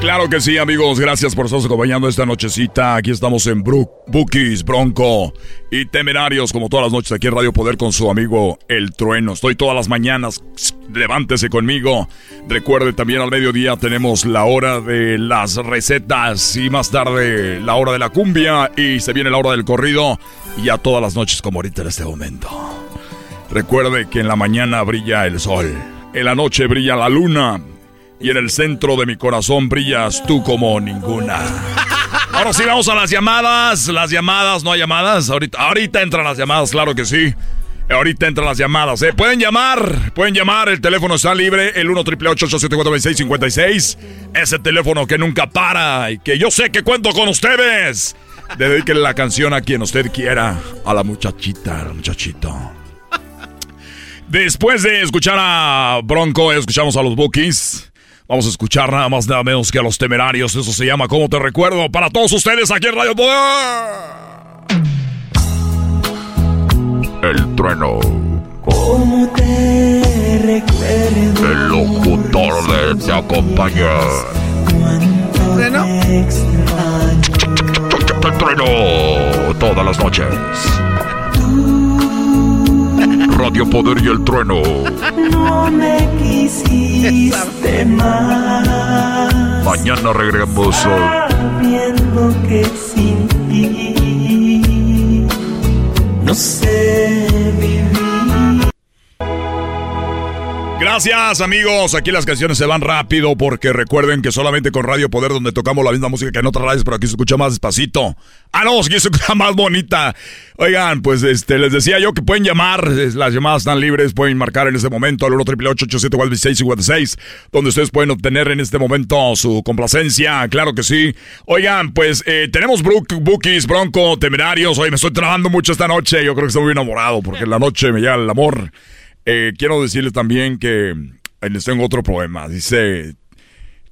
Claro que sí, amigos. Gracias por estarnos acompañando esta nochecita. Aquí estamos en Brook, Bookies, Bronco y Temerarios, como todas las noches aquí en Radio Poder con su amigo El Trueno. Estoy todas las mañanas. Levántese conmigo. Recuerde, también al mediodía tenemos la hora de las recetas y más tarde la hora de la cumbia y se viene la hora del corrido y a todas las noches como ahorita en este momento. Recuerde que en la mañana brilla el sol, en la noche brilla la luna y en el centro de mi corazón brillas tú como ninguna. Ahora sí, vamos a las llamadas. Las llamadas, no hay llamadas. Ahorita, ahorita entran las llamadas, claro que sí. Ahorita entran las llamadas, ¿eh? Pueden llamar, pueden llamar, el teléfono está libre, el 1 888 56 Ese teléfono que nunca para y que yo sé que cuento con ustedes. Dedíquenle la canción a quien usted quiera, a la muchachita, al muchachito. Después de escuchar a Bronco, escuchamos a los Bookies. Vamos a escuchar nada más nada menos que a los temerarios. Eso se llama ¿Cómo te recuerdo? Para todos ustedes aquí en Radio Poder. El trueno. ¿Cómo te recuerdo? El locutor de Te acompaña. ¿Trueno? El trueno. Todas las noches. Radio Poder y el Trueno. No me quisiste más. Mañana regresamos. Sabiendo que sin ti No sé Gracias amigos, aquí las canciones se van rápido porque recuerden que solamente con Radio Poder donde tocamos la misma música que en otras radios, pero aquí se escucha más despacito. Ah, no, aquí se escucha más bonita. Oigan, pues este les decía yo que pueden llamar, las llamadas están libres, pueden marcar en este momento al 1 888 donde ustedes pueden obtener en este momento su complacencia, claro que sí. Oigan, pues eh, tenemos Bookies, Bronco, Temerarios, hoy me estoy trabajando mucho esta noche, yo creo que estoy muy enamorado porque en la noche me llega el amor. Eh, quiero decirles también que eh, les tengo otro problema. Dice,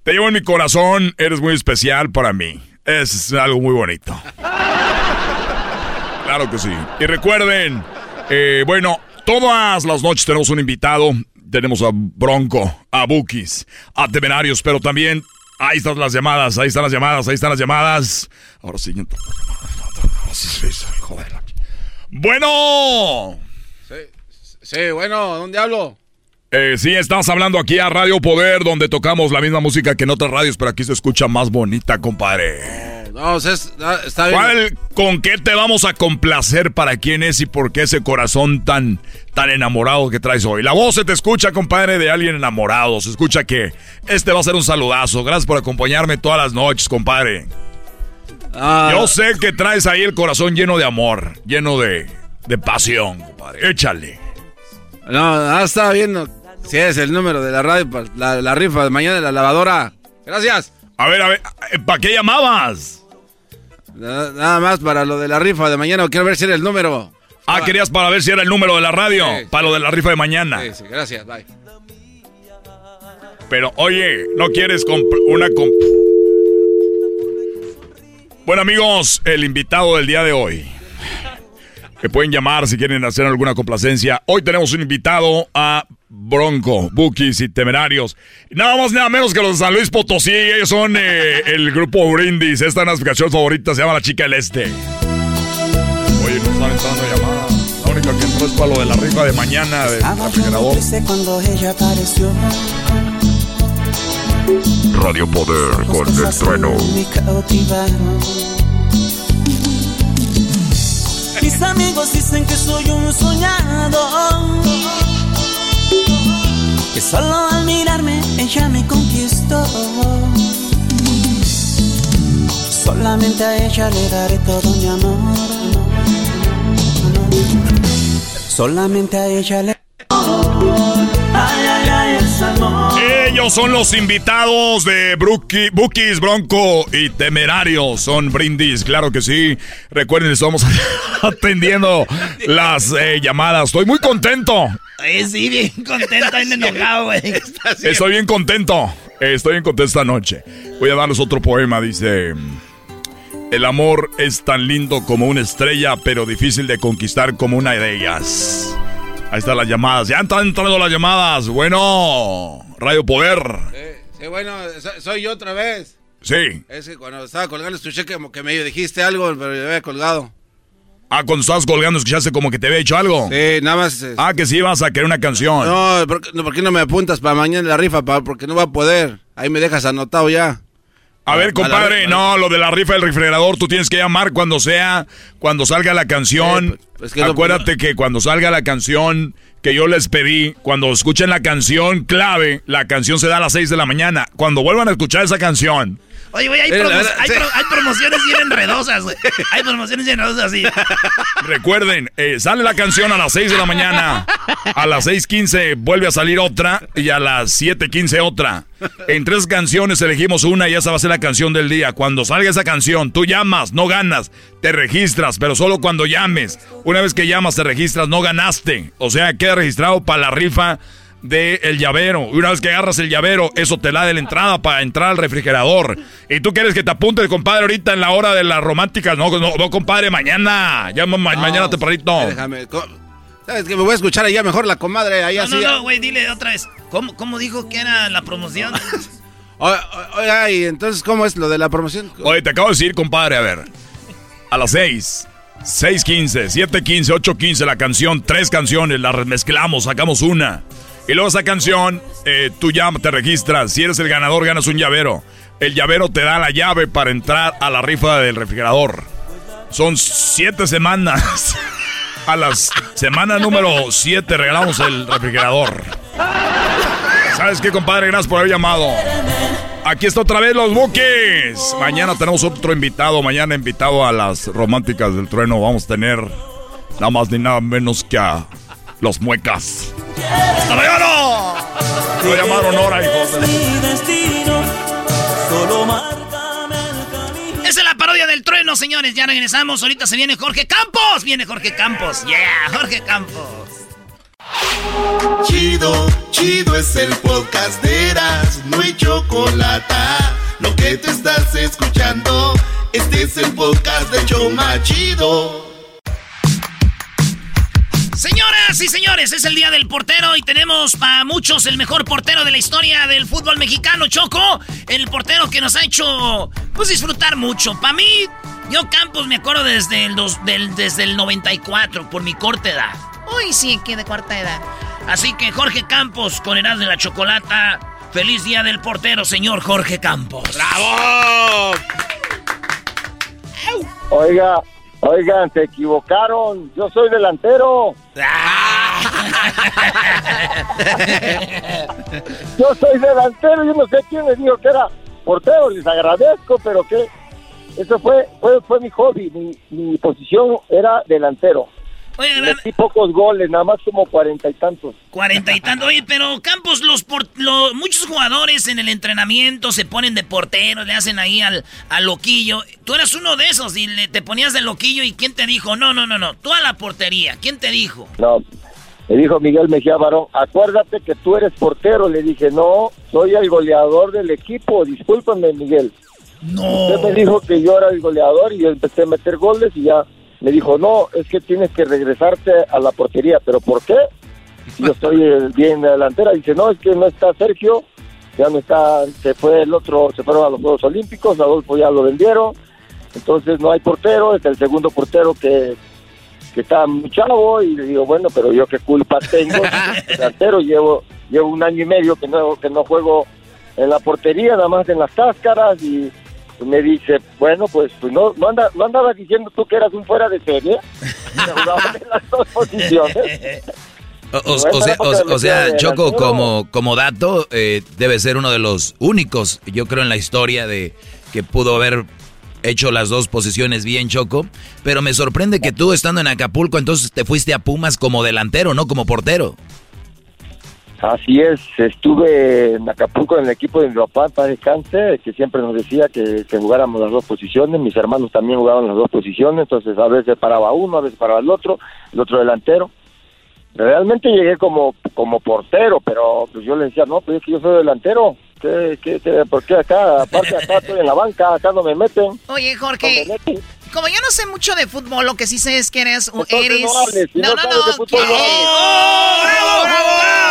te llevo en mi corazón, eres muy especial para mí. Es algo muy bonito. Claro que sí. Y recuerden, eh, bueno, todas las noches tenemos un invitado. Tenemos a Bronco, a Bookies, a Temerarios, pero también ahí están las llamadas, ahí están las llamadas, ahí están las llamadas. Ahora sí, joder. Bueno. Sí, bueno, ¿dónde hablo? Eh, sí, estás hablando aquí a Radio Poder, donde tocamos la misma música que en otras radios, pero aquí se escucha más bonita, compadre. No, o sea, ah, está bien. ¿Cuál, ¿Con qué te vamos a complacer para quién es y por qué ese corazón tan, tan enamorado que traes hoy? La voz se te escucha, compadre, de alguien enamorado. Se escucha que este va a ser un saludazo. Gracias por acompañarme todas las noches, compadre. Ah. Yo sé que traes ahí el corazón lleno de amor, lleno de, de pasión, compadre. Échale. No, ah, estaba viendo si es el número de la radio, para la, la rifa de mañana de la lavadora. Gracias. A ver, a ver, ¿para qué llamabas? Nada, más para lo de la rifa de mañana, quiero ver si era el número. Ah, querías para ver si era el número de la radio, para lo de la rifa de mañana. Sí, sí, gracias, bye. Pero oye, ¿no quieres una comp Bueno amigos, el invitado del día de hoy. Que pueden llamar si quieren hacer alguna complacencia. Hoy tenemos un invitado a Bronco, Bookies y Temerarios. Nada más nada menos que los de San Luis Potosí. Ellos son eh, el grupo Brindis. Esta es una canción favorita, se llama La Chica del Este. Oye, nos están entrando llamadas. La única que entró es para lo de la rifa de mañana del refrigerador. Cuando ella apareció. Radio Poder con el trueno. Mis amigos dicen que soy un soñado. Que solo al mirarme ella me conquistó. Solamente a ella le daré todo mi amor. Solamente a ella le. Ay, ay, ay, es amor. Ellos son los invitados de Bookies, Bronco y Temerarios. Son brindis, claro que sí. Recuerden, estamos atendiendo las eh, llamadas. Estoy muy contento. Eh, sí, bien contento, bien enojado, güey. Estoy bien contento. Estoy bien contento esta noche. Voy a darles otro poema. Dice: El amor es tan lindo como una estrella, pero difícil de conquistar como una de ellas. Ahí están las llamadas. Ya están entrando las llamadas. Bueno, Radio Poder. Sí, bueno, so- soy yo otra vez. Sí. Es que cuando estaba colgando escuché que, como que medio dijiste algo, pero yo había colgado. Ah, cuando estabas colgando, escuchaste como que te había hecho algo. Sí, nada más. Ah, que sí ibas a querer una canción. No, ¿por qué, no, ¿por qué no me apuntas para mañana la rifa? Pa- porque no va a poder. Ahí me dejas anotado ya. A ver, compadre, no, lo de la rifa del refrigerador, tú tienes que llamar cuando sea, cuando salga la canción. pues, que no- Acuérdate que cuando salga la canción que yo les pedí, cuando escuchen la canción clave, la canción se da a las 6 de la mañana. Cuando vuelvan a escuchar esa canción, Oye, güey, hay, Eh, la promo- verdad, hay sí. pro- hay promociones bien enredosas, güey. Hay promociones bien enredosas así. recuerden, eh, sale la canción a las 6 de la mañana, a las 6.15 vuelve a salir otra y a las 7.15 otra. En tres canciones elegimos una y esa va a ser la canción del día. Cuando salga esa canción, tú llamas, no ganas, te registras, pero solo cuando llames. Una vez que llamas, te registras, no ganaste. O sea, queda registrado para la rifa del el llavero. Y una vez que agarras el llavero, eso te da de la entrada para entrar al refrigerador. Y tú quieres que te apuntes, compadre, ahorita en la hora de las románticas. No, no, no, compadre, mañana. Llama ma- mañana tempranito. Déjame. co- ¿Sabes que Me voy a escuchar allá mejor la comadre. Ahí No, así. no, no, güey, dile otra vez. ¿Cómo, cómo dijo que era la promoción? Oiga, y entonces, ¿cómo es lo de la promoción? Oye, te acabo de decir, compadre, a ver. A las 6, 6.15, 7.15, 8.15 la canción, tres canciones, las mezclamos, sacamos una. Y luego esa canción, eh, tú ya te registras. Si eres el ganador, ganas un llavero. El llavero te da la llave para entrar a la rifa del refrigerador. Son siete semanas. A las semana número 7 regalamos el refrigerador. ¿Sabes qué, compadre? Gracias por haber llamado. Aquí está otra vez los buques. Mañana tenemos otro invitado. Mañana invitado a las románticas del trueno. Vamos a tener nada más ni nada menos que a los muecas. ¡Hasta mañana! Lo llamaron ahora, hijos Esa es la parodia del trueno, señores. Ya regresamos. Ahorita se viene Jorge Campos. Viene Jorge Campos. Yeah, Jorge Campos. Chido, chido es el podcast de Eras, no hay chocolate. Lo que te estás escuchando, este es el podcast de Choma Chido. Señoras y señores, es el día del portero y tenemos para muchos el mejor portero de la historia del fútbol mexicano, Choco. El portero que nos ha hecho pues disfrutar mucho. Para mí, yo Campos me acuerdo desde el, dos, del, desde el 94, por mi corta edad. Uy, sí, que de cuarta edad. Así que Jorge Campos con Eras de la Chocolata. Feliz día del portero, señor Jorge Campos. ¡Bravo! Oiga, oigan, se equivocaron. Yo soy delantero. yo soy delantero. Yo no sé quién me dijo que era portero. Les agradezco, pero que eso fue, fue, fue mi hobby. Mi, mi posición era delantero. Oye, Metí pocos goles, nada más como cuarenta y tantos. Cuarenta y tantos. Oye, pero Campos, los, por, los muchos jugadores en el entrenamiento se ponen de porteros, le hacen ahí al, al loquillo. Tú eras uno de esos y le, te ponías de loquillo y ¿quién te dijo? No, no, no, no, tú a la portería. ¿Quién te dijo? No, me dijo Miguel Mejía Barón, acuérdate que tú eres portero. Le dije, no, soy el goleador del equipo, discúlpame Miguel. No. Usted me dijo que yo era el goleador y yo empecé a meter goles y ya me dijo, no, es que tienes que regresarte a la portería. ¿Pero por qué? Yo estoy eh, bien delantera. Dice, no, es que no está Sergio, ya no está, se fue el otro, se fueron a los Juegos Olímpicos, Adolfo ya lo vendieron, entonces no hay portero, es el segundo portero que, que está muy chavo y le digo, bueno, pero yo qué culpa tengo, delantero, llevo, llevo un año y medio que no, que no juego en la portería, nada más en las cáscaras y me dice, bueno, pues, pues no, no, anda, no andabas diciendo tú que eras un fuera de serie. En las dos posiciones. O, o- o sea, o sea, Choco, como, como dato, eh, debe ser uno de los únicos, yo creo, en la historia de que pudo haber hecho las dos posiciones bien, Choco. Pero me sorprende que tú, estando en Acapulco, entonces te fuiste a Pumas como delantero, no como portero. Así es, estuve en Acapulco en el equipo de mi papá, para descanse, que siempre nos decía que, que jugáramos las dos posiciones, mis hermanos también jugaban las dos posiciones, entonces a veces paraba uno, a veces paraba el otro, el otro delantero. Realmente llegué como, como portero, pero pues yo le decía, no, pues es que yo soy delantero, ¿Qué, qué, qué, ¿por qué acá? Aparte acá estoy en la banca, acá no me meten. Oye, Jorge, como yo no sé mucho de fútbol, lo que sí sé es que eres... Eres... no hables, si no no, hables.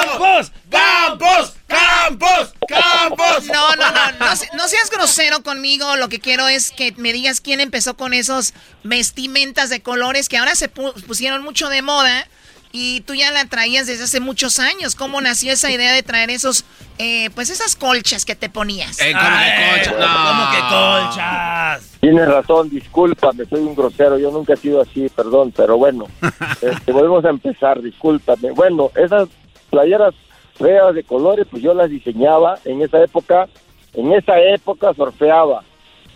¡Campos! ¡Campos! ¡Campos! ¡Campos! No, no, no, no, se- no seas grosero conmigo. Lo que quiero es que me digas quién empezó con esos vestimentas de colores que ahora se pu- pusieron mucho de moda y tú ya la traías desde hace muchos años. ¿Cómo nació esa idea de traer esos, eh, pues esas colchas que te ponías? Eh, ¿cómo que concha? No. ¿Cómo que colchas? Tienes razón, discúlpame, soy un grosero, yo nunca he sido así, perdón, pero bueno, este, volvemos a empezar, discúlpame. Bueno, esas playeras feas de colores, pues yo las diseñaba en esa época, en esa época surfeaba,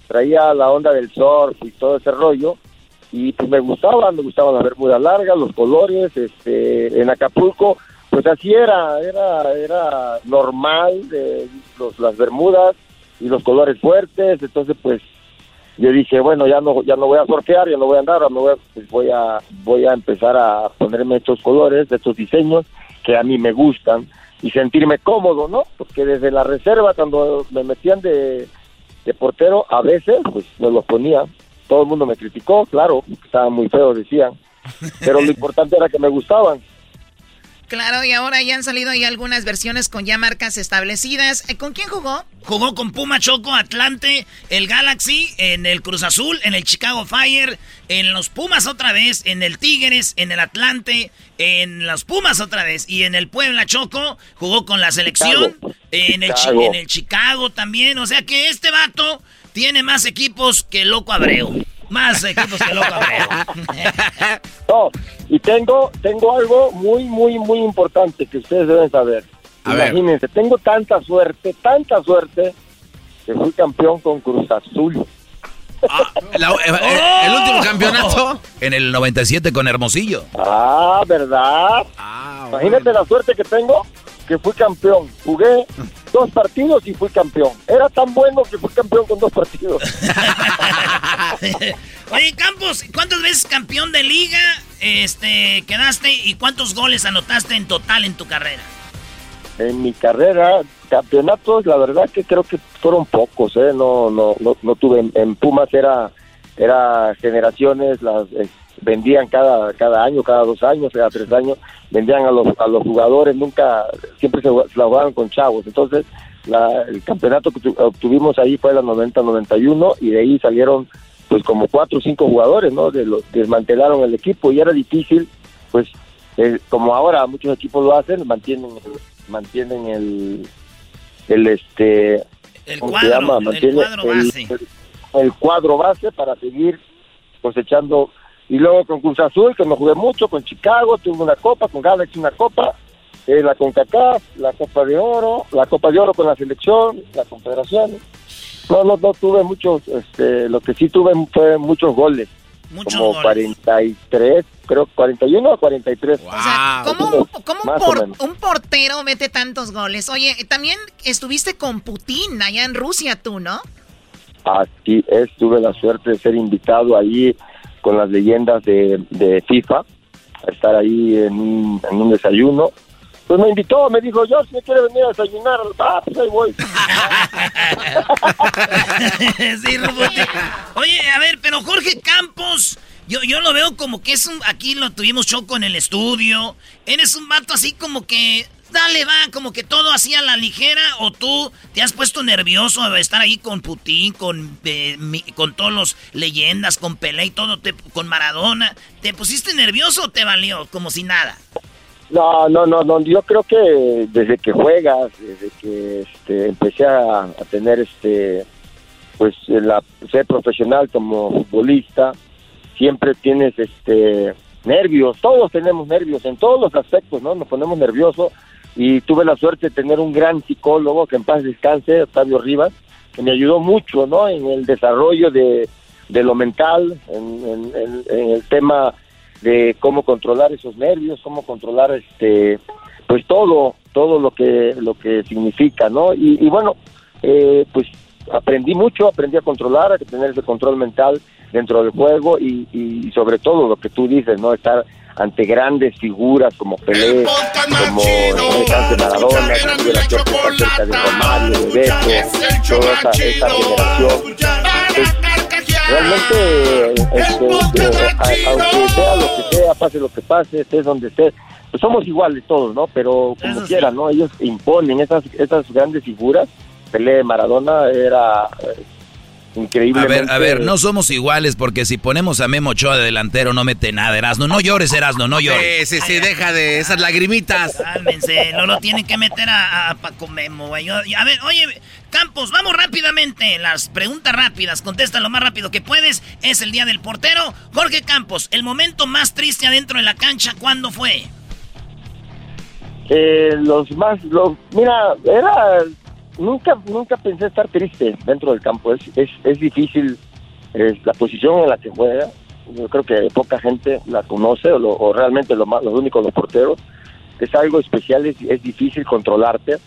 traía la onda del surf y todo ese rollo, y pues me gustaban, me gustaban las bermudas largas, los colores, este, en Acapulco, pues así era, era, era normal, de los, las bermudas y los colores fuertes, entonces pues yo dije bueno ya no ya no voy a sortear ya no voy a andar me voy a, pues voy a voy a empezar a ponerme estos colores estos diseños que a mí me gustan y sentirme cómodo no porque desde la reserva cuando me metían de, de portero a veces pues me los ponía todo el mundo me criticó claro estaban muy feos decían pero lo importante era que me gustaban Claro, y ahora ya han salido ahí algunas versiones con ya marcas establecidas. Eh, ¿Con quién jugó? Jugó con Puma Choco, Atlante, el Galaxy, en el Cruz Azul, en el Chicago Fire, en los Pumas otra vez, en el Tigres, en el Atlante, en los Pumas otra vez y en el Puebla Choco jugó con la selección, Chicago. en el, en el Chicago también. O sea que este vato tiene más equipos que Loco Abreu. Más equipos que loco no, y tengo, tengo algo muy, muy, muy importante que ustedes deben saber. Imagínense, tengo tanta suerte, tanta suerte, que fui campeón con Cruz Azul. Ah, eh, eh, el último campeonato en el 97 con Hermosillo. Ah, ¿verdad? Ah, Imagínate la suerte que tengo que fui campeón. Jugué dos partidos y fui campeón. Era tan bueno que fui campeón con dos partidos. Oye, Campos, ¿cuántas veces campeón de liga este, quedaste y cuántos goles anotaste en total en tu carrera? En mi carrera, campeonatos, la verdad que creo que fueron pocos, ¿eh? No, no, no, tuve. En, Pumas era, era generaciones, las vendían cada, cada año, cada dos años, cada tres años, vendían a los, a los jugadores, nunca, siempre se, la jugaban con chavos. Entonces, el campeonato que obtuvimos ahí fue la 90-91 y de ahí salieron pues como cuatro o cinco jugadores, ¿no? De los, desmantelaron el equipo y era difícil, pues eh, como ahora muchos equipos lo hacen, mantienen mantienen el el este el cuadro, el cuadro base. el, cuadro base para seguir cosechando y luego con Cruz Azul, que me jugué mucho, con Chicago, tuve una copa, con Galaxy una copa, eh, la CONCACAF, la Copa de Oro, la Copa de Oro con la selección, la Confederación. No, no, no tuve muchos, este, lo que sí tuve fue muchos goles. Muchos como goles. 43, creo 41 o 43. O sea, ¿cómo, cómo un, portero mete tantos goles? Oye, también estuviste con Putin allá en Rusia tú, ¿no? Así es, tuve la suerte de ser invitado ahí con las leyendas de, de FIFA, a estar ahí en un, en un desayuno. Pues me invitó, me dijo, yo si me quiere venir a desayunar, ah, pues ahí voy. sí, Oye, a ver, pero Jorge Campos, yo, yo lo veo como que es un, aquí lo tuvimos choco en el estudio, eres un vato así como que dale, va, como que todo así a la ligera, o tú te has puesto nervioso de estar ahí con Putin, con, eh, con todos los leyendas, con Pelé y todo, te, con Maradona. ¿Te pusiste nervioso o te valió como si nada? No, no, no, no, yo creo que desde que juegas, desde que este, empecé a, tener este, pues la, ser profesional como futbolista, siempre tienes este nervios, todos tenemos nervios en todos los aspectos, ¿no? Nos ponemos nerviosos y tuve la suerte de tener un gran psicólogo que en paz descanse, Octavio Rivas, que me ayudó mucho ¿no? en el desarrollo de, de lo mental, en, el tema de cómo controlar esos nervios, cómo controlar este pues todo, todo lo que lo que significa, ¿no? Y, bueno, eh, pues aprendí mucho, aprendí a controlar, a tener ese control mental dentro del juego y, y sobre todo lo que tú dices, ¿no? Estar ante grandes figuras como Pelé, como Dante Maradona, de la cerca de Romario, de Beto, toda esa, esa generación. Pues, realmente, este, este, aunque sea lo que sea, pase lo que pase, estés donde estés, pues somos iguales todos, ¿no? Pero como quiera, ¿no? Ellos imponen esas, esas grandes figuras. Pelé, Maradona era increíble. A ver, a ver, no somos iguales porque si ponemos a Memo Ochoa de delantero no mete nada, Erasno. No llores, Erasno, no llores. Sí, sí, sí, deja de esas lagrimitas. Cálmense, no lo tienen que meter a, Paco Memo, güey. A ver, oye, Campos, vamos rápidamente. Las preguntas rápidas, contesta lo más rápido que puedes. Es el día del portero. Jorge Campos, el momento más triste adentro de la cancha, ¿cuándo fue? Eh, los más, los, mira, era nunca, nunca pensé estar triste dentro del campo. Es, es, es difícil es la posición en la que juega. Yo creo que poca gente la conoce o, realmente lo más, los únicos los porteros. Es algo especial, es, es difícil controlarte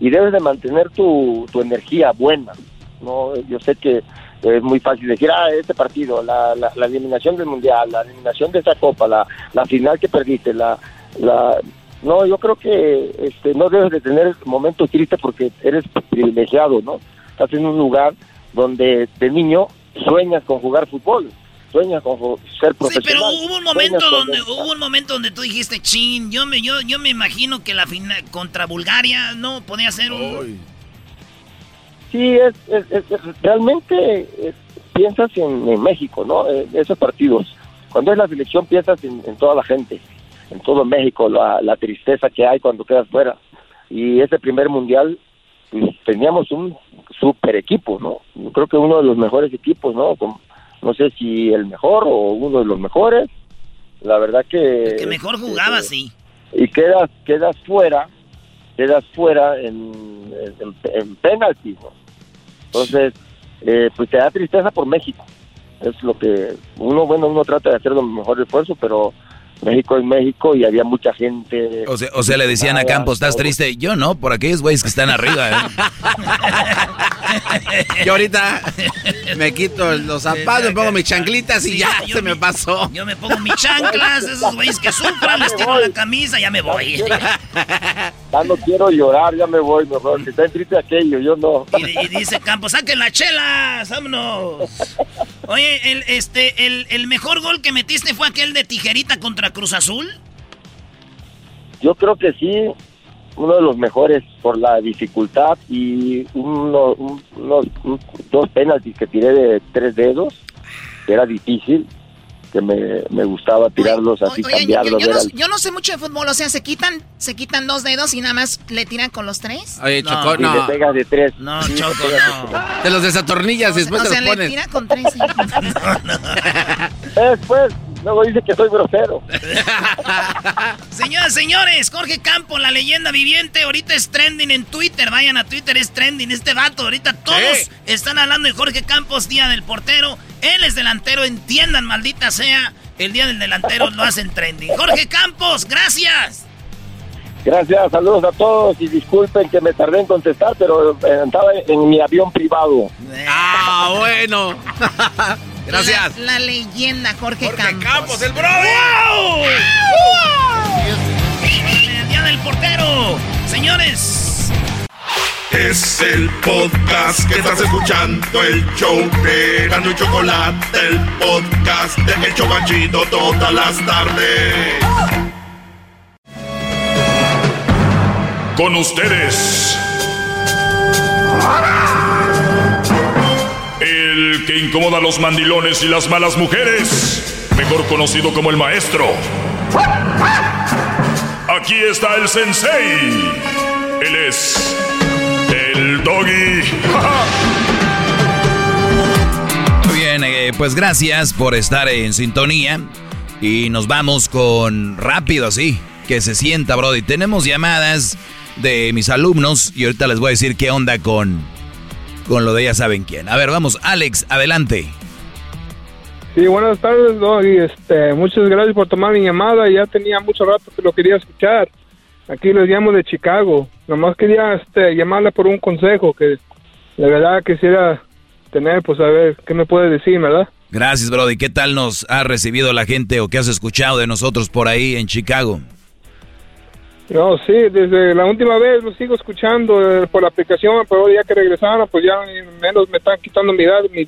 y debes de mantener tu, tu energía buena. no Yo sé que es muy fácil decir, ah, este partido, la, la, la eliminación del Mundial, la eliminación de esta Copa, la, la final que perdiste, la, la no, yo creo que este, no debes de tener momentos tristes porque eres privilegiado, ¿no? Estás en un lugar donde de niño sueñas con jugar fútbol, sueñas con ser profesional. Sí, pero hubo un momento donde hubo un momento donde tú dijiste, "Chin, yo me yo yo me imagino que la final contra Bulgaria no podía ser un Sí, es, realmente piensas en, México, ¿no? En esos partidos. Cuando es la selección piensas en toda la gente en todo México la, la tristeza que hay cuando quedas fuera. Y ese primer mundial pues, teníamos un super equipo, ¿no? Yo creo que uno de los mejores equipos, ¿no? Con no sé si el mejor o uno de los mejores. La verdad que... El que mejor jugaba, sí. Y quedas, quedas fuera, quedas fuera en, en, en penaltis, ¿no? Entonces, eh, pues te da tristeza por México. Es lo que uno, bueno, uno trata de hacer lo mejor esfuerzo, pero México es México y había mucha gente. O sea, o sea le decían a Campos, ¿estás triste? Yo no, por aquellos güeyes que están arriba. ¿eh? Yo ahorita me quito los zapatos, me pongo mis chanclitas y ya se me pasó. Yo me pongo mis chanclas, esos güeyes que sufran, les tiro la camisa, ya me voy. Ya no quiero llorar, ya me voy, mejor. Si está triste aquello, yo no. Y, y dice Campos, saquen las chelas, vámonos. Oye, el, este, el, el mejor gol que metiste fue aquel de tijerita contra Cruz Azul. Yo creo que sí, uno de los mejores por la dificultad y uno, un- unos un- dos penaltis que tiré de tres dedos, que era difícil, que me, me gustaba tirarlos así, Oye, yo, cambiarlos. yo no, yo no sé mucho de fútbol, o sea, se quitan, se quitan dos dedos y nada más le tiran con los tres. Oye, Choco, y no. le pegas de tres. No, Sí, Choco, le pegas de no. Te los desatornillas y después o te sea, los le pones. tira con tres. Después, luego dice que soy grosero. Señoras, señores, Jorge Campos, la leyenda viviente, ahorita es trending en Twitter. Vayan a Twitter, es trending este vato. Ahorita todos Sí. están hablando de Jorge Campos, día del portero. Él es delantero, entiendan, maldita sea. El día del delantero lo hacen trending. Jorge Campos, gracias. Gracias, saludos a todos y disculpen que me tardé en contestar, pero eh, estaba en mi avión privado. Ah, bueno. Gracias. La, la leyenda Jorge, Campos. Campos, el bro. ¡Wow! El día del portero. Señores, Es el podcast que estás escuchando, el show de Gano y Chocolate, el podcast de El Chobachito todas las tardes. Con ustedes. Que incomoda a los mandilones y las malas mujeres. Mejor conocido como el maestro. Aquí está el sensei. Él es el doggy. Muy bien, eh, pues gracias por estar en sintonía. Y nos vamos con rápido así, que se sienta, Brody. Tenemos llamadas de mis alumnos y ahorita les voy a decir qué onda con, con lo de ya saben quién. A ver, vamos, Alex, adelante. Sí, buenas tardes, Doggy. Este, muchas gracias por tomar mi llamada. Ya tenía mucho rato que lo quería escuchar. Aquí les llamo de Chicago. Nomás quería este, llamarle por un consejo que de verdad quisiera tener, pues a ver qué me puede decir, ¿verdad? Gracias, Brody. ¿Qué tal nos ha recibido la gente o qué has escuchado de nosotros por ahí en Chicago? No, sí, desde la última vez lo sigo escuchando eh, por la aplicación, pero ya que regresaron, pues ya menos me están quitando mi edad, mi,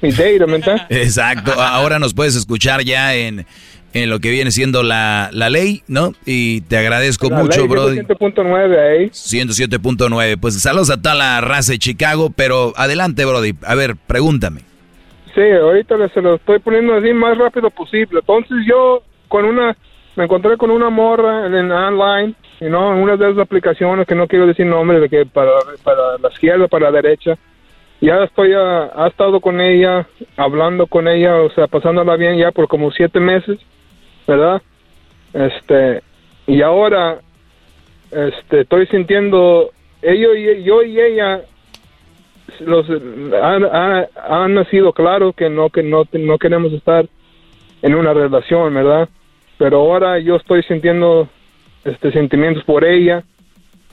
mi data, ¿me? Exacto. Ahora nos puedes escuchar ya en, en lo que viene siendo la, la ley, ¿no? Y te agradezco La mucho, Brody. 107.9 ahí. 107.9. Pues saludos a toda la raza de Chicago, pero adelante, Brody. A ver, pregúntame. Sí, ahorita se lo estoy poniendo así más rápido posible. Entonces yo con una, me encontré con una morra en online, you know, en una de esas aplicaciones que no quiero decir nombre, de que para, para la izquierda, para la derecha. Ya estoy, ah, ha estado con ella, hablando con ella, o sea, pasándola bien ya por como siete meses, ¿verdad? Este, y ahora, este, estoy sintiendo, ello y, yo y ella los han, han, han nacido claro que no que no no queremos estar en una relación verdad pero ahora yo estoy sintiendo este sentimientos por ella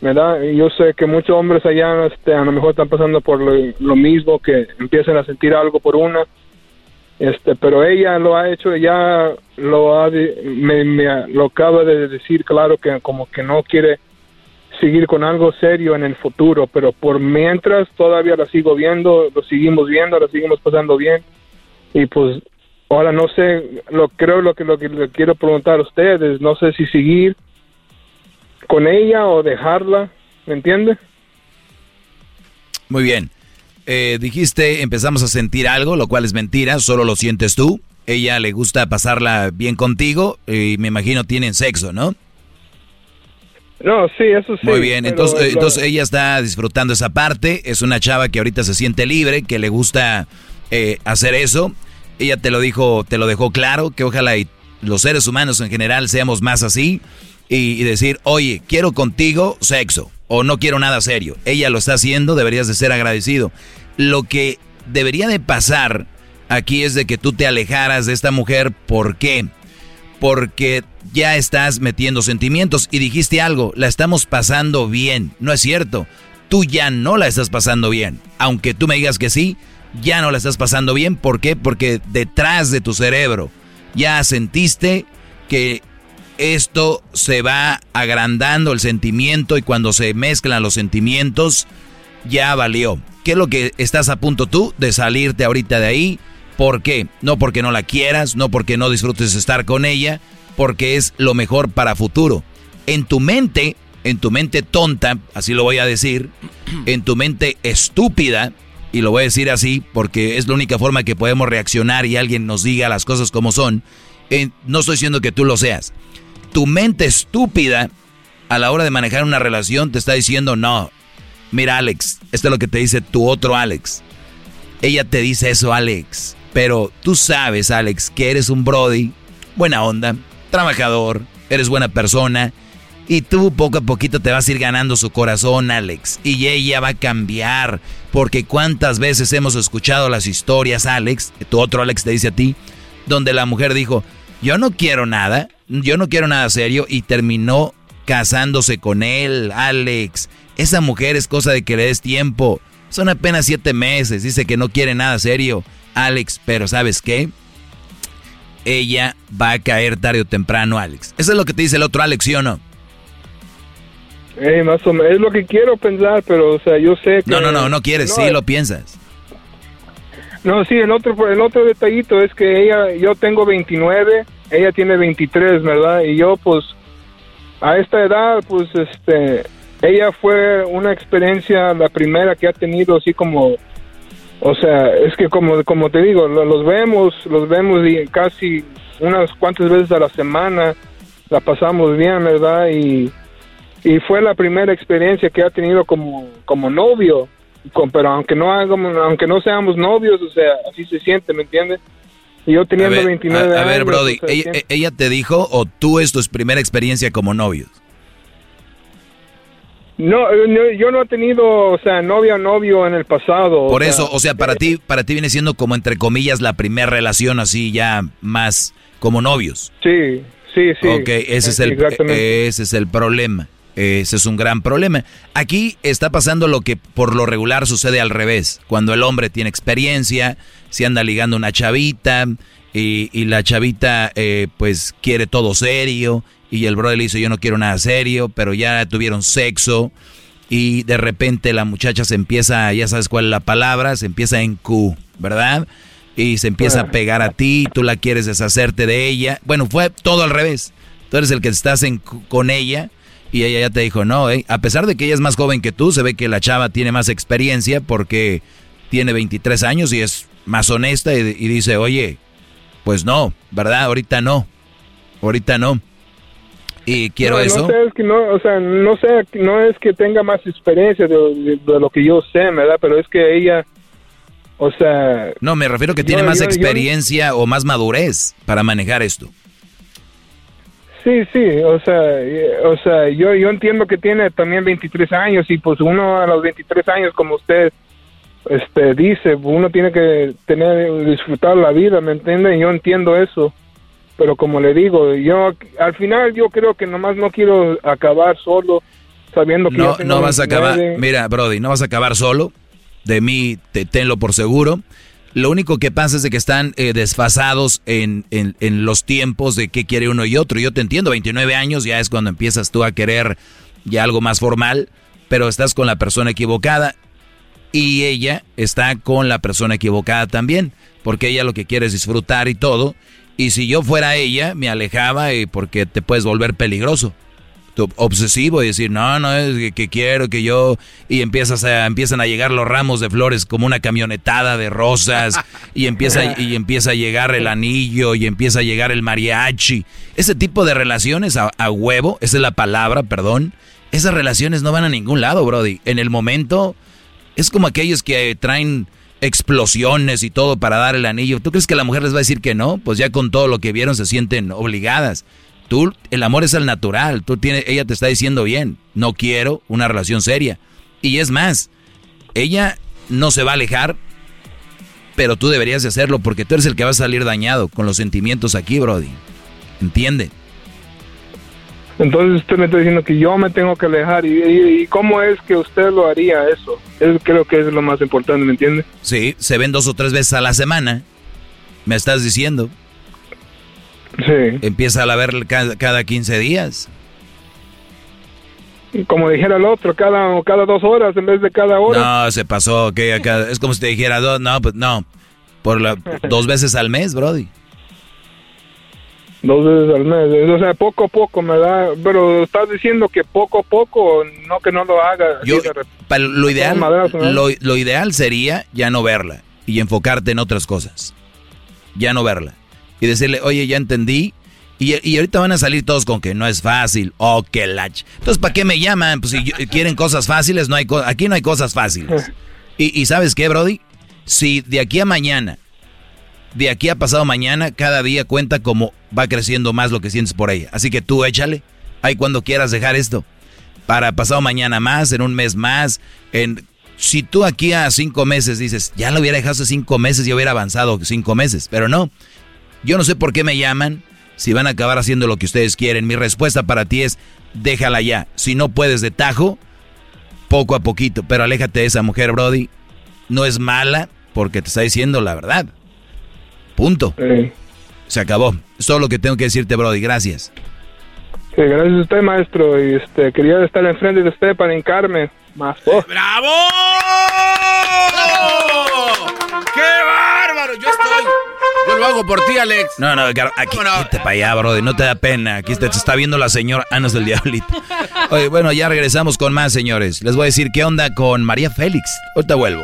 verdad yo sé que muchos hombres allá este a lo mejor están pasando por lo, mismo que empiezan a sentir algo por una este pero ella lo ha hecho ya lo ha me, me lo acaba de decir claro que como que no quiere seguir con algo serio en el futuro, pero por mientras todavía la sigo viendo, lo seguimos viendo, la seguimos pasando bien. Y pues ahora no sé, lo creo lo que lo que le quiero preguntar a ustedes, no sé si seguir con ella o dejarla, ¿me entiende? Muy bien. Eh, dijiste, empezamos a sentir algo, lo cual es mentira, solo lo sientes tú. Ella le gusta pasarla bien contigo y me imagino tienen sexo, ¿no? No, sí, eso sí. Muy bien, pero entonces, lo- entonces ella está disfrutando esa parte, es una chava que ahorita se siente libre, que le gusta eh, hacer eso Ella te lo dijo, te lo dejó claro, que ojalá y los seres humanos en general seamos más así y, decir, oye, quiero contigo sexo o no quiero nada serio. Ella lo está haciendo, deberías de ser agradecido. Lo que debería de pasar aquí es de que tú te alejaras de esta mujer. ¿Por qué? Porque ya estás metiendo sentimientos y dijiste algo, la estamos pasando bien. No es cierto. Tú ya no la estás pasando bien. Aunque tú me digas que sí, ya no la estás pasando bien. ¿Por qué? Porque detrás de tu cerebro ya sentiste que esto se va agrandando el sentimiento y cuando se mezclan los sentimientos, ya valió. ¿Qué es lo que estás a punto tú de salirte ahorita de ahí? ¿Por qué? No porque no la quieras, no porque no disfrutes estar con ella, porque es lo mejor para futuro. En tu mente, en tu mente tonta, así lo voy a decir, en tu mente estúpida, y lo voy a decir así porque es la única forma que podemos reaccionar y alguien nos diga las cosas como son, no estoy diciendo que tú lo seas. Tu mente estúpida a la hora de manejar una relación te está diciendo, no, mira Alex, esto es lo que te dice tu otro Alex. Ella te dice eso, Alex. Pero tú sabes, Alex, que eres un Brody, buena onda, trabajador, eres buena persona. Y tú poco a poquito te vas a ir ganando su corazón, Alex. Y ella va a cambiar. Porque cuántas veces hemos escuchado las historias, Alex, tu otro Alex te dice a ti, donde la mujer dijo, yo no quiero nada, yo no quiero nada serio y terminó casándose con él, Alex. Esa mujer es cosa de que le des tiempo. Son apenas siete meses, dice que no quiere nada serio, Alex, pero ¿sabes qué? Ella va a caer tarde o temprano, Alex. Eso es lo que te dice el otro Alex, ¿sí o no? Eh, más o menos, es lo que quiero pensar, pero, o sea, yo sé que... No, no, no, no quieres, sí lo piensas. No, sí, el otro, el otro detallito es que ella, yo tengo 29, ella tiene 23, ¿verdad? Y yo, pues, a esta edad, pues, este, ella fue una experiencia, la primera que ha tenido, así como, o sea, es que como, como te digo, los vemos, los vemos casi unas cuantas veces a la semana, la pasamos bien, ¿verdad? Y, y fue la primera experiencia que ha tenido como, como novio pero aunque no hagamos, aunque no seamos novios, o sea, así se siente, ¿me entiendes? Y yo teniendo 29 años. A ver, Brody, ella, te dijo o tú es tu primera experiencia como novios? No, yo no he tenido, o sea, novia o novio en el pasado. Por eso, o sea, para ti, para ti viene siendo como entre comillas la primera relación así ya más como novios. Sí, sí, sí. Ok, ese es el, ese es el problema. Ese es un gran problema. Aquí está pasando lo que por lo regular sucede al revés. Cuando el hombre tiene experiencia, se anda ligando una chavita y, la chavita eh, pues quiere todo serio y el brother le dice yo no quiero nada serio, pero ya tuvieron sexo y de repente la muchacha se empieza, ya sabes cuál es la palabra, se empieza en Q, ¿verdad? Y se empieza a pegar a ti, tú la quieres deshacerte de ella. Bueno, fue todo al revés. Tú eres el que estás en, con ella y ella ya te dijo, no, eh, a pesar de que ella es más joven que tú, se ve que la chava tiene más experiencia porque tiene 23 años y es más honesta y, dice, oye, pues no, ¿verdad? Ahorita no, ahorita no. Y quiero eso. No sé, es que no, o sea, no sé, no es que tenga más experiencia de, lo que yo sé, ¿verdad? Pero es que ella, o sea... No, me refiero que tiene más experiencia o más madurez para manejar esto. Sí, sí, o sea, o sea, yo, yo entiendo que tiene también 23 años y pues uno a los 23 años, como usted este, dice, uno tiene que tener, disfrutar la vida, ¿me entiende? Yo entiendo eso, pero como le digo, yo al final yo creo que nomás no quiero acabar solo sabiendo que... No, no vas a acabar, mira, Brody, no vas a acabar solo, de mí te, tenlo por seguro. Lo único que pasa es de que están eh, desfasados en, en, los tiempos de qué quiere uno y otro. Yo te entiendo, 29 años ya es cuando empiezas tú a querer ya algo más formal, pero estás con la persona equivocada y ella está con la persona equivocada también, porque ella lo que quiere es disfrutar y todo. Y si yo fuera ella, me alejaba y porque te puedes volver peligroso obsesivo y decir, no, no, es que, quiero que yo... Y empiezas a, empiezan a llegar los ramos de flores como una camionetada de rosas y empieza, y empieza a llegar el anillo y empieza a llegar el mariachi. Ese tipo de relaciones a, huevo, esa es la palabra, perdón. Esas relaciones no van a ningún lado, Brody. En el momento es como aquellos que traen explosiones y todo para dar el anillo. ¿Tú crees que la mujer les va a decir que no? Pues ya con todo lo que vieron se sienten obligadas. Tú, el amor es el natural. Tú tienes, ella te está diciendo bien, no quiero una relación seria. Y es más, ella no se va a alejar, pero tú deberías de hacerlo porque tú eres el que va a salir dañado con los sentimientos aquí, Brody. ¿Entiende? Entonces usted me está diciendo que yo me tengo que alejar. ¿Y, cómo es que usted lo haría eso? Eso creo que es lo más importante, ¿me entiende? Sí, se ven dos o tres veces a la semana. Me estás diciendo. Sí. Empieza a ver cada, cada 15 días. Como dijera el otro, cada, cada dos horas en vez de cada hora. No, se pasó, que es como si te dijera dos, no, pues no, por la, dos veces al mes, Brody. Dos veces al mes, o sea, poco a poco me da, pero estás diciendo que poco a poco, no que no lo haga. Yo, lo ideal, lo, lo ideal sería ya no verla y enfocarte en otras cosas, ya no verla y decirle, oye, ya entendí, y, ahorita van a salir todos con que no es fácil. Oh, qué lach. Entonces, ¿para qué me llaman? Pues si quieren cosas fáciles, no hay aquí no hay cosas fáciles. Y, y ¿sabes qué, Brody? Si de aquí a mañana, de aquí a pasado mañana, cada día cuenta como va creciendo más lo que sientes por ella. Así que tú échale. Ahí cuando quieras dejar esto. Para pasado mañana más, en un mes más. En, si tú aquí a cinco meses dices, ya lo hubiera dejado hace cinco meses y hubiera avanzado cinco meses. Pero no. Yo no sé por qué me llaman si van a acabar haciendo lo que ustedes quieren. Mi respuesta para ti es, déjala ya. Si no puedes de tajo, poco a poquito, pero aléjate de esa mujer, Brody. No es mala porque te está diciendo la verdad. Punto. Se acabó. Es todo lo que tengo que decirte, Brody. Gracias. Sí, gracias a usted, maestro. Y este, quería estar enfrente de usted para hincarme más. ¡Bravo! ¡Qué bárbaro! Yo estoy... Yo lo hago por ti, Alex. No, no, aquí no? te para allá, bro. No te da pena. Aquí te, está viendo la señora Anos del Diablito. Oye, bueno, ya regresamos con más, señores. Les voy a decir qué onda con María Félix. Ahorita vuelvo.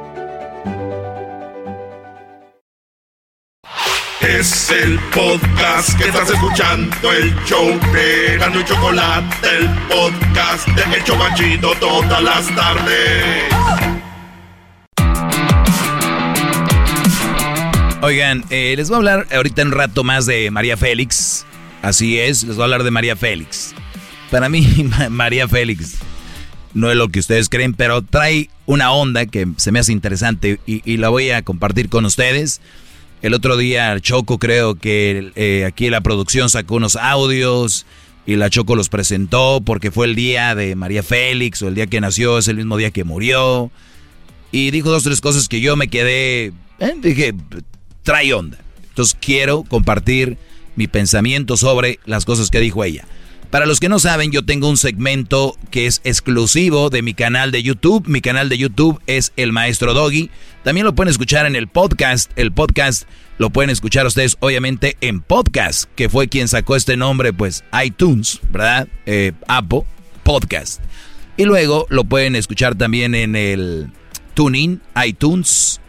Es el podcast que estás escuchando, el show de y Chocolate, el podcast de El Chobachito todas las tardes. Oigan, eh, les voy a hablar ahorita un rato más de María Félix. Así es, les voy a hablar de María Félix. Para mí, María Félix no es lo que ustedes creen, pero trae una onda que se me hace interesante y, la voy a compartir con ustedes. El otro día Choco creo que eh, aquí la producción sacó unos audios y la Choco los presentó porque fue el día de María Félix o el día que nació, es el mismo día que murió. Y dijo dos, tres cosas que yo me quedé, eh, dije, trae onda. Entonces quiero compartir mi pensamiento sobre las cosas que dijo ella. Para los que no saben, yo tengo un segmento que es exclusivo de mi canal de YouTube. Mi canal de YouTube es El Maestro Doggy. También lo pueden escuchar en el podcast. El podcast lo pueden escuchar ustedes, obviamente, en podcast, que fue quien sacó este nombre, pues iTunes, ¿verdad? Eh, Apple Podcast. Y luego lo pueden escuchar también en el TuneIn, iTunes,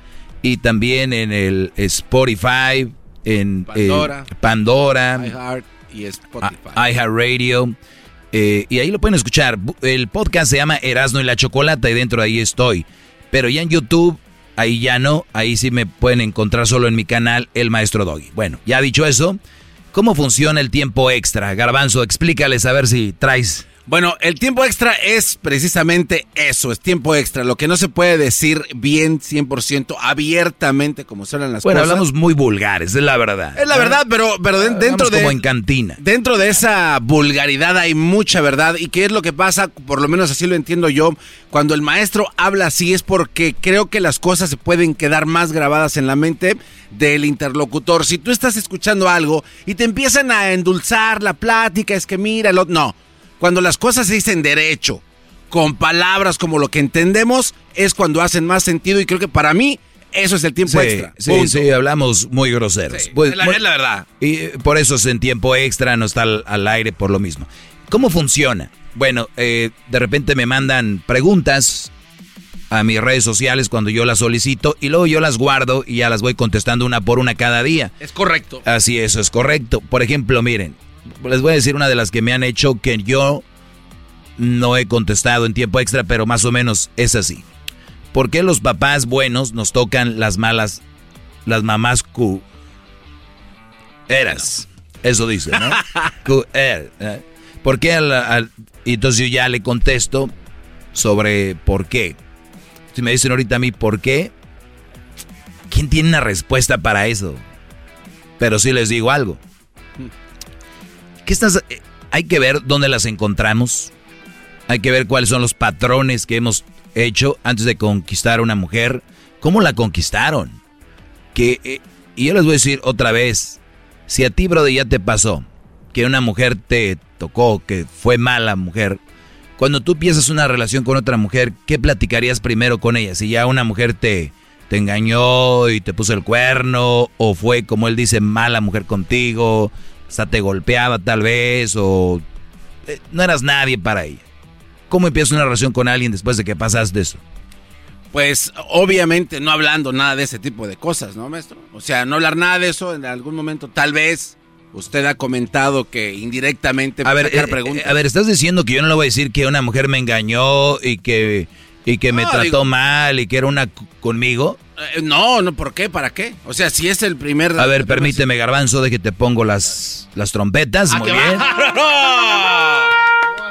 y también en el Spotify, en Pandora, eh, Pandora iHeart y Spotify. iHeartRadio. Eh, y ahí lo pueden escuchar. El podcast se llama Erasno y la Chocolata y dentro de ahí estoy. Pero ya en YouTube, ahí ya no. Ahí sí me pueden encontrar solo en mi canal, El Maestro Doggy. Bueno, ya dicho eso, ¿cómo funciona el tiempo extra? Garbanzo, explícales a ver si traes bueno, el tiempo extra es precisamente eso, es tiempo extra, lo que no se puede decir bien 100% abiertamente como suenan las bueno, cosas. Bueno, hablamos muy vulgares, es la verdad. Es la verdad, pero, pero dentro de... Como en cantina. Dentro de esa vulgaridad hay mucha verdad y qué es lo que pasa, por lo menos así lo entiendo yo, cuando el maestro habla así es porque creo que las cosas se pueden quedar más grabadas en la mente del interlocutor. Si tú estás escuchando algo y te empiezan a endulzar la plática, es que mira, lo... no cuando las cosas se dicen derecho, con palabras como lo que entendemos, es cuando hacen más sentido y creo que para mí eso es el tiempo Sí, extra. sí, Punto. sí, hablamos muy groseros. Pues, es la- muy- es la verdad. Y eh, por eso es en tiempo extra, no está al, al aire por lo mismo. ¿Cómo funciona? Bueno, eh, de repente me mandan preguntas a mis redes sociales cuando yo las solicito y luego yo las guardo y ya las voy contestando una por una cada día. Es correcto. Así, eso es correcto. Por ejemplo, miren, les voy a decir una de las que me han hecho que yo no he contestado en tiempo extra, pero más o menos es así. ¿Por qué los papás buenos nos tocan las malas, las mamás cu... Eras. Eso dice, ¿no? Cu- er, eh. ¿Por qué al- entonces yo ya le contesto sobre por qué. Si me dicen ahorita a mí por qué, ¿quién tiene una respuesta para eso? Pero sí les digo algo. Eh, Hay que ver dónde las encontramos. Hay que ver cuáles son los patrones que hemos hecho antes de conquistar a una mujer. ¿Cómo la conquistaron? Que, eh, y yo les voy a decir otra vez, si a ti, brother, ya te pasó que una mujer te tocó, que fue mala mujer, cuando tú empiezas una relación con otra mujer, ¿qué platicarías primero con ella? Si ya una mujer te, te engañó y te puso el cuerno, o fue, como él dice, mala mujer contigo, hasta te golpeaba tal vez, o eh, no eras nadie para ella. ¿Cómo empiezas una relación con alguien después de que pasaste eso? Pues obviamente no hablando nada de ese tipo de cosas, ¿no, maestro? O sea, no hablar nada de eso en algún momento. Tal vez usted ha comentado que indirectamente A ver, eh, preguntas. eh, a ver, estás diciendo que yo no le voy a decir que una mujer me engañó y que, y que me trató digo- mal y que era una conmigo. Eh, no, no, ¿por qué? ¿Para qué? O sea, si es el primer... A ver, permíteme, Garbanzo, de que te pongo las, las trompetas. Ah, Muy bien.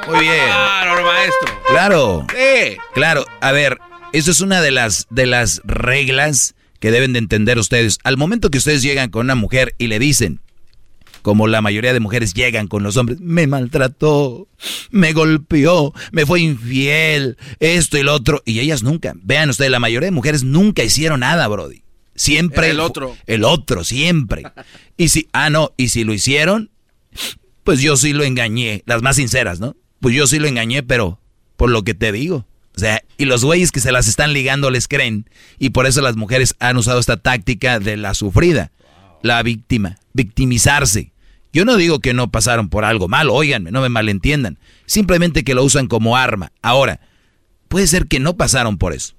Muy bien. Claro, maestro. Claro. Sí. Claro. A ver, eso es una de las, de las reglas que deben de entender ustedes. Al momento que ustedes llegan con una mujer y le dicen, como la mayoría de mujeres llegan con los hombres, me maltrató, me golpeó, me fue infiel, esto y lo otro, y ellas nunca. Vean ustedes, la mayoría de mujeres nunca hicieron nada, Brody. Siempre Era el otro. El otro, siempre. Y si, ah, no, y si lo hicieron, pues yo sí lo engañé, las más sinceras, ¿no? Pues yo sí lo engañé, pero por lo que te digo. O sea, y los güeyes que se las están ligando les creen. Y por eso las mujeres han usado esta táctica de la sufrida, la víctima, victimizarse. Yo no digo que no pasaron por algo malo, óiganme, no me malentiendan. Simplemente que lo usan como arma. Ahora, puede ser que no pasaron por eso.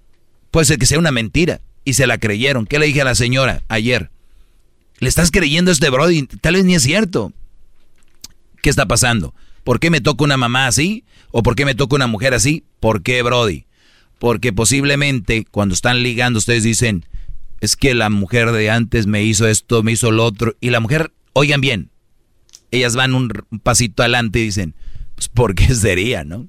Puede ser que sea una mentira y se la creyeron. ¿Qué le dije a la señora ayer? Le estás creyendo a este Brody, tal vez ni es cierto. ¿Qué está pasando? ¿Por qué me toca una mamá así? ¿O por qué me toca una mujer así? ¿Por qué, Brody? Porque posiblemente cuando están ligando ustedes dicen, es que la mujer de antes me hizo esto, me hizo lo otro. Y la mujer, oigan bien, ellas van un, pasito adelante y dicen, pues ¿por qué sería, no?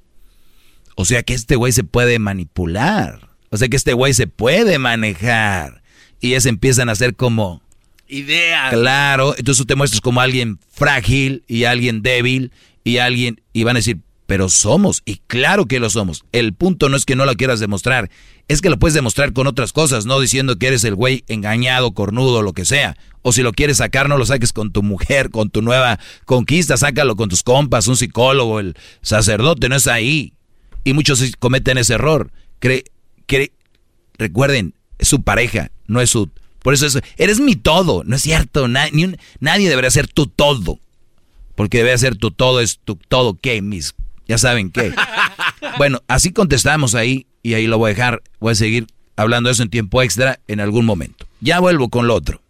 O sea que este güey se puede manipular. O sea que este güey se puede manejar. Y ellas empiezan a hacer como, Ideas. Claro, entonces tú te muestras como alguien frágil y alguien débil y alguien y van a decir, pero somos y claro que lo somos. El punto no es que no lo quieras demostrar, es que lo puedes demostrar con otras cosas, no diciendo que eres el güey engañado, cornudo, lo que sea. O si lo quieres sacar, no lo saques con tu mujer, con tu nueva conquista, sácalo con tus compas, un psicólogo, el sacerdote, no es ahí. Y muchos cometen ese error. Cree, recuerden, es su pareja, no es su... Por eso es, eres mi todo, no es cierto, nadie debería ser tu todo. Porque debe ser tu todo, es tu todo, ¿qué? Mis, ya saben qué. bueno, así contestamos ahí y ahí lo voy a dejar. Voy a seguir hablando de eso en tiempo extra en algún momento. Ya vuelvo con lo otro.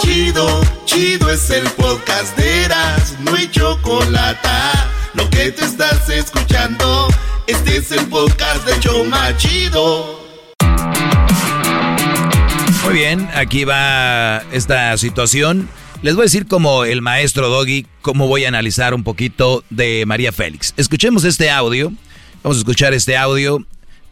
Chido, chido es el podcast de Eras, no hay chocolate. Lo que te estás escuchando, este es el podcast de Choma Chido. Muy bien, aquí va esta situación. Les voy a decir como el maestro Doggy, cómo voy a analizar un poquito de María Félix. Escuchemos este audio. Vamos a escuchar este audio.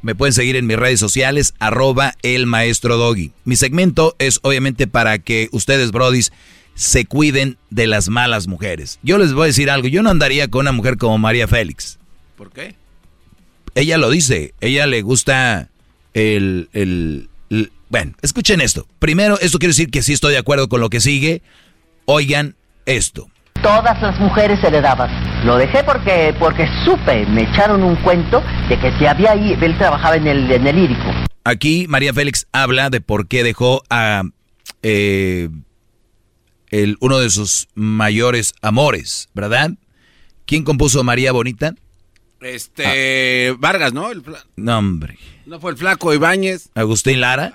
Me pueden seguir en mis redes sociales, arroba el maestro Doggy. Mi segmento es obviamente para que ustedes, brodis, se cuiden de las malas mujeres. Yo les voy a decir algo, yo no andaría con una mujer como María Félix. ¿Por qué? Ella lo dice, ella le gusta el, el, el- Bueno, escuchen esto. Primero, esto quiere decir que sí estoy de acuerdo con lo que sigue. Oigan esto. Todas las mujeres heredaban. Lo dejé porque, porque supe, me echaron un cuento de que si había ahí, él trabajaba en el, en el lírico. Aquí María Félix habla de por qué dejó a eh, el, uno de sus mayores amores, ¿verdad? ¿Quién compuso María Bonita? Este. Vargas, ¿no? El no, hombre. ¿No fue el flaco Ibáñez? Agustín Lara.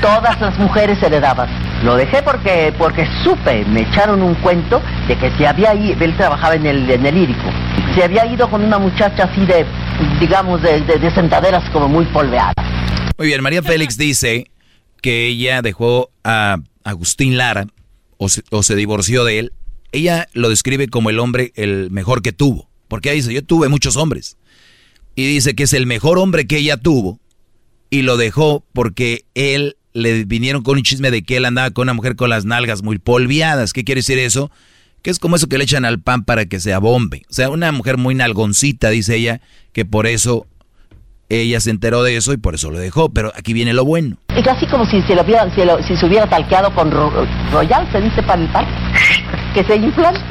Todas las mujeres heredaban. Lo dejé porque, porque supe, me echaron un cuento de que si había ahí, él trabajaba en el, en el lírico, se había ido con una muchacha así de, digamos, de, de, sentaderas como muy polveadas. Muy bien, María Félix dice que ella dejó a Agustín Lara o se, o se divorció de él. Ella lo describe como el hombre el mejor que tuvo. Porque ella dice, yo tuve muchos hombres. Y dice que es el mejor hombre que ella tuvo y lo dejó porque él le vinieron con un chisme de que él andaba con una mujer con las nalgas muy polviadas. ¿Qué quiere decir eso? Que es como eso que le echan al pan para que se abombe. O sea, una mujer muy nalgoncita, dice ella, que por eso ella se enteró de eso y por eso lo dejó. Pero aquí viene lo bueno. Es así como si se, lo hubiera, si, se hubiera talqueado con Royal, se dice para el pan. Que se inflan.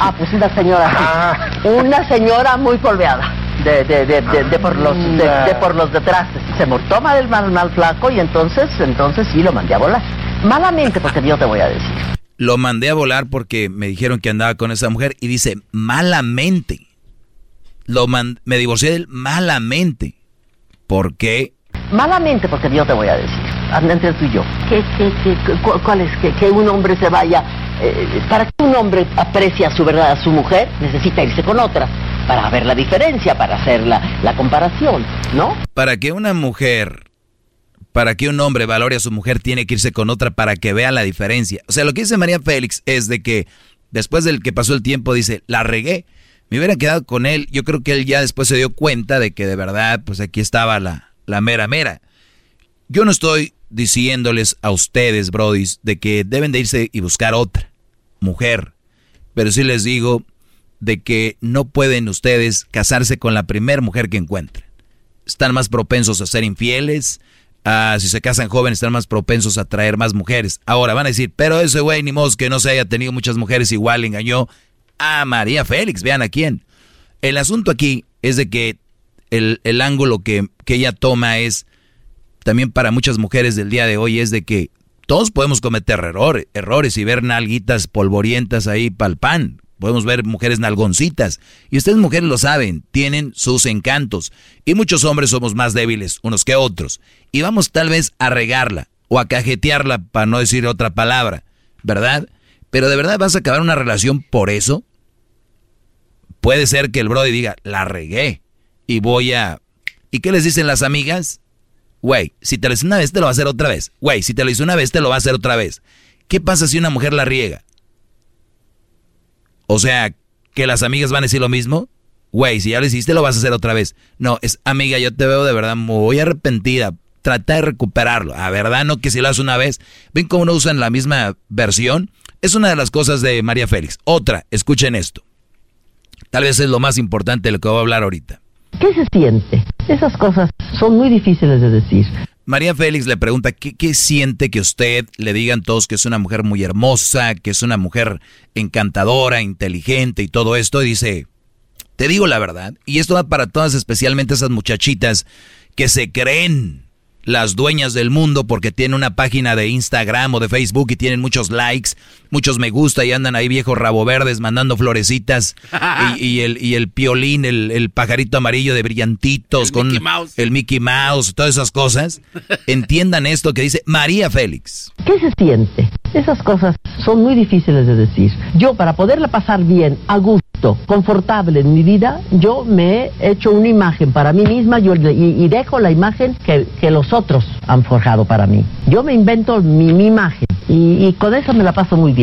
Ah, pues una señora. Ah. Una señora muy polveada de, de, de, de, por los de, por los detrás. Se toma del mal mal flaco y entonces entonces sí lo mandé a volar. Malamente porque yo te voy a decir. Lo mandé a volar porque me dijeron que andaba con esa mujer y dice malamente. Lo me divorcié de él malamente. ¿Por qué? Malamente porque yo te voy a decir. Entre tú y yo. ¿Qué, qué, qué, ¿Cuál es que, que un hombre se vaya? Eh, para que un hombre aprecie a su verdad a su mujer, necesita irse con otra para ver la diferencia, para hacer la, la comparación, ¿no? Para que una mujer, para que un hombre valore a su mujer, tiene que irse con otra para que vea la diferencia. O sea, lo que dice María Félix es de que después del que pasó el tiempo, dice, la regué, me hubiera quedado con él. Yo creo que él ya después se dio cuenta de que de verdad, pues aquí estaba la, la mera mera. Yo no estoy diciéndoles a ustedes, brodis, de que deben de irse y buscar otra mujer. Pero sí les digo de que no pueden ustedes casarse con la primera mujer que encuentren. Están más propensos a ser infieles. si se casan jóvenes, están más propensos a traer más mujeres. Ahora van a decir, pero ese güey ni modo que no se haya tenido muchas mujeres, igual engañó a María Félix. Vean a quién. El asunto aquí es de que el, el ángulo que, que ella toma es también para muchas mujeres del día de hoy es de que todos podemos cometer errores, errores y ver nalguitas polvorientas ahí para el pan, Podemos ver mujeres nalgoncitas. Y ustedes mujeres lo saben, tienen sus encantos. Y muchos hombres somos más débiles unos que otros. Y vamos tal vez a regarla o a cajetearla para no decir otra palabra, ¿verdad? Pero de verdad vas a acabar una relación por eso. Puede ser que el brody diga, la regué y voy a... ¿Y qué les dicen las amigas? Güey, si te lo hizo una vez, te lo va a hacer otra vez. Güey, si te lo hizo una vez, te lo va a hacer otra vez. ¿Qué pasa si una mujer la riega? O sea, que las amigas van a decir lo mismo. Güey, si ya lo hiciste, lo vas a hacer otra vez. No, es amiga, yo te veo de verdad muy arrepentida. Trata de recuperarlo. A verdad, no que si lo haces una vez. ¿Ven cómo no usan la misma versión? Es una de las cosas de María Félix. Otra, escuchen esto. Tal vez es lo más importante de lo que voy a hablar ahorita. ¿Qué se siente? Esas cosas son muy difíciles de decir. María Félix le pregunta, ¿qué, siente que usted le digan todos que es una mujer muy hermosa, que es una mujer encantadora, inteligente y todo esto? Y dice, te digo la verdad, y esto va para todas, especialmente esas muchachitas que se creen las dueñas del mundo porque tienen una página de Instagram o de Facebook y tienen muchos likes, muchos me gusta y andan ahí viejos rabo verdes mandando florecitas y, el, y el piolín, el, pajarito amarillo de brillantitos con el Mickey Mouse, todas esas cosas. Entiendan esto que dice María Félix. ¿Qué se siente? Esas cosas son muy difíciles de decir. Yo para poderla pasar bien, a gusto, confortable en mi vida, yo me he hecho una imagen para mí misma yo, y, dejo la imagen que, que los otros han forjado para mí. Yo me invento mi, imagen y, con eso me la paso muy bien.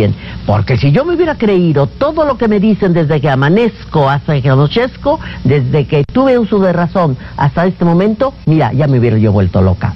Porque si yo me hubiera creído todo lo que me dicen desde que amanezco hasta que anochezco, desde que tuve uso de razón hasta este momento, mira, ya me hubiera yo vuelto loca.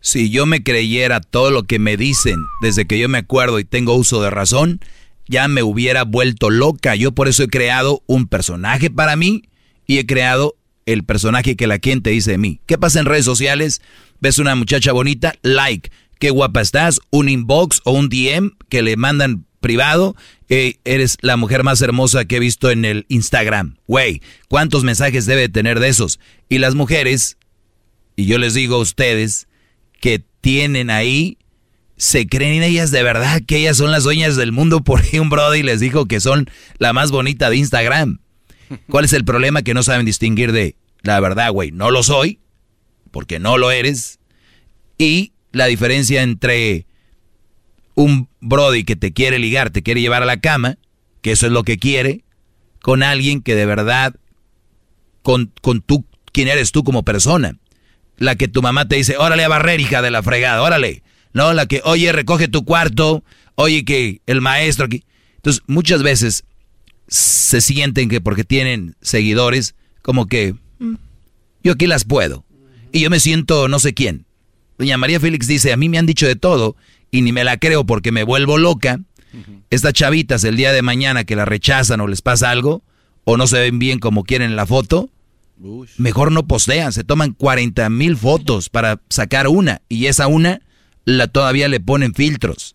Si yo me creyera todo lo que me dicen desde que yo me acuerdo y tengo uso de razón, ya me hubiera vuelto loca. Yo por eso he creado un personaje para mí y he creado el personaje que la gente dice de mí. ¿Qué pasa en redes sociales? ves una muchacha bonita, like, qué guapa estás, un inbox o un DM que le mandan privado, eres la mujer más hermosa que he visto en el Instagram. Güey, ¿cuántos mensajes debe tener de esos? Y las mujeres, y yo les digo a ustedes, que tienen ahí, se creen ellas de verdad que ellas son las dueñas del mundo porque un brody les dijo que son la más bonita de Instagram. ¿Cuál es el problema? Que no saben distinguir de la verdad, güey, no lo soy, porque no lo eres, y la diferencia entre un Brody que te quiere ligar, te quiere llevar a la cama, que eso es lo que quiere, con alguien que de verdad, con, con tú, quién eres tú como persona. La que tu mamá te dice, órale a barrer, hija de la fregada, órale. No, la que, oye, recoge tu cuarto, oye, que el maestro aquí. Entonces, muchas veces se sienten que porque tienen seguidores, como que, mm, yo aquí las puedo. Y yo me siento no sé quién. Doña María Félix dice, a mí me han dicho de todo y ni me la creo porque me vuelvo loca. Estas chavitas el día de mañana que la rechazan o les pasa algo o no se ven bien como quieren en la foto, mejor no postean, se toman 40 mil fotos para sacar una y esa una la todavía le ponen filtros.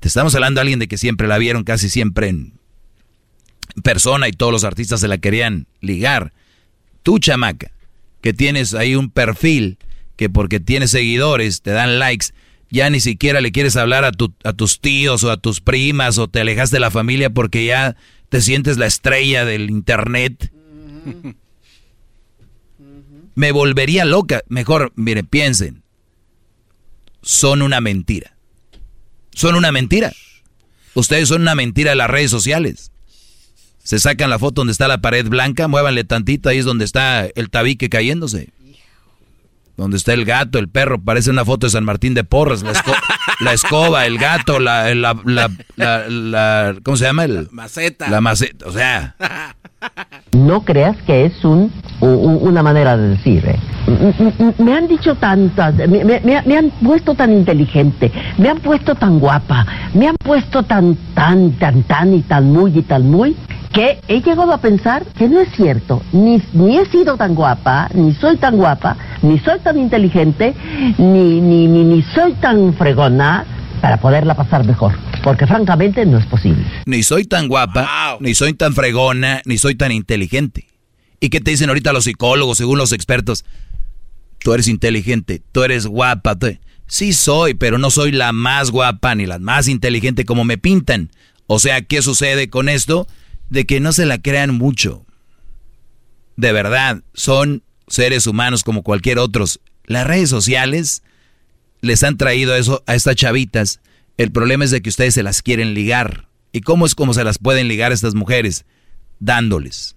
Te estamos hablando de alguien de que siempre la vieron casi siempre en persona y todos los artistas se la querían ligar. Tú, chamaca, que tienes ahí un perfil que porque tienes seguidores te dan likes ya ni siquiera le quieres hablar a, tu, a tus tíos o a tus primas o te alejas de la familia porque ya te sientes la estrella del internet. Me volvería loca. Mejor, mire, piensen. Son una mentira. Son una mentira. Ustedes son una mentira de las redes sociales. Se sacan la foto donde está la pared blanca, muévanle tantito, ahí es donde está el tabique cayéndose donde está el gato, el perro, parece una foto de San Martín de Porras, la, escoba, el gato, la, la, ¿cómo se llama? El, maceta. La maceta, o sea. No creas que es un, una manera de decir. ¿eh? Me han dicho tantas, me, me, han puesto tan inteligente, me han puesto tan guapa, me han puesto tan, tan, tan, tan y tan muy y tan muy, que he llegado a pensar que no es cierto. Ni, ni he sido tan guapa, ni soy tan guapa, ni soy tan inteligente, ni, ni, ni, ni soy tan fregona para poderla pasar mejor. Porque francamente no es posible. Ni soy tan guapa, ni soy tan fregona, ni soy tan inteligente. ¿Y qué te dicen ahorita los psicólogos, según los expertos? Tú eres inteligente, tú eres guapa. Sí soy, pero no soy la más guapa ni la más inteligente como me pintan. O sea, ¿qué sucede con esto? De que no se la crean mucho. De verdad, son seres humanos como cualquier otros. Las redes sociales les han traído eso a estas chavitas. El problema es de que ustedes se las quieren ligar. ¿Y cómo es como se las pueden ligar a estas mujeres? Dándoles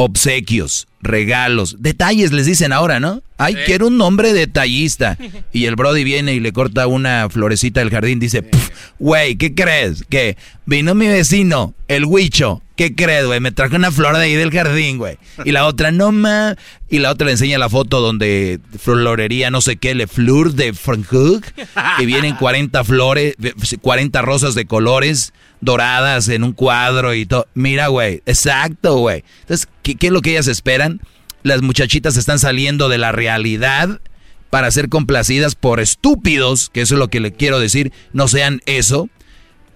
obsequios, regalos, detalles les dicen ahora, ¿no? Ay, quiero un nombre detallista. Y el Brody viene y le corta una florecita del jardín, dice, güey, ¿qué crees? Que vino mi vecino, el Huicho, ¿qué crees, güey? Me trajo una flor de ahí del jardín, güey. Y la otra, no ma. Y la otra le enseña la foto donde florería, no sé qué, le fleur de Frankfurt. Y vienen 40 flores, 40 rosas de colores doradas en un cuadro y todo. Mira, güey, exacto, güey. Entonces, ¿qué, es lo que ellas esperan? Las muchachitas están saliendo de la realidad para ser complacidas por estúpidos, que eso es lo que le quiero decir, no sean eso.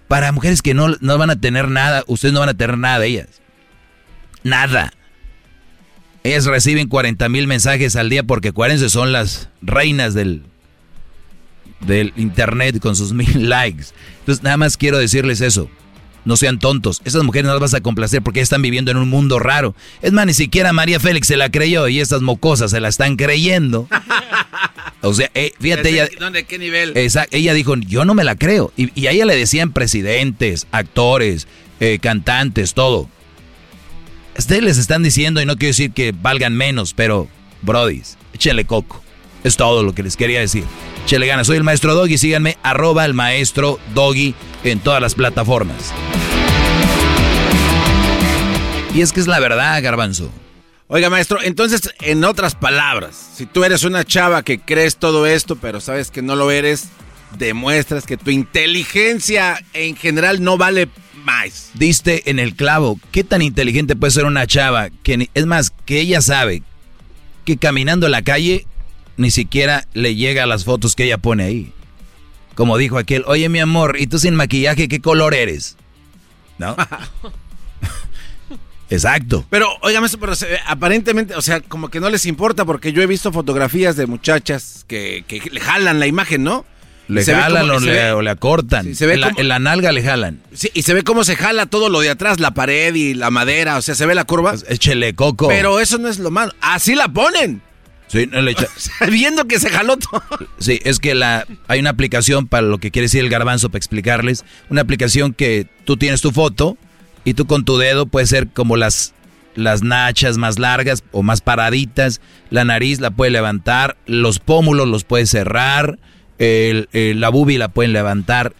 Para mujeres que no, no van a tener nada, ustedes no van a tener nada de ellas. Nada. Ellas reciben 40 mil mensajes al día porque acuérdense, son las reinas del, del internet con sus mil likes. Entonces, nada más quiero decirles eso. No sean tontos. Esas mujeres no las vas a complacer porque están viviendo en un mundo raro. Es más, ni siquiera María Félix se la creyó y estas mocosas se la están creyendo. O sea, eh, fíjate ella. ¿Dónde? ¿Qué nivel? ella dijo, yo no me la creo. Y, a ella le decían presidentes, actores, eh, cantantes, todo. Ustedes les están diciendo, y no quiero decir que valgan menos, pero, brodis, échenle coco. Es todo lo que les quería decir. Chele gana, soy el maestro Doggy, síganme, arroba el maestro Doggy en todas las plataformas. Y es que es la verdad, garbanzo. Oiga, maestro, entonces, en otras palabras, si tú eres una chava que crees todo esto, pero sabes que no lo eres, demuestras que tu inteligencia en general no vale más. Diste en el clavo. ¿Qué tan inteligente puede ser una chava? Que, es más, que ella sabe que caminando en la calle ni siquiera le llega a las fotos que ella pone ahí. Como dijo aquel, oye mi amor, ¿y tú sin maquillaje qué color eres? ¿No? Exacto. Pero, óigame, pero aparentemente, o sea, como que no les importa porque yo he visto fotografías de muchachas que, que le jalan la imagen, ¿no? Le jalan o, le, acortan. se ve en, la, nalga le jalan. Sí, y se ve cómo se jala todo lo de atrás, la pared y la madera, o sea, se ve la curva. Échele coco. Pero eso no es lo malo. Así la ponen. Sí, no le Viendo que se jaló todo. Sí, es que la, hay una aplicación para lo que quiere decir el garbanzo, para explicarles. Una aplicación que tú tienes tu foto y tú con tu dedo puedes ser como las, las nachas más largas o más paraditas. La nariz la puedes levantar, los pómulos los puedes cerrar el, la bubi la pueden levantar.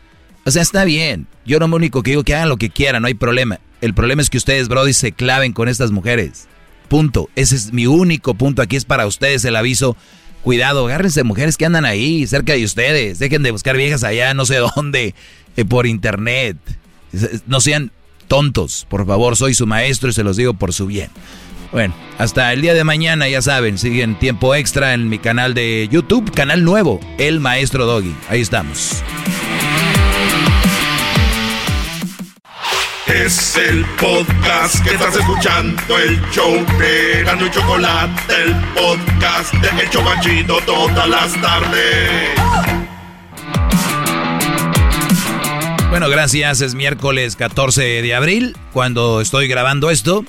O sea, está bien. Yo no me único que digo que hagan lo que quieran, no hay problema. El problema es que ustedes, Brody, se claven con estas mujeres. Punto. Ese es mi único punto. Aquí es para ustedes el aviso. Cuidado, agárrense mujeres que andan ahí, cerca de ustedes. Dejen de buscar viejas allá, no sé dónde, eh, por internet. No sean tontos, por favor. Soy su maestro y se los digo por su bien. Bueno, hasta el día de mañana, ya saben, siguen tiempo extra en mi canal de YouTube, canal nuevo, El Maestro Doggy. Ahí estamos. Es el podcast que estás escuchando, el show de Gano y Chocolate, el podcast de El todas las tardes. Bueno, gracias. Es miércoles 14 de abril cuando estoy grabando esto.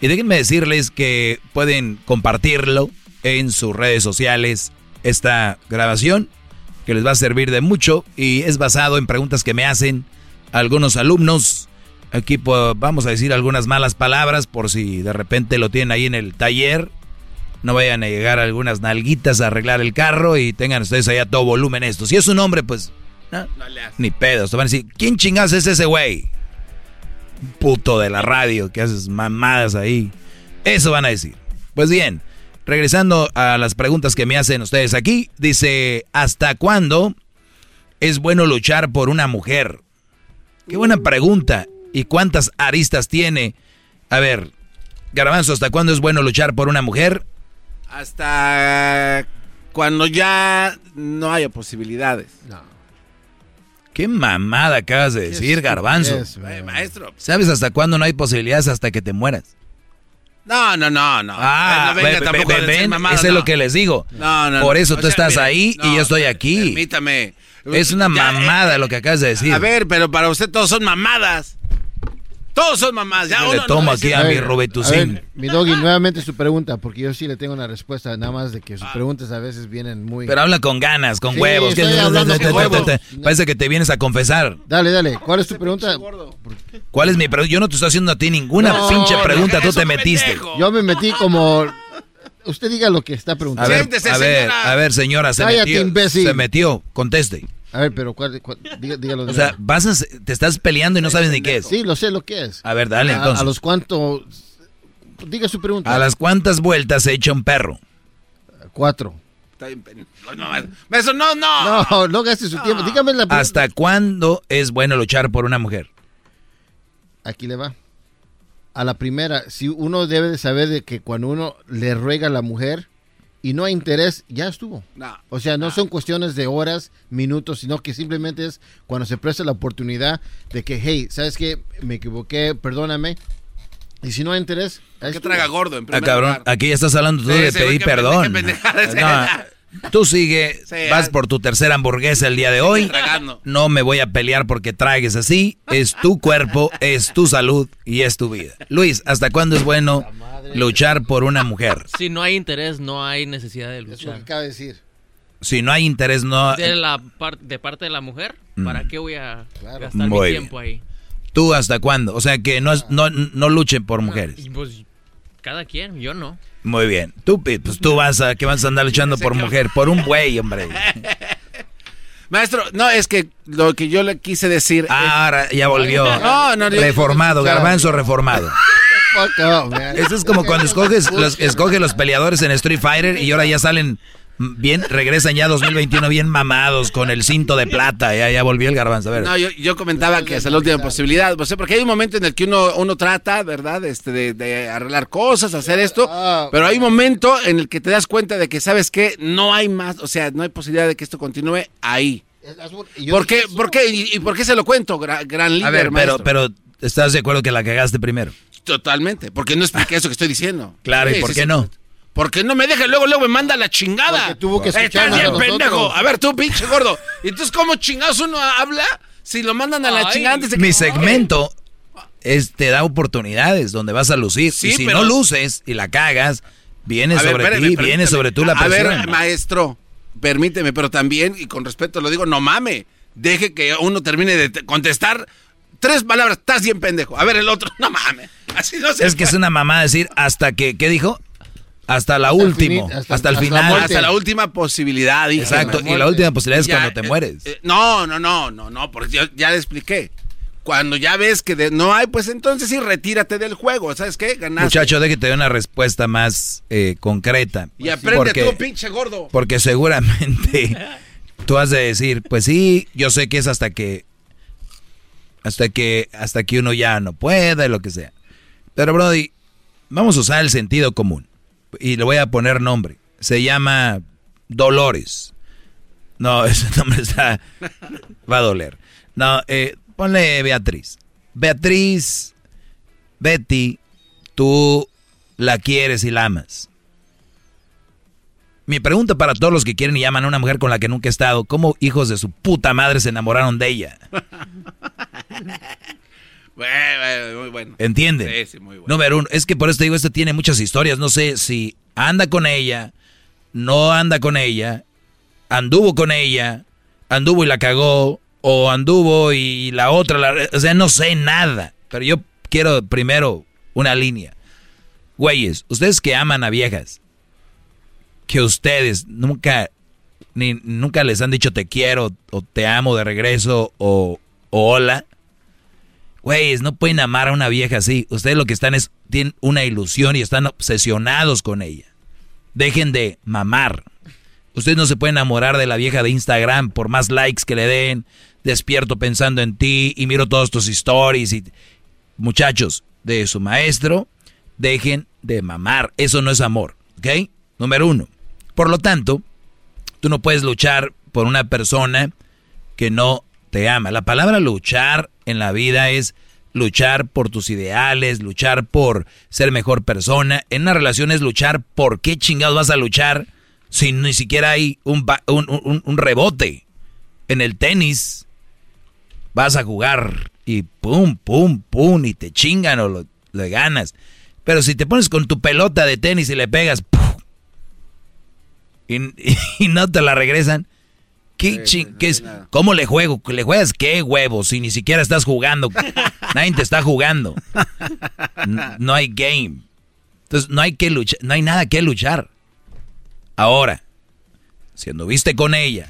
Y déjenme decirles que pueden compartirlo en sus redes sociales, esta grabación, que les va a servir de mucho y es basado en preguntas que me hacen algunos alumnos. Aquí pues, vamos a decir algunas malas palabras por si de repente lo tienen ahí en el taller. No vayan a llegar algunas nalguitas a arreglar el carro y tengan ustedes ahí a todo volumen esto. Si es un hombre, pues... ni pedos. Te van a decir, ¿quién chingados es ese güey? puto de la radio que haces mamadas ahí. Eso van a decir. Pues bien, regresando a las preguntas que me hacen ustedes aquí, dice, ¿hasta cuándo es bueno luchar por una mujer? Qué buena pregunta. ¿Y cuántas aristas tiene? A ver, Garbanzo, ¿hasta cuándo es bueno luchar por una mujer? Hasta cuando ya no haya posibilidades. No. Qué mamada acabas de decir, garbanzo. maestro. ¿Sabes hasta cuándo no hay posibilidades hasta que te mueras? No, no, no, no. Ah, no eso es lo que les digo. No, no, Por eso tú estás ahí y yo estoy aquí. Permítame. Es una mamada lo que acabas de decir. A ver, pero para usted todos son mamadas. Todos son mamás. Ya le tomo aquí a, mi Robetucín. Mi doggy, nuevamente su pregunta, porque yo sí le tengo una respuesta, nada más de que sus preguntas a veces vienen muy... Pero habla con ganas, con huevos. Parece que te vienes a confesar. Dale, dale. ¿Cuál es tu pregunta? ¿Cuál es mi pregunta? Yo no te estoy haciendo a ti ninguna pinche pregunta, tú te metiste. Yo me metí como... Usted diga lo que está preguntando. A ver, a ver, a ver señora, se metió. Se metió, conteste. A ver, pero ¿cuál, dígalo. O sea, vas te estás peleando y no sabes ni qué es. Sí, lo sé lo que es. A ver, dale entonces. ¿A, los cuántos? Diga su pregunta. ¿A las cuántas vueltas se echa un perro? Cuatro. No, eso no, no. No, no gaste su tiempo. Dígame la pregunta. ¿Hasta cuándo es bueno luchar por una mujer? Aquí le va. A la primera, si uno debe de saber de que cuando uno le ruega a la mujer, y no hay interés, ya estuvo. o sea, no, son cuestiones de horas, minutos, sino que simplemente es cuando se presta la oportunidad de que, hey, ¿sabes qué? Me equivoqué, perdóname. Y si no hay interés... ¿Qué traga gordo en ah, cabrón, aquí ya estás hablando tú de pedir perdón. tú sigue, vas por tu tercera hamburguesa el día de hoy. No me voy a pelear porque tragues así. Es tu cuerpo, es tu salud y es tu vida. Luis, ¿hasta cuándo es bueno luchar por una mujer. Si no hay interés, no hay necesidad de luchar. Es lo que acaba de decir. Si no hay interés, no... De, la de parte de la mujer, ¿para mm. qué voy a gastar mi tiempo ahí? ¿Tú hasta cuándo? O sea, que no, no, no luchen por mujeres. Pues cada quien, yo no. Muy bien. Tú, pues tú vas a, que vas a andar luchando por mujer, por un buey, hombre. Maestro, no, es que lo que yo le quise decir. Ah, ahora ya volvió. reformado, garbanzo reformado. Eso es como cuando escoges los, escoge los peleadores en Street Fighter y ahora ya salen bien, regresan ya 2021 bien mamados con el cinto de plata. Ya, ya volvió el garbanzo. A ver. No, yo, comentaba que es la última posibilidad. O porque hay un momento en el que uno, uno trata, ¿verdad? Este, de, arreglar cosas, hacer esto. Ah, pero hay un momento en el que te das cuenta de que, ¿sabes qué? No hay más, o sea, no hay posibilidad de que esto continúe ahí. ¿Por qué, por qué, y, por qué se lo cuento, gran, líder, A ver, pero, pero, ¿estás de acuerdo que la cagaste primero? Totalmente, porque no expliqué eso que estoy diciendo. Claro, ¿y por qué no? Porque no me deja, luego, luego me manda la chingada. Porque tuvo que Estás bien, pendejo. A ver, tú, pinche gordo. ¿Y entonces cómo chingados uno habla si lo mandan a la chingada antes de que... Mi segmento es, te da oportunidades donde vas a lucir. y si no luces y la cagas, viene sobre ti, viene sobre tú la persona. A ver, maestro, permíteme, pero también, y con respeto lo digo, no mame. Deje que uno termine de contestar tres palabras, estás bien pendejo. A ver, el otro, no mames. Así no se Es que es una mamá decir hasta que, ¿qué dijo? Hasta la última, hasta, el final. hasta la última posibilidad. Exacto, y la última posibilidad es cuando te mueres. Eh, no, no, no, no, no, porque yo ya le expliqué. Cuando ya ves que no hay, pues entonces sí, retírate del juego. ¿Sabes qué? Ganaste. Muchacho, que te dé una respuesta más eh, concreta. Y aprende tú, pinche gordo. Porque seguramente tú has de decir, pues sí, yo sé que es hasta que hasta que hasta que uno ya no pueda y lo que sea. Pero Brody, vamos a usar el sentido común y le voy a poner nombre. Se llama Dolores. No, ese nombre está va a doler. No, eh, ponle Beatriz. Beatriz, Betty, tú la quieres y la amas. Mi pregunta para todos los que quieren y llaman a una mujer con la que nunca he estado, ¿cómo hijos de su puta madre se enamoraron de ella? muy bueno. ¿Entiende? Sí, sí, muy bueno. Número uno, es que por eso te digo, esto tiene muchas historias. No sé si anda con ella, no anda con ella, anduvo con ella, anduvo y la cagó, o anduvo y la otra, la, o sea, no sé nada. Pero yo quiero primero una línea. Güeyes, ustedes que aman a viejas, que ustedes nunca, ni, nunca les han dicho te quiero o te amo de regreso o, hola. Güeyes, no pueden amar a una vieja así. Ustedes lo que están es, tienen una ilusión y están obsesionados con ella. Dejen de mamar. Ustedes no se pueden enamorar de la vieja de Instagram por más likes que le den. Despierto pensando en ti y miro todos tus stories. Y... Muchachos, de su maestro, dejen de mamar. Eso no es amor. ¿Ok? Número uno. Por lo tanto, tú no puedes luchar por una persona que no te ama. La palabra luchar en la vida es luchar por tus ideales, luchar por ser mejor persona. En una relación es luchar por qué chingados vas a luchar si ni siquiera hay un, un, rebote. En el tenis vas a jugar y pum, pum, pum, y te chingan o lo, ganas. Pero si te pones con tu pelota de tenis y le pegas, y, no te la regresan. ¿Qué es? ¿Cómo le juego? ¿Le juegas qué huevos? Si ni siquiera estás jugando. Nadie te está jugando. No, hay game. Entonces no hay que luchar, no hay nada que luchar. Ahora, si anduviste con ella,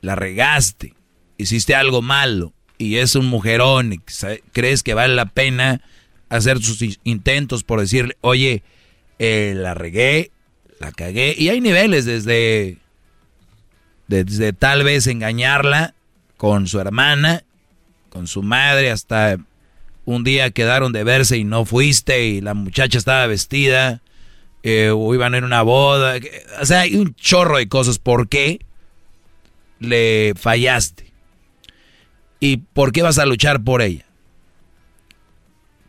la regaste, hiciste algo malo y es un mujerón y crees que vale la pena hacer sus intentos por decirle, oye, eh, la regué, la cagué. Y hay niveles desde, desde tal vez engañarla con su hermana, con su madre, hasta un día quedaron de verse y no fuiste y la muchacha estaba vestida eh, o iban en una boda. O sea, hay un chorro de cosas. ¿Por qué le fallaste? ¿Y por qué vas a luchar por ella?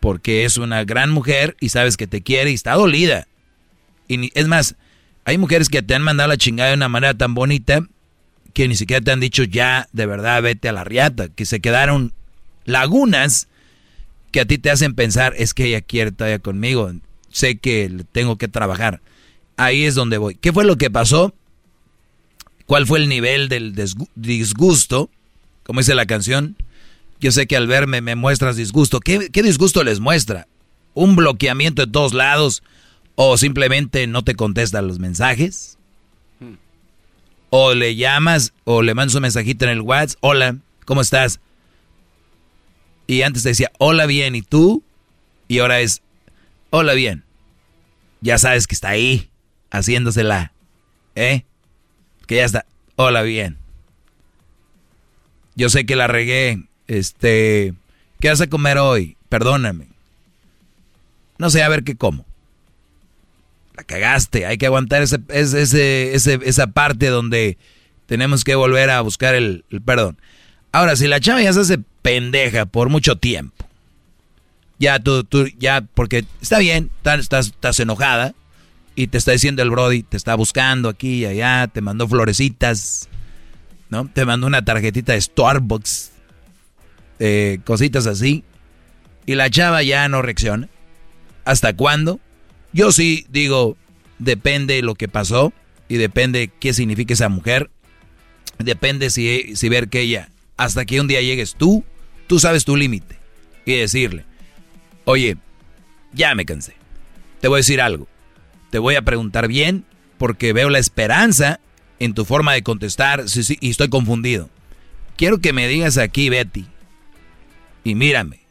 Porque es una gran mujer y sabes que te quiere y está dolida. Y es más, hay mujeres que te han mandado la chingada de una manera tan bonita que ni siquiera te han dicho ya, de verdad, vete a la riata. Que se quedaron lagunas que a ti te hacen pensar, es que ella quiere todavía conmigo. Sé que tengo que trabajar. Ahí es donde voy. ¿Qué fue lo que pasó? ¿Cuál fue el nivel del disgusto? Como dice la canción. Yo sé que al verme me muestras disgusto. ¿Qué, qué disgusto les muestra? Un bloqueamiento de todos lados o simplemente no te contesta los mensajes. O le llamas o le mandas un mensajito en el WhatsApp. Hola, ¿cómo estás? Y antes te decía, hola bien, ¿y tú? Y ahora es, hola bien. Ya sabes que está ahí, haciéndosela. ¿Eh? Que ya está, hola bien. Yo sé que la regué. Este, ¿qué vas a comer hoy? Perdóname. No sé, a ver qué como cagaste. Hay que aguantar ese, esa parte donde tenemos que volver a buscar el, perdón. Ahora, si la chava ya se hace pendeja por mucho tiempo, ya tú, ya, porque está bien, estás, estás enojada y te está diciendo el Brody, te está buscando aquí y allá, te mandó florecitas, ¿no? Te mandó una tarjetita de Starbucks, eh, cositas así, y la chava ya no reacciona. ¿Hasta cuándo? Yo sí digo, depende lo que pasó y depende qué significa esa mujer. Depende si, ver que ella, hasta que un día llegues tú, tú sabes tu límite. Y decirle, oye, ya me cansé. Te voy a decir algo. Te voy a preguntar bien porque veo la esperanza en tu forma de contestar y estoy confundido. Quiero que me digas aquí, Betty. Y mírame.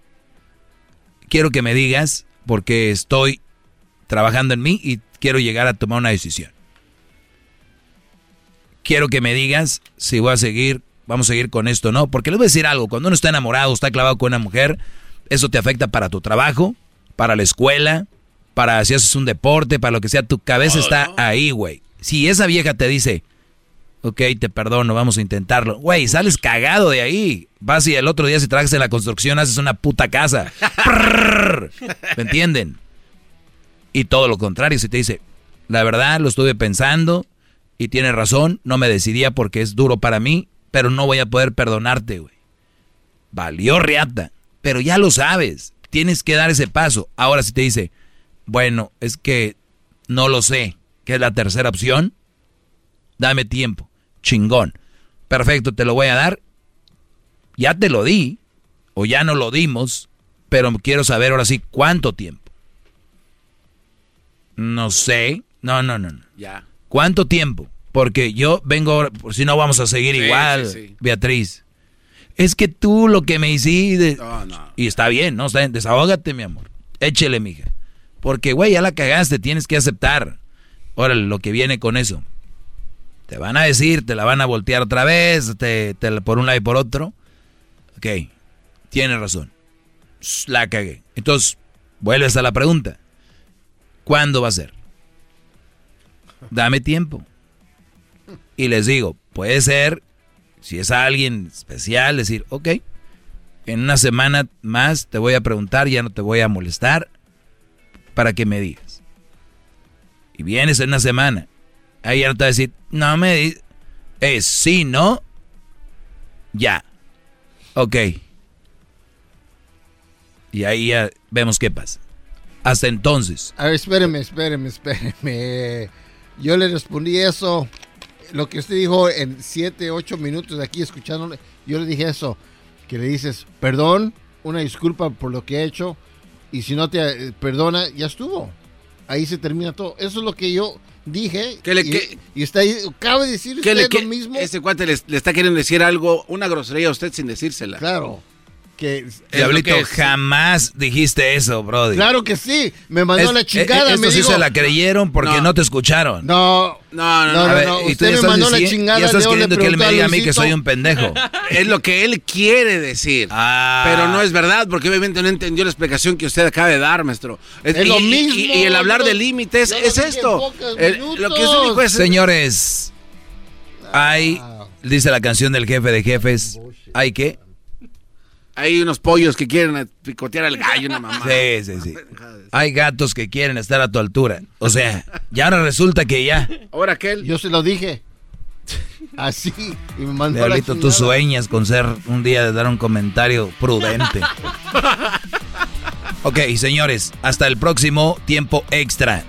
Quiero que me digas porque estoy trabajando en mí y quiero llegar a tomar una decisión. Quiero que me digas si voy a seguir, vamos a seguir con esto o no, porque les voy a decir algo, cuando uno está enamorado, está clavado con una mujer, eso te afecta para tu trabajo, para la escuela, para si haces un deporte, para lo que sea, tu cabeza está ahí, güey. Si esa vieja te dice, ok, te perdono, vamos a intentarlo, güey, sales cagado de ahí. Vas y el otro día si trabajas en la construcción haces una puta casa. ¿Me entienden? Y todo lo contrario, si te dice, la verdad lo estuve pensando y tienes razón, no me decidía porque es duro para mí, pero no voy a poder perdonarte, güey. Valió reata, pero ya lo sabes, tienes que dar ese paso. Ahora si te dice, bueno, es que no lo sé, que es la tercera opción, dame tiempo, chingón. Perfecto, te lo voy a dar. Ya te lo di, o ya no lo dimos, pero quiero saber ahora sí cuánto tiempo. No sé. No, no, no. Ya. ¿Cuánto tiempo? Porque yo vengo, por si no vamos a seguir igual, Beatriz. Es que tú lo que me hiciste. No, no. Y está bien, ¿no? Está Desahógate, mi amor. Échele, mija. Porque, güey, ya la cagaste, tienes que aceptar. Órale, lo que viene con eso. Te van a decir, te la van a voltear otra vez, te, por un lado y por otro. Ok, tienes razón. La cagué. Entonces, vuelves a la pregunta. ¿Cuándo va a ser? Dame tiempo. Y les digo, puede ser, si es alguien especial, decir, ok, en una semana más te voy a preguntar, ya no te voy a molestar, para que me digas. Y vienes en una semana. Ahí ya no te va a decir, no me digas. Es sí, no. Ya. Ok. Y ahí ya vemos qué pasa. Hasta entonces. A ver, espéreme, espéreme, espéreme. Yo le respondí eso, lo que usted dijo en 7, 8 minutos de aquí escuchándole. Yo le dije eso, que le dices, perdón, una disculpa por lo que he hecho, y si no te eh, perdona, ya estuvo. Ahí se termina todo. Eso es lo que yo dije. Que le, y, que, y, está ahí, cabe decir usted lo mismo. Ese cuate le, le, está queriendo decir algo, una grosería a usted sin decírsela. Claro que Diablito, jamás dijiste eso, Brody. Claro que sí, me mandó la chingada. Eh, esto sí se la creyeron porque no, te escucharon. No, no, no, no, Usted me mandó la chingada. Ya estás queriendo que él me diga a mí que soy un pendejo. es lo que él quiere decir. Ah. Pero no es verdad porque obviamente no entendió la explicación que usted acaba de dar, maestro. Es, lo mismo. Y, el hablar de límites es esto. lo que usted dijo es... Señores, hay, dice la canción del jefe de jefes, ¿hay qué? Hay unos pollos que quieren picotear al gallo, una mamá. Sí, sí, sí. Hay gatos que quieren estar a tu altura. O sea, ya ahora resulta que ya. Ahora aquel. Yo se lo dije. Así. Y me mandó Diablito, tú sueñas con ser un día de dar un comentario prudente. ok, señores, hasta el próximo tiempo extra.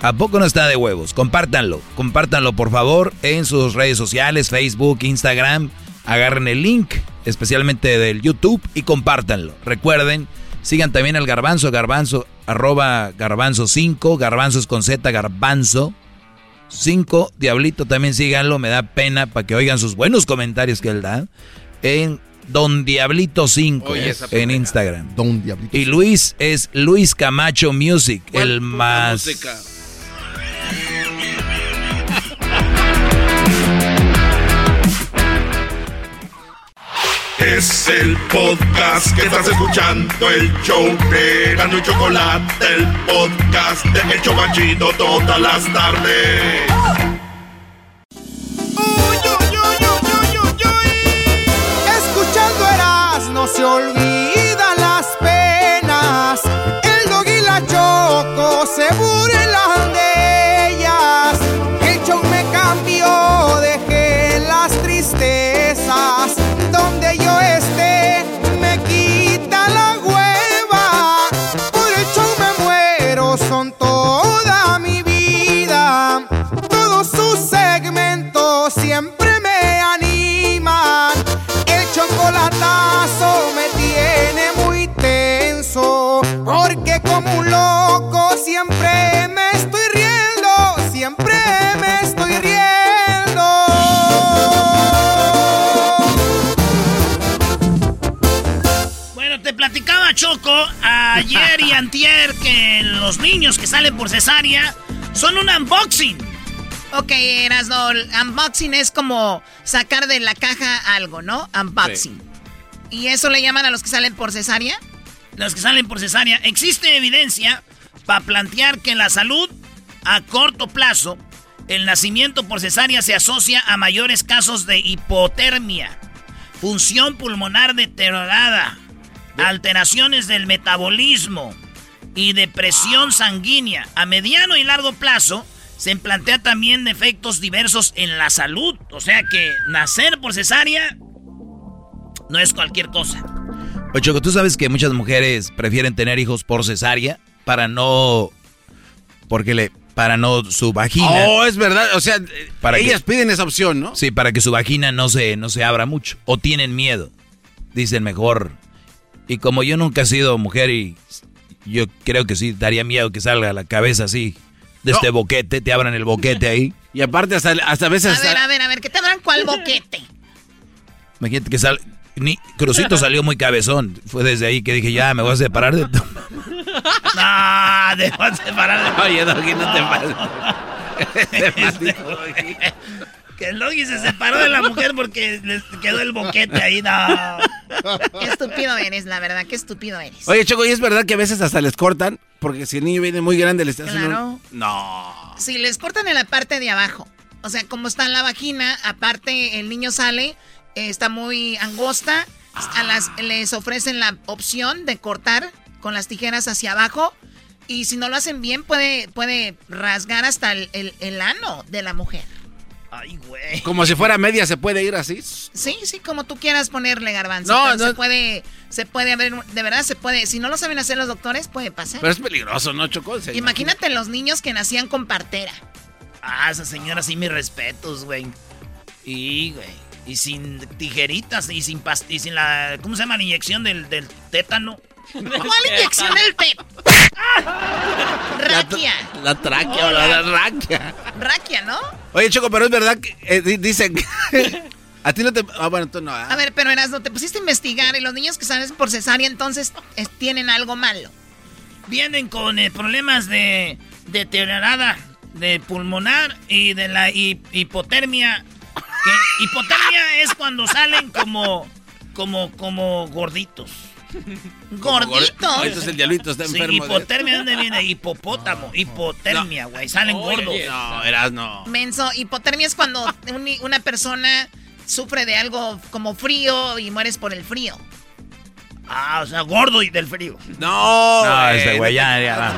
¿A poco no está de huevos? Compártanlo. Compártanlo, por favor, en sus redes sociales, Facebook, Instagram. Agarren el link especialmente del YouTube, y compártanlo. Recuerden, sigan también al garbanzo, garbanzo, arroba garbanzo 5, garbanzos con Z, garbanzo 5, Diablito también síganlo, me da pena para que oigan sus buenos comentarios que él da, en Don Diablito 5 en Instagram. Don Diablito. Y Luis es Luis Camacho Music, el más... Es el podcast que estás escuchando, el show de Gano y Chocolate, el podcast de El Chobachito todas las tardes. Uy, uy, uy, uy, uy, uy. Escuchando eras, no se olvide. Como un loco siempre me estoy riendo. Siempre me estoy riendo. Bueno, te platicaba Choco ayer y antier que los niños que salen por cesárea son un unboxing. Ok, Erasno, unboxing es como sacar de la caja algo, ¿no? Unboxing. ¿Y eso le llaman a los que salen por cesárea? Los que salen por cesárea. Existe evidencia para plantear que la salud a corto plazo, el nacimiento por cesárea se asocia a mayores casos de hipotermia, función pulmonar deteriorada, alteraciones del metabolismo y depresión sanguínea. A mediano y largo plazo se plantea también efectos diversos en la salud. O sea que nacer por cesárea no es cualquier cosa. Oye, Choco, ¿tú sabes que muchas mujeres prefieren tener hijos por cesárea para no... Porque le... Para no su vagina. Oh, es verdad. O sea, Para ellas que- piden esa opción, ¿no? Sí, para que su vagina no se, no se abra mucho. O tienen miedo. Dicen mejor. Y como yo nunca he sido mujer y yo creo que sí, daría miedo que salga la cabeza así. De este boquete, te abran el boquete ahí. Y aparte hasta, hasta a veces... A ver, a ver, a ver, ¿qué te habrán cuál boquete? Imagínate que sal... Ni, Crucito salió muy cabezón. Fue desde ahí que dije, ya, me voy a separar de... tu- No, te vas a separar de... Oye, Doggy, no te Este, Que el Doggy se separó de la mujer porque le quedó el boquete ahí. No. Qué estúpido eres, la verdad, qué estúpido eres. Oye, Choco, ¿y es verdad que a veces hasta les cortan? Porque si el niño viene muy grande, le estás haciendo... Claro. un- No. Si les cortan en la parte de abajo, o sea, como está en la vagina, aparte el niño sale, está muy angosta, a las, les ofrecen la opción de cortar con las tijeras hacia abajo y si no lo hacen bien puede, puede rasgar hasta el, el- el ano de la mujer. Ay, güey. Como si fuera media, ¿se puede ir así? Sí, sí, como tú quieras ponerle garbanzo. No, no. Se puede, se puede haber, de verdad se puede. Si no lo saben hacer los doctores, puede pasar. Pero es peligroso, ¿no, Choco? Se- Imagínate los niños que nacían con partera. Ah, esa señora sí, mis respetos, güey. Y, güey. Y sin tijeritas y sin past y sin la. ¿Cómo se llama? La inyección del, del tétano. ¿Cuál inyección del té? Raquia. La tráquea o la, la raquia. Raquia, ¿no? Oye, Choco, pero es verdad que eh, di- dicen que... a ti no te... Ah, bueno, tú no. ah. A ver, pero Erasmo, te pusiste a investigar y los niños que salen por cesárea entonces eh, tienen algo malo. Vienen con eh, problemas de deteriorada de pulmonar y de la hi- hipotermia. Que hipotermia es cuando salen como. como. como gorditos. ¿Gorditos? Entonces el diablito está enfermo. de- hipotermia, ¿de dónde viene? Hipopótamo, hipotermia, güey. Salen gordos. No, eras no. Menso, hipotermia es cuando un- una persona sufre de algo como frío y mueres por el frío. Ah, o sea, gordo y del frío. No, No, güey. este güey, ya, ya.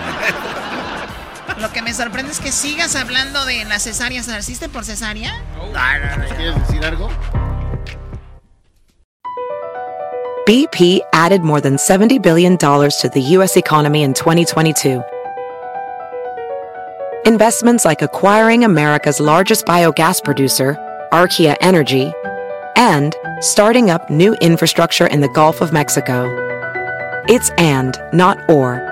Lo que me sorprende es que sigas hablando de las cesáreas. ¿Naciste por cesárea? Oh. Ah, ¿Quieres decir algo? BP added more than $70 billion to the U.S. economy in 2022. Investments like acquiring America's largest biogas producer, Archaea Energy, and starting up new infrastructure in the Gulf of Mexico. It's and, not or.